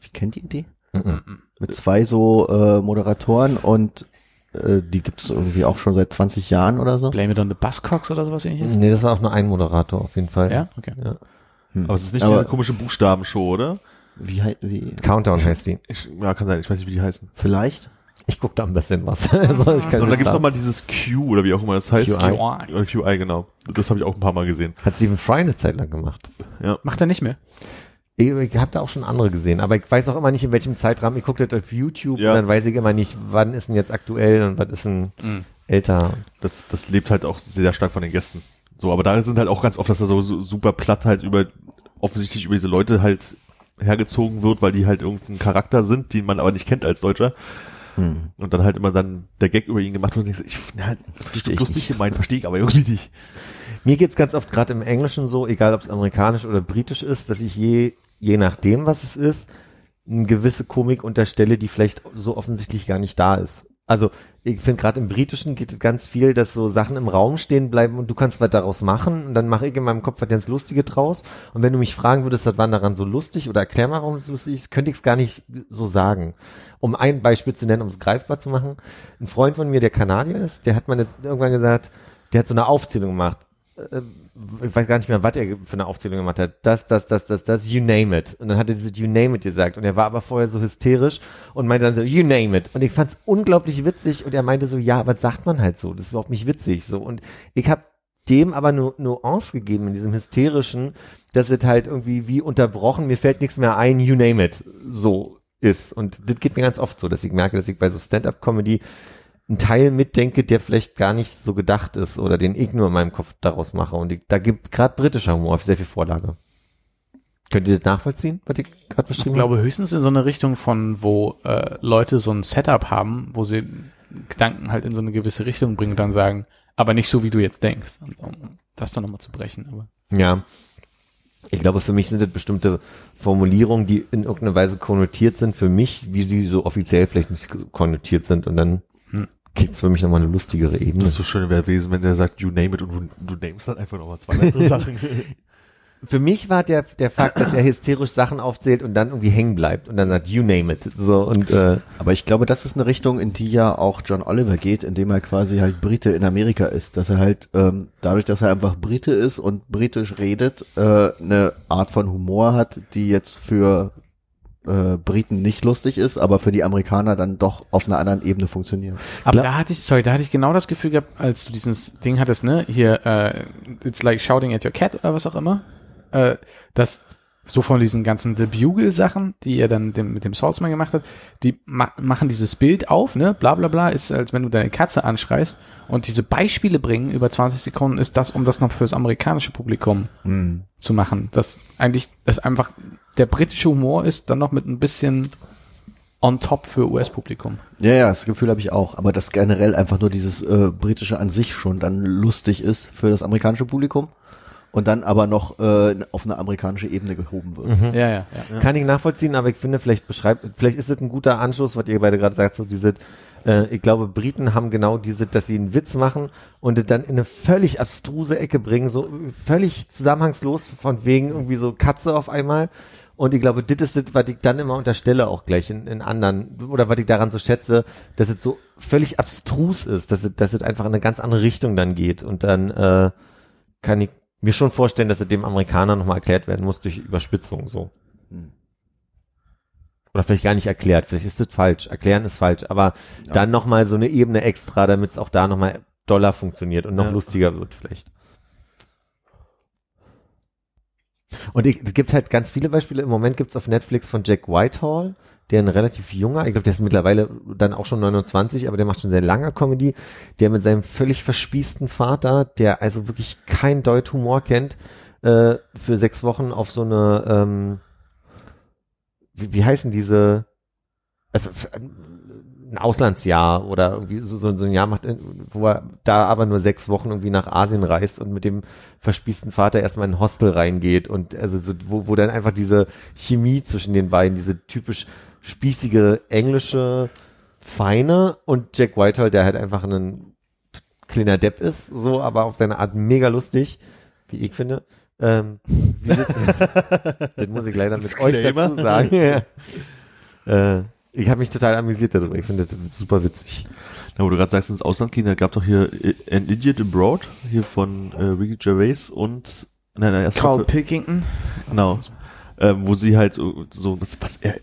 Wie kennt ihr die? Mhm. Mit zwei so äh, Moderatoren und äh, die gibt's irgendwie auch schon seit 20 Jahren oder so. Blame it on the Buzzcocks oder sowas ähnliches? Nee, das war auch nur ein Moderator auf jeden Fall. Ja, okay. ja. Hm. Aber es ist nicht Aber diese komische Buchstabenshow, oder? wie, hei- wie Countdown heißt die. Ich, ja, kann sein, ich weiß nicht, wie die heißen. vielleicht? Ich gucke da ein bisschen was. [LAUGHS] also ich kann Und da gibt's noch sagen. mal dieses Q oder wie auch immer das heißt. QI. Oder QI, genau. Das habe ich auch ein paar Mal gesehen. Hat Stephen Fry eine Zeit lang gemacht. Macht er nicht mehr? Ich, ich habe da auch schon andere gesehen, aber ich weiß auch immer nicht, in welchem Zeitrahmen. Ich gucke das auf YouTube Ja. und dann weiß ich immer nicht, wann ist denn jetzt aktuell und was ist denn Mhm. älter. Das, das lebt halt auch sehr stark von den Gästen. So, aber da sind halt auch ganz oft, dass da so, so super platt halt über, offensichtlich über diese Leute halt hergezogen wird, weil die halt irgendein Charakter sind, den man aber nicht kennt als Deutscher. Hm. Und dann halt immer dann der Gag über ihn gemacht wird und denkst, ich, na, das ist ich lustig nicht. gemeint, verstehe ich aber irgendwie nicht. Mir geht's ganz oft gerade im Englischen so, egal ob es amerikanisch oder britisch ist, dass ich je, je nachdem, was es ist, eine gewisse Komik unterstelle, die vielleicht so offensichtlich gar nicht da ist. Also ich finde gerade im Britischen geht es ganz viel, dass so Sachen im Raum stehen bleiben und du kannst was daraus machen und dann mache ich in meinem Kopf was ganz Lustige draus. Und wenn du mich fragen würdest, was war daran so lustig oder erklär mal, warum es lustig ist, könnte ich es gar nicht so sagen. Um ein Beispiel zu nennen, um es greifbar zu machen, ein Freund von mir, der Kanadier ist, der hat mal irgendwann gesagt, der hat so eine Aufzählung gemacht. Äh, ich weiß gar nicht mehr, was er für eine Aufzählung gemacht hat. Das, das, das, das, das, you name it. Und dann hat er dieses you name it gesagt. Und er war aber vorher so hysterisch und meinte dann so, you name it. Und ich fand's unglaublich witzig. Und er meinte so, ja, was sagt man halt so? Das ist überhaupt nicht witzig. So. Und ich habe dem aber nur Nuance gegeben in diesem hysterischen, dass es halt irgendwie wie unterbrochen, mir fällt nichts mehr ein, you name it. So ist. Und das geht mir ganz oft so, dass ich merke, dass ich bei so Stand-up-Comedy einen Teil mitdenke, der vielleicht gar nicht so gedacht ist oder den ich nur in meinem Kopf daraus mache. Und ich, da gibt gerade britischer Humor sehr viel Vorlage. Könnt ihr das nachvollziehen, was ich gerade Ich beschrieben habe? glaube höchstens in so eine Richtung von, wo äh, Leute so ein Setup haben, wo sie Gedanken halt in so eine gewisse Richtung bringen und dann sagen, aber nicht so, wie du jetzt denkst. Um das dann nochmal zu brechen. Aber Ja. Ich glaube, für mich sind das bestimmte Formulierungen, die in irgendeiner Weise konnotiert sind, für mich, wie sie so offiziell vielleicht nicht konnotiert sind. Und dann Kriegt's für mich nochmal eine lustigere Ebene. Das ist so schön wäre gewesen, wenn der sagt, you name it und du, du namest dann einfach nochmal zwei andere [LAUGHS] Sachen. Für mich war der, der Fakt, dass er hysterisch Sachen aufzählt und dann irgendwie hängen bleibt und dann sagt, you name it. So, und, äh, Aber ich glaube, das ist eine Richtung, in die ja auch John Oliver geht, indem er quasi halt Brite in Amerika ist. Dass er halt, ähm, dadurch, dass er einfach Brite ist und britisch redet, äh, eine Art von Humor hat, die jetzt für äh, Briten nicht lustig ist, aber für die Amerikaner dann doch auf einer anderen Ebene funktioniert. Aber Klar. da hatte ich, sorry, da hatte ich genau das Gefühl gehabt, als du dieses Ding hattest, ne, hier, äh, it's like shouting at your cat oder was auch immer, äh, dass so von diesen ganzen The Bugle-Sachen, die er dann dem, mit dem Salzman gemacht hat, die ma machen dieses Bild auf, ne, bla bla bla, ist, als wenn du deine Katze anschreist und diese Beispiele bringen über 20 Sekunden, ist das, um das noch fürs amerikanische Publikum zu machen. Das eigentlich, das einfach der britische Humor ist, dann noch mit ein bisschen on top für US-Publikum. Ja, ja, das Gefühl habe ich auch. Aber dass generell einfach nur dieses äh, britische an sich schon dann lustig ist für das amerikanische Publikum und dann aber noch äh, auf eine amerikanische Ebene gehoben wird. Ja, ja, ja. Kann ich nachvollziehen, aber ich finde, vielleicht beschreibt, vielleicht ist es ein guter Anschluss, was ihr beide gerade sagt, so diese, äh, ich glaube, Briten haben genau diese, dass sie einen Witz machen und es dann in eine völlig abstruse Ecke bringen, so völlig zusammenhangslos, von wegen irgendwie so Katze auf einmal. Und ich glaube, das ist das, was ich dann immer unterstelle, auch gleich in, in anderen, oder was ich daran so schätze, dass es so völlig abstrus ist, dass es, dass es einfach in eine ganz andere Richtung dann geht. Und dann äh, kann ich mir schon vorstellen, dass es dem Amerikaner nochmal erklärt werden muss durch Überspitzung so. Oder vielleicht gar nicht erklärt, vielleicht ist das falsch. Erklären ist falsch, aber dann nochmal so eine Ebene extra, damit es auch da nochmal doller funktioniert und noch Ja. lustiger wird vielleicht. Und ich, es gibt halt ganz viele Beispiele. Im Moment gibt's auf Netflix von Jack Whitehall, der ein relativ junger, ich glaube, der ist mittlerweile dann auch schon 29, aber der macht schon sehr lange Comedy, der mit seinem völlig verspießten Vater, der also wirklich kein Deut Humor kennt, äh, für sechs Wochen auf so eine, ähm, wie, wie heißen diese, also ein Auslandsjahr oder irgendwie so, so, so ein Jahr macht, wo er da aber nur sechs Wochen irgendwie nach Asien reist und mit dem verspießten Vater erstmal in ein Hostel reingeht und also so, wo, wo dann einfach diese Chemie zwischen den beiden, diese typisch spießige englische Feine und Jack Whitehall, der halt einfach ein kleiner Depp ist, so, aber auf seine Art mega lustig, wie ich finde. Ähm, das, [LAUGHS] [LAUGHS] das muss ich leider mit euch dazu sagen. [LAUGHS] äh, ich habe mich total amüsiert darüber. Ich finde das super witzig. Na, wo du gerade sagst, ins Ausland gehen, da gab doch hier äh, An Idiot Abroad, hier von äh, Ricky Gervais und nein, nein, erst Carl Pilkington. Genau. Ähm, wo sie halt so, so das, was er,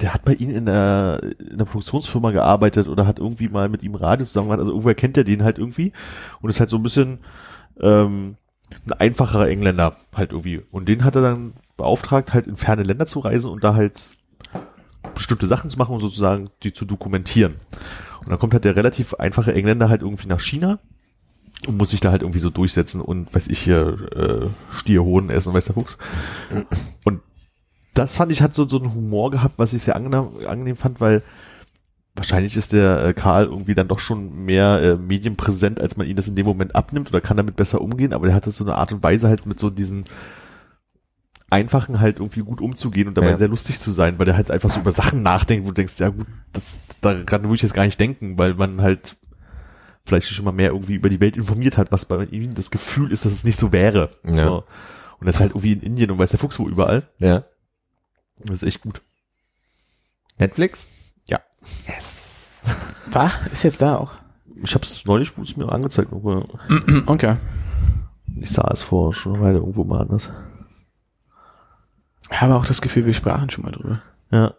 der hat bei ihnen in der, in der Produktionsfirma gearbeitet oder hat irgendwie mal mit ihm Radio zusammen gemacht, also irgendwoher kennt er den halt irgendwie und ist halt so ein bisschen ähm, ein einfacherer Engländer halt irgendwie. Und den hat er dann beauftragt, halt in ferne Länder zu reisen und da halt bestimmte Sachen zu machen und sozusagen die zu dokumentieren. Und dann kommt halt der relativ einfache Engländer halt irgendwie nach China und muss sich da halt irgendwie so durchsetzen und weiß ich hier äh, Stierhoden essen, weiß der Fuchs. Und das fand ich hat so so einen Humor gehabt, was ich sehr angenehm, angenehm fand, weil wahrscheinlich ist der äh, Karl irgendwie dann doch schon mehr äh, medienpräsent, als man ihn das in dem Moment abnimmt oder kann damit besser umgehen, aber der hatte so eine Art und Weise halt mit so diesen einfachen halt irgendwie gut umzugehen und dabei Ja. sehr lustig zu sein, weil der halt einfach so über Sachen nachdenkt, wo du denkst, ja gut, das daran würde ich jetzt gar nicht denken, weil man halt vielleicht schon mal mehr irgendwie über die Welt informiert hat, was bei ihm das Gefühl ist, dass es nicht so wäre. Ja. So. Und das ist halt irgendwie in Indien und weiß der Fuchs wo überall. Ja. Das ist echt gut. Netflix? [LAUGHS] War? Ist jetzt da auch. Ich habe es neulich wurde es mir angezeigt, aber [CLEARS THROAT] Okay. ich sah es vor schon eine Weile irgendwo mal anders. Ich habe auch das Gefühl, wir sprachen schon mal drüber. Ja.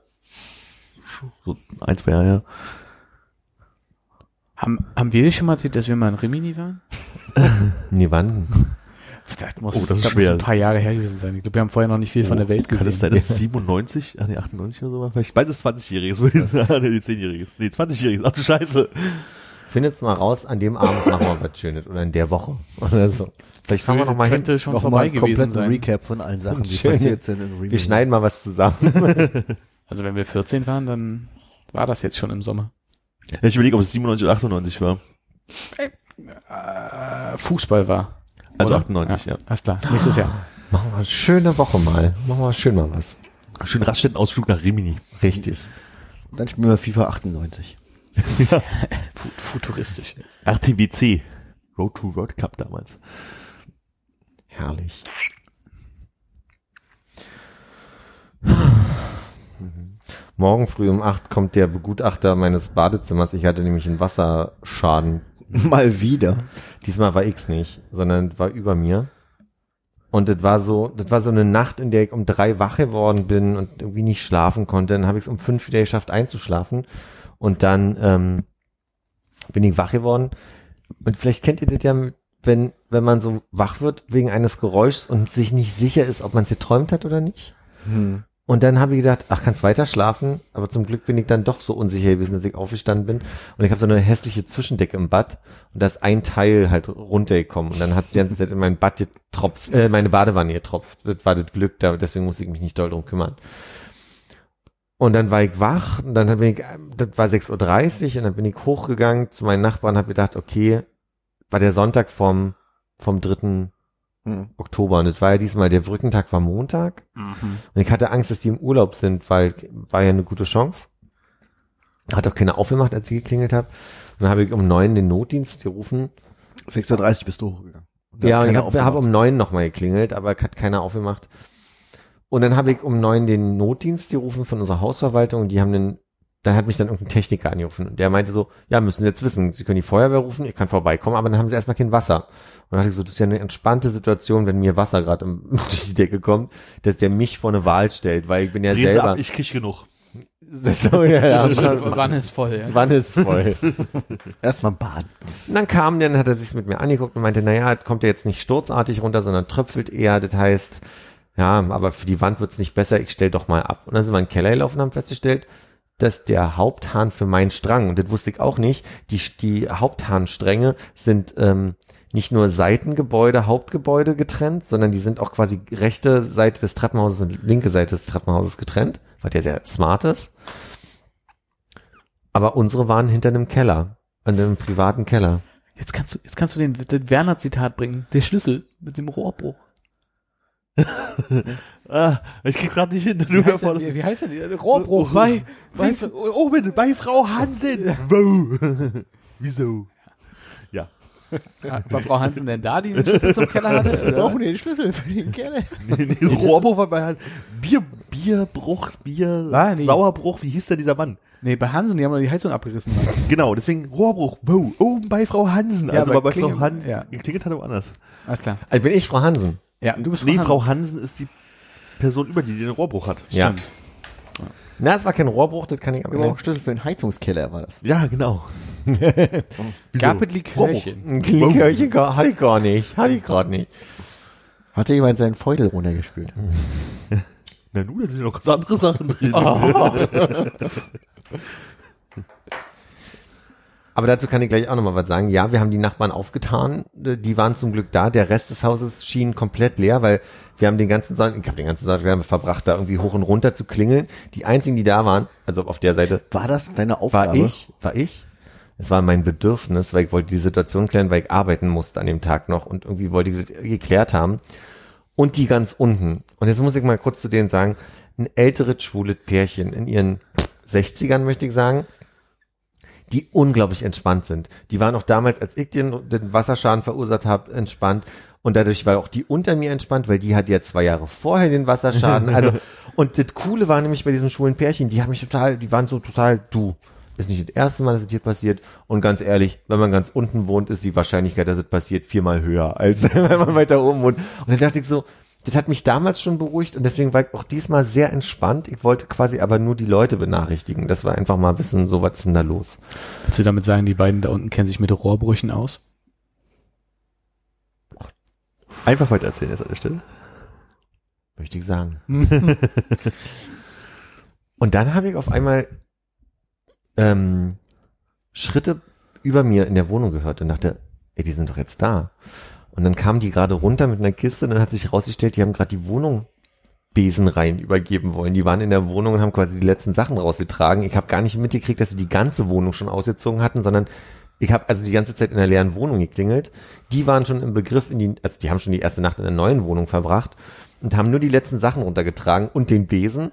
So ein, zwei Jahre her. Haben, haben wir schon mal erzählt, dass wir mal in Rimini waren? [LAUGHS] Nee, wann? Das muss, Oh, das ist schwer. ein paar Jahre her gewesen sein. Ich glaube, wir haben vorher noch nicht viel von der Welt Kann gesehen. es sein, dass es 97, ach nee, 98 oder so war? Vielleicht beides 20-Jähriges, würde ich sagen. [LAUGHS] Nee, 10-Jähriges. Nee, 20-Jähriges. Ach du Scheiße. Findet's mal raus, an dem Abend machen wir was Schönes oder in der Woche oder so. Vielleicht fahren wir noch mal hin. könnte schon Noch vorbei mal einen gewesen kompletten sein. Recap von allen Sachen, die Schön. passiert sind in Remake. Wir schneiden mal was zusammen. [LAUGHS] Also wenn wir 14 waren, dann war das jetzt schon im Sommer. Ja, ich überlege, ob es 97 oder 98 war. Äh, Fußball war. Also Oder? 98, ja. Alles klar. Nächstes Jahr. Machen wir eine schöne Woche mal. Machen wir schön mal was. Schön Raststättenausflug nach Rimini. Richtig. Dann spielen wir FIFA 98. Fu- Futuristisch. RTWC. Road to World Cup damals. Herrlich. Morgen früh um acht kommt der Begutachter meines Badezimmers. Ich hatte nämlich einen Wasserschaden. Mal wieder. Diesmal war X nicht, sondern war über mir. Und das war so, das war so eine Nacht, in der ich um drei wach geworden bin und irgendwie nicht schlafen konnte. Dann habe ich es um fünf wieder geschafft einzuschlafen. Und dann ähm, bin ich wach geworden. Und vielleicht kennt ihr das ja, wenn, wenn man so wach wird wegen eines Geräuschs und sich nicht sicher ist, ob man es geträumt hat oder nicht. Und dann habe ich gedacht, ach, kannst weiter schlafen? Aber zum Glück bin ich dann doch so unsicher gewesen, dass ich aufgestanden bin. Und ich habe so eine hässliche Zwischendecke im Bad und da ist ein Teil halt runtergekommen. Und dann hat die ganze Zeit in mein Bad getropft, äh, meine Badewanne getropft. Das war das Glück, da, deswegen musste ich mich nicht doll drum kümmern. Und dann war ich wach und dann bin ich, das war 6.30 Uhr und dann bin ich hochgegangen zu meinen Nachbarn und habe gedacht, okay, war der Sonntag vom, vom 3. Hm. Oktober und das war ja diesmal, der Brückentag war Montag und ich hatte Angst, dass die im Urlaub sind, weil war ja eine gute Chance. Hat auch keiner aufgemacht, als ich geklingelt habe. Und dann habe ich um neun den Notdienst gerufen. 6.30 Uhr bist du hochgegangen. Ja, ich habe hab um neun nochmal geklingelt, aber hat keiner aufgemacht. Und dann habe ich um neun den Notdienst gerufen von unserer Hausverwaltung und die haben den, dann hat mich dann irgendein Techniker angerufen und der meinte so, ja, müssen Sie jetzt wissen, Sie können die Feuerwehr rufen, ich kann vorbeikommen, aber dann haben Sie erstmal kein Wasser. Und dann dachte ich so, das ist ja eine entspannte Situation, wenn mir Wasser gerade [LAUGHS] durch die Decke kommt, dass der mich vor eine Wahl stellt, weil ich bin ja Sie selber. ab, ich krieg genug. so, ja, ja. Wann ist voll, ja. Wann ist voll? [LAUGHS] Erstmal baden. Und dann kam der, dann hat er sich mit mir angeguckt und meinte, naja, es kommt ja jetzt nicht sturzartig runter, sondern tröpfelt eher. Das heißt, ja, aber für die Wand wird's nicht besser, ich stell doch mal ab. Und dann sind wir in den Keller gelaufen und haben festgestellt, dass der Haupthahn für meinen Strang, und das wusste ich auch nicht, die, die Haupthahnstränge sind ähm, nicht nur Seitengebäude, Hauptgebäude getrennt, sondern die sind auch quasi rechte Seite des Treppenhauses und linke Seite des Treppenhauses getrennt, was ja sehr smart ist. Aber unsere waren hinter einem Keller, an einem privaten Keller. Jetzt kannst du, jetzt kannst du den, das Werner-Zitat bringen. Der Schlüssel mit dem Rohrbruch. [LAUGHS] Ah, ich krieg's gerade nicht hin. Wie Du heißt, der, hörst wie, heißt der? Der Rohrbruch. Bei, bei, oben, bei Frau Hansen. Wow. [LAUGHS] Wieso? Ja. War Frau Hansen denn da, die den Schlüssel zum Keller hatte? [LAUGHS] Oder? Brauchen den Schlüssel für den Keller. Nee, nee, Rohrbruch war bei halt Bier, Bierbruch, Bier, Ah, nee. Sauerbruch, wie hieß denn dieser Mann? Nee, bei Hansen, die haben doch die Heizung abgerissen. Mann. Genau, deswegen Rohrbruch, wow, oben bei Frau Hansen. Ja, also aber war bei Frau Hansen, ja. geklingelt hat er woanders. Alles klar. Also bin ich Frau Hansen. Ja, du bist Nee. Frau Hansen ist die Person über die, die den Rohrbruch hat. Ja. Stimmt. Na, es war kein Rohrbruch, das kann ich aber nicht. Schlüssel für den Heizungskeller, war das. Ja, genau. [LAUGHS] Gab es Likörchen? Ein Likörchen hatte ich gar nicht. Hatte ich gerade nicht. Hat jemand seinen Feudel runtergespült? [LAUGHS] Na nun, da sind noch ganz andere Sachen drin. [LAUGHS] Aber dazu kann ich gleich auch nochmal was sagen. Ja, wir haben die Nachbarn aufgetan. Die waren zum Glück da. Der Rest des Hauses schien komplett leer, weil wir haben den ganzen Sonntag, ich habe den ganzen Sonntag verbracht, da irgendwie hoch und runter zu klingeln. Die einzigen, die da waren, also auf der Seite, War das deine war Aufgabe? ich, war ich. Es war mein Bedürfnis, weil ich wollte die Situation klären, weil ich arbeiten musste an dem Tag noch und irgendwie wollte ich geklärt haben. Und die ganz unten. Und jetzt muss ich mal kurz zu denen sagen, ein älteres schwules Pärchen in ihren 60ern, möchte ich sagen, die unglaublich entspannt sind. Die waren auch damals, als ich den, den Wasserschaden verursacht habe, entspannt. Und dadurch war auch die unter mir entspannt, weil die hat ja zwei Jahre vorher den Wasserschaden. Also, [LAUGHS] und das Coole war nämlich bei diesem schwulen Pärchen, die haben mich total, die waren so total, du, ist nicht das erste Mal, dass es hier passiert. Und ganz ehrlich, wenn man ganz unten wohnt, ist die Wahrscheinlichkeit, dass es passiert, viermal höher, als [LAUGHS] wenn man weiter oben wohnt. Und dann dachte ich so, das hat mich damals schon beruhigt und deswegen war ich auch diesmal sehr entspannt. Ich wollte quasi aber nur die Leute benachrichtigen, dass wir einfach mal wissen, so was ist denn da los. Willst du damit sagen, die beiden da unten kennen sich mit Rohrbrüchen aus? Einfach weiter erzählen jetzt an der Stelle. möchte ich sagen. [LAUGHS] [LAUGHS] und dann habe ich auf einmal ähm, Schritte über mir in der Wohnung gehört und dachte, ey, die sind doch jetzt da. Und dann kamen die gerade runter mit einer Kiste und dann hat sich herausgestellt, die haben gerade die Wohnung Besenreihen übergeben wollen. Die waren in der Wohnung und haben quasi die letzten Sachen rausgetragen. Ich habe gar nicht mitgekriegt, dass sie die ganze Wohnung schon ausgezogen hatten, sondern Ich habe also die ganze Zeit in der leeren Wohnung geklingelt. Die waren schon im Begriff in die, also die haben schon die erste Nacht in der neuen Wohnung verbracht und haben nur die letzten Sachen runtergetragen und den Besen.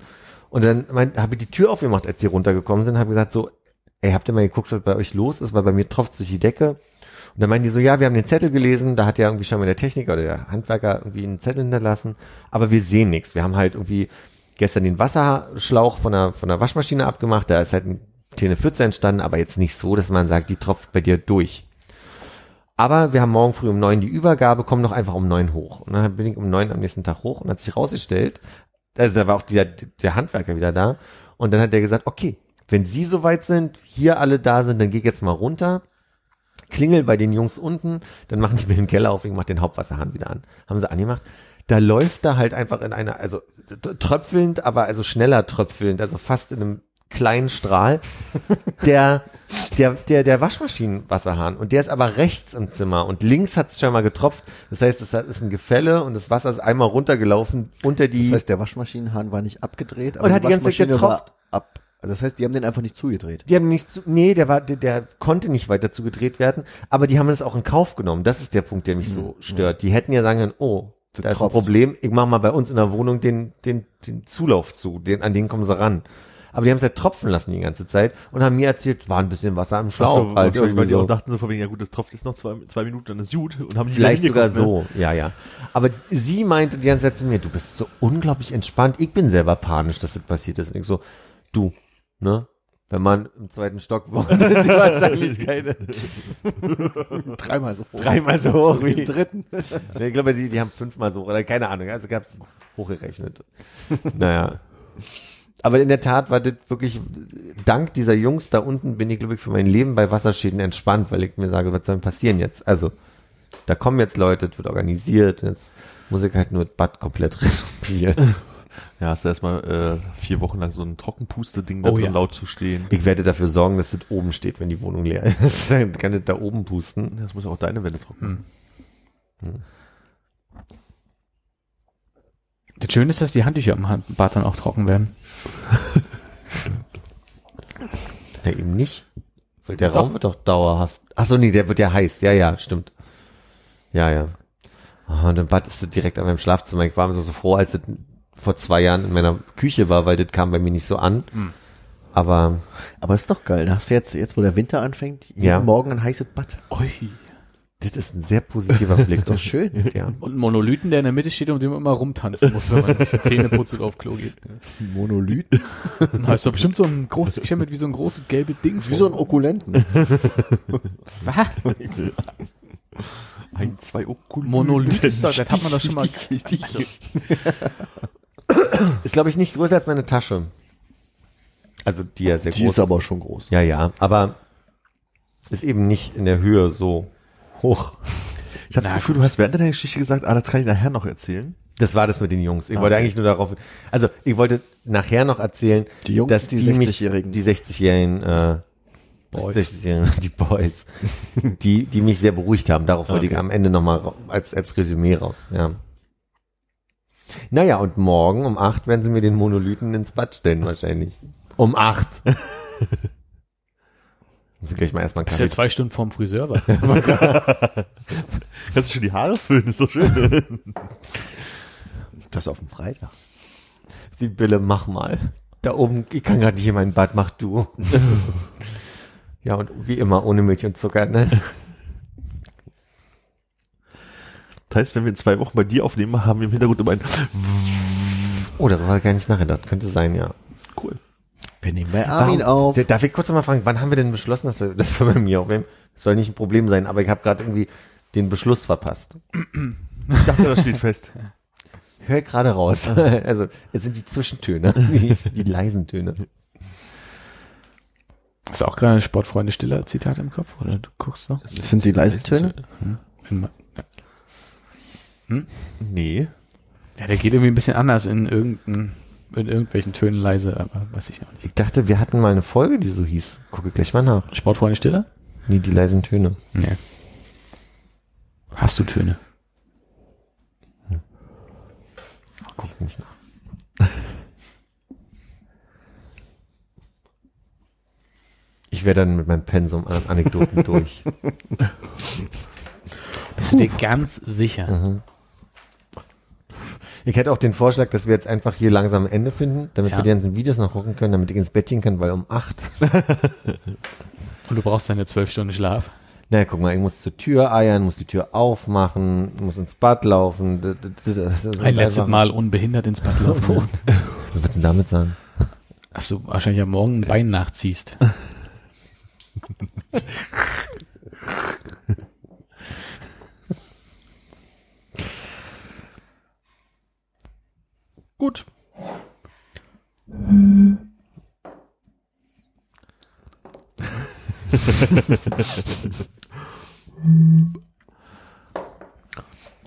Und dann habe ich die Tür aufgemacht, als sie runtergekommen sind, habe gesagt so, ey, habt ihr mal geguckt, was bei euch los ist, weil bei mir tropft durch die Decke. Und dann meinen die so, ja, wir haben den Zettel gelesen, da hat ja irgendwie schon mal der Techniker oder der Handwerker irgendwie einen Zettel hinterlassen, aber wir sehen nichts. Wir haben halt irgendwie gestern den Wasserschlauch von der, von der Waschmaschine abgemacht, da ist halt ein Pfütze entstanden, aber jetzt nicht so, dass man sagt, die tropft bei dir durch. Aber wir haben morgen früh um neun die Übergabe, komm doch einfach um neun hoch. Und dann bin ich um neun am nächsten Tag hoch und hat sich rausgestellt, also da war auch der, der Handwerker wieder da und dann hat der gesagt, okay, wenn Sie soweit sind, hier alle da sind, dann geh jetzt mal runter, klingel bei den Jungs unten, dann machen die mir den Keller auf, ich mach den Hauptwasserhahn wieder an. Haben sie angemacht. Da läuft da halt einfach in einer, also tröpfelnd, aber also schneller tröpfelnd, also fast in einem kleinen Strahl, der, der, der, der Waschmaschinenwasserhahn. Und der ist aber rechts im Zimmer und links hat es schon mal getropft. Das heißt, es ist ein Gefälle und das Wasser ist einmal runtergelaufen unter die. Das heißt, der Waschmaschinenhahn war nicht abgedreht, Und hat die ganze Zeit getropft. war ab. Das heißt, die haben den einfach nicht zugedreht. Die haben nicht zu, nee, der war, der, der konnte nicht weiter zugedreht werden, aber die haben es auch in Kauf genommen. Das ist der Punkt, der mich so stört. Die hätten ja sagen können, oh, da ist ein. Problem, ich mach mal bei uns in der Wohnung den, den, den Zulauf zu, den, an den kommen sie ran. Aber die haben es halt tropfen lassen die ganze Zeit und haben mir erzählt, war ein bisschen Wasser im Schlauch. So, halt, weil, die auch so. dachten so von wegen, ja gut, das tropft jetzt noch zwei, zwei Minuten, dann ist gut. Und haben nicht Vielleicht sogar hingeguckt, so, ja, ja. Aber sie meinte die ganze Zeit zu mir, du bist so unglaublich entspannt. Ich bin selber panisch, dass das passiert ist. Und ich so, du, ne? Wenn man im zweiten Stock wohnt, [LAUGHS] ist die Wahrscheinlichkeit [LAUGHS] Dreimal so hoch. dreimal so hoch wie Im dritten. [LAUGHS] Nee, Ich glaube, die, die haben fünfmal so hoch, oder keine Ahnung, also gab's hochgerechnet. naja. Aber in der Tat war das wirklich, dank dieser Jungs da unten bin ich, glaube ich, für mein Leben bei Wasserschäden entspannt, weil ich mir sage, was soll denn passieren jetzt? Also, da kommen jetzt Leute, es wird organisiert, jetzt muss ich halt nur das Bad komplett renovieren. Ja, hast du erstmal äh, vier Wochen lang so ein Trockenpuste-Ding da Oh drin ja. laut zu stehen. Ich werde dafür sorgen, dass das oben steht, wenn die Wohnung leer ist. [LAUGHS] Dann kann das da oben pusten. Das muss ja auch deine Wände trocknen. Das Schöne ist, dass die Handtücher im Bad dann auch trocken werden. [LAUGHS] Ja, eben nicht. Weil der Doch. Raum wird doch dauerhaft. Ach so, nee, der wird ja heiß. Ja, ja, stimmt. Ja, ja. Und im Bad ist das direkt an meinem Schlafzimmer. Ich war so, so froh, als das vor zwei Jahren in meiner Küche war, weil das kam bei mir nicht so an. Aber Aber ist doch geil. Da hast du jetzt, jetzt wo der Winter anfängt, jeden Ja. Morgen ein heißes Bad. Ui. das ist ein sehr positiver Blick. [LAUGHS] Ist doch schön. Ja. Und einen Monolithen, der in der Mitte steht und dem man immer rumtanzen muss, wenn man sich die Zähne putzt und auf Klo geht. Monolith. Dann hast du bestimmt so ein großes, ich mir wie so ein großes gelbes Ding Wie so ein Okulenten. [LAUGHS] Was? Ein, zwei Okulen. Monolith ist doch, das hat man doch schon mal. Also, [LAUGHS] Ist, glaube ich, nicht größer als meine Tasche. Also die ja sehr Die groß ist aber schon groß. Ja, ja, aber ist eben nicht in der Höhe so hoch. Ich habe das Gefühl, du hast während deiner Geschichte gesagt, ah, das kann ich nachher noch erzählen. Das war das mit den Jungs. Ich wollte eigentlich nur darauf, also ich wollte nachher noch erzählen, Die Jungs, dass die die, mich, 60-Jährigen. die 60-Jährigen, äh, Boys. 60-Jährigen, die Boys, [LAUGHS] die, die mich sehr beruhigt haben. Darauf wollte ich Okay. am Ende nochmal als, als Resümee raus, ja. Naja, und morgen um acht werden sie mir den Monolithen ins Bad stellen, wahrscheinlich. Um acht. [LAUGHS] Muss ich gleich mal erstmal einen bist ja zwei Stunden vorm Friseur war. Kannst du schon die Haare füllen, ist so schön. Das auf dem Freitag. Die Bille, mach mal. Da oben, ich kann gerade nicht in mein Bad, mach du. [LAUGHS] ja, und wie immer ohne Milch und Zucker, ne? Das heißt, wenn wir in zwei Wochen bei dir aufnehmen, haben wir im Hintergrund immer ein Oh, darüber habe ich gar nicht nachgedacht. Könnte sein, ja. Cool. Wir nehmen bei Armin auf. Darf ich kurz noch mal fragen, wann haben wir denn beschlossen, dass wir, dass wir bei mir aufnehmen? Das soll nicht ein Problem sein, aber ich habe gerade irgendwie den Beschluss verpasst. Ich dachte, das steht fest. [LAUGHS] Hör gerade raus. [LAUGHS] Also, es sind die Zwischentöne, [LAUGHS] die, die leisen Töne. Hast du auch gerade ein Sportfreunde Stiller Zitat im Kopf? Oder du guckst noch? Das sind die leisen Töne? Nee. Ja, der geht irgendwie ein bisschen anders in irgendein, in irgendwelchen Tönen leise, aber weiß ich noch nicht. Ich dachte, wir hatten mal eine Folge, die so hieß. Gucke ich gleich mal nach. Sportfreunde Stiller? Nee, die leisen Töne. Nee. Hast du Töne? Guck nicht nach. Ich wäre dann mit meinem Pensum an Anekdoten [LAUGHS] durch. Bist du dir ganz sicher? Ich hätte auch den Vorschlag, dass wir jetzt einfach hier langsam ein Ende finden, damit Ja. wir die ganzen Videos noch gucken können, damit ich ins Bettchen kann, weil um acht. [LAUGHS] Und du brauchst deine zwölf Stunden Schlaf. Na, guck mal, ich muss zur Tür eiern, muss die Tür aufmachen, muss ins Bad laufen. Das, das, das, das Ein letztes Mal unbehindert ins Bad laufen. [LAUGHS] Was willst du denn damit sagen? Dass du wahrscheinlich am Morgen ein Bein nachziehst. [LAUGHS] Gut. [LAUGHS]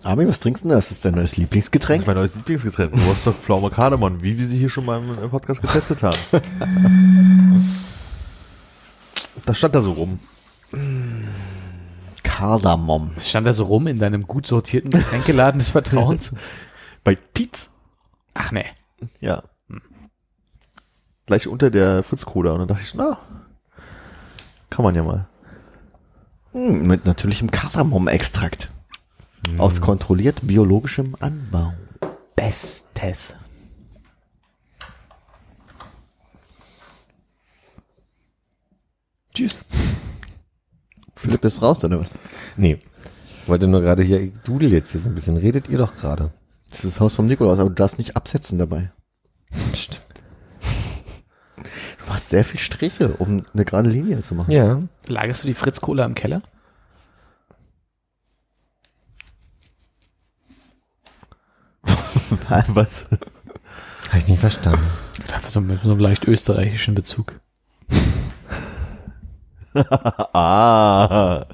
Armin, was trinkst du denn? Das ist dein neues Das Lieblingsgetränk? ist mein neues Lieblingsgetränk. Rostock Pflaume Kardamom, wie wir sie hier schon mal im Podcast getestet haben. [LAUGHS] Das stand da so rum. Kardamom. Es stand da so rum in deinem gut sortierten Getränkeladen des Vertrauens. [LAUGHS] Bei Tietz. Ach nee. Ja. Gleich unter der Fritz Cola. Und dann dachte ich, na, kann man ja mal. Hm, mit natürlichem Kardamom-Extrakt. Aus kontrolliert biologischem Anbau. Bestes. Tschüss. Philipp ist raus, oder was? Nee. Ich wollte nur gerade hier, ich dudel jetzt so ein bisschen. Redet ihr doch gerade. Das ist das Haus vom Nikolaus, aber du darfst nicht absetzen dabei. Stimmt. Du machst sehr viel Striche, um eine gerade Linie zu machen. Ja. Lagerst du die Fritz Cola im Keller? [LAUGHS] Was? Was? Habe ich nicht verstanden. Dafür so mit so einem leicht österreichischen Bezug. [LAUGHS] ah.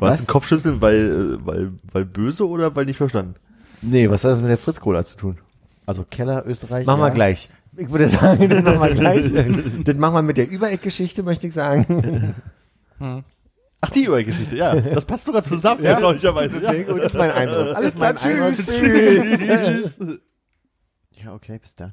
Was? Was? Ein Kopfschütteln, weil, äh, weil, weil böse oder weil nicht verstanden? Nee, was hat das mit der Fritz-Cola zu tun? Also Keller, Österreich. Machen ja. wir gleich. Ich würde sagen, das machen wir gleich. [LAUGHS] das machen wir mit der Übereckgeschichte, möchte ich sagen. Ach, die Geschichte, ja. Das passt sogar zusammen, ja? erfreulicherweise. Gut, das ist mein Eindruck. Alles mein Eindruck. Tschüss. Ja, okay, bis dann.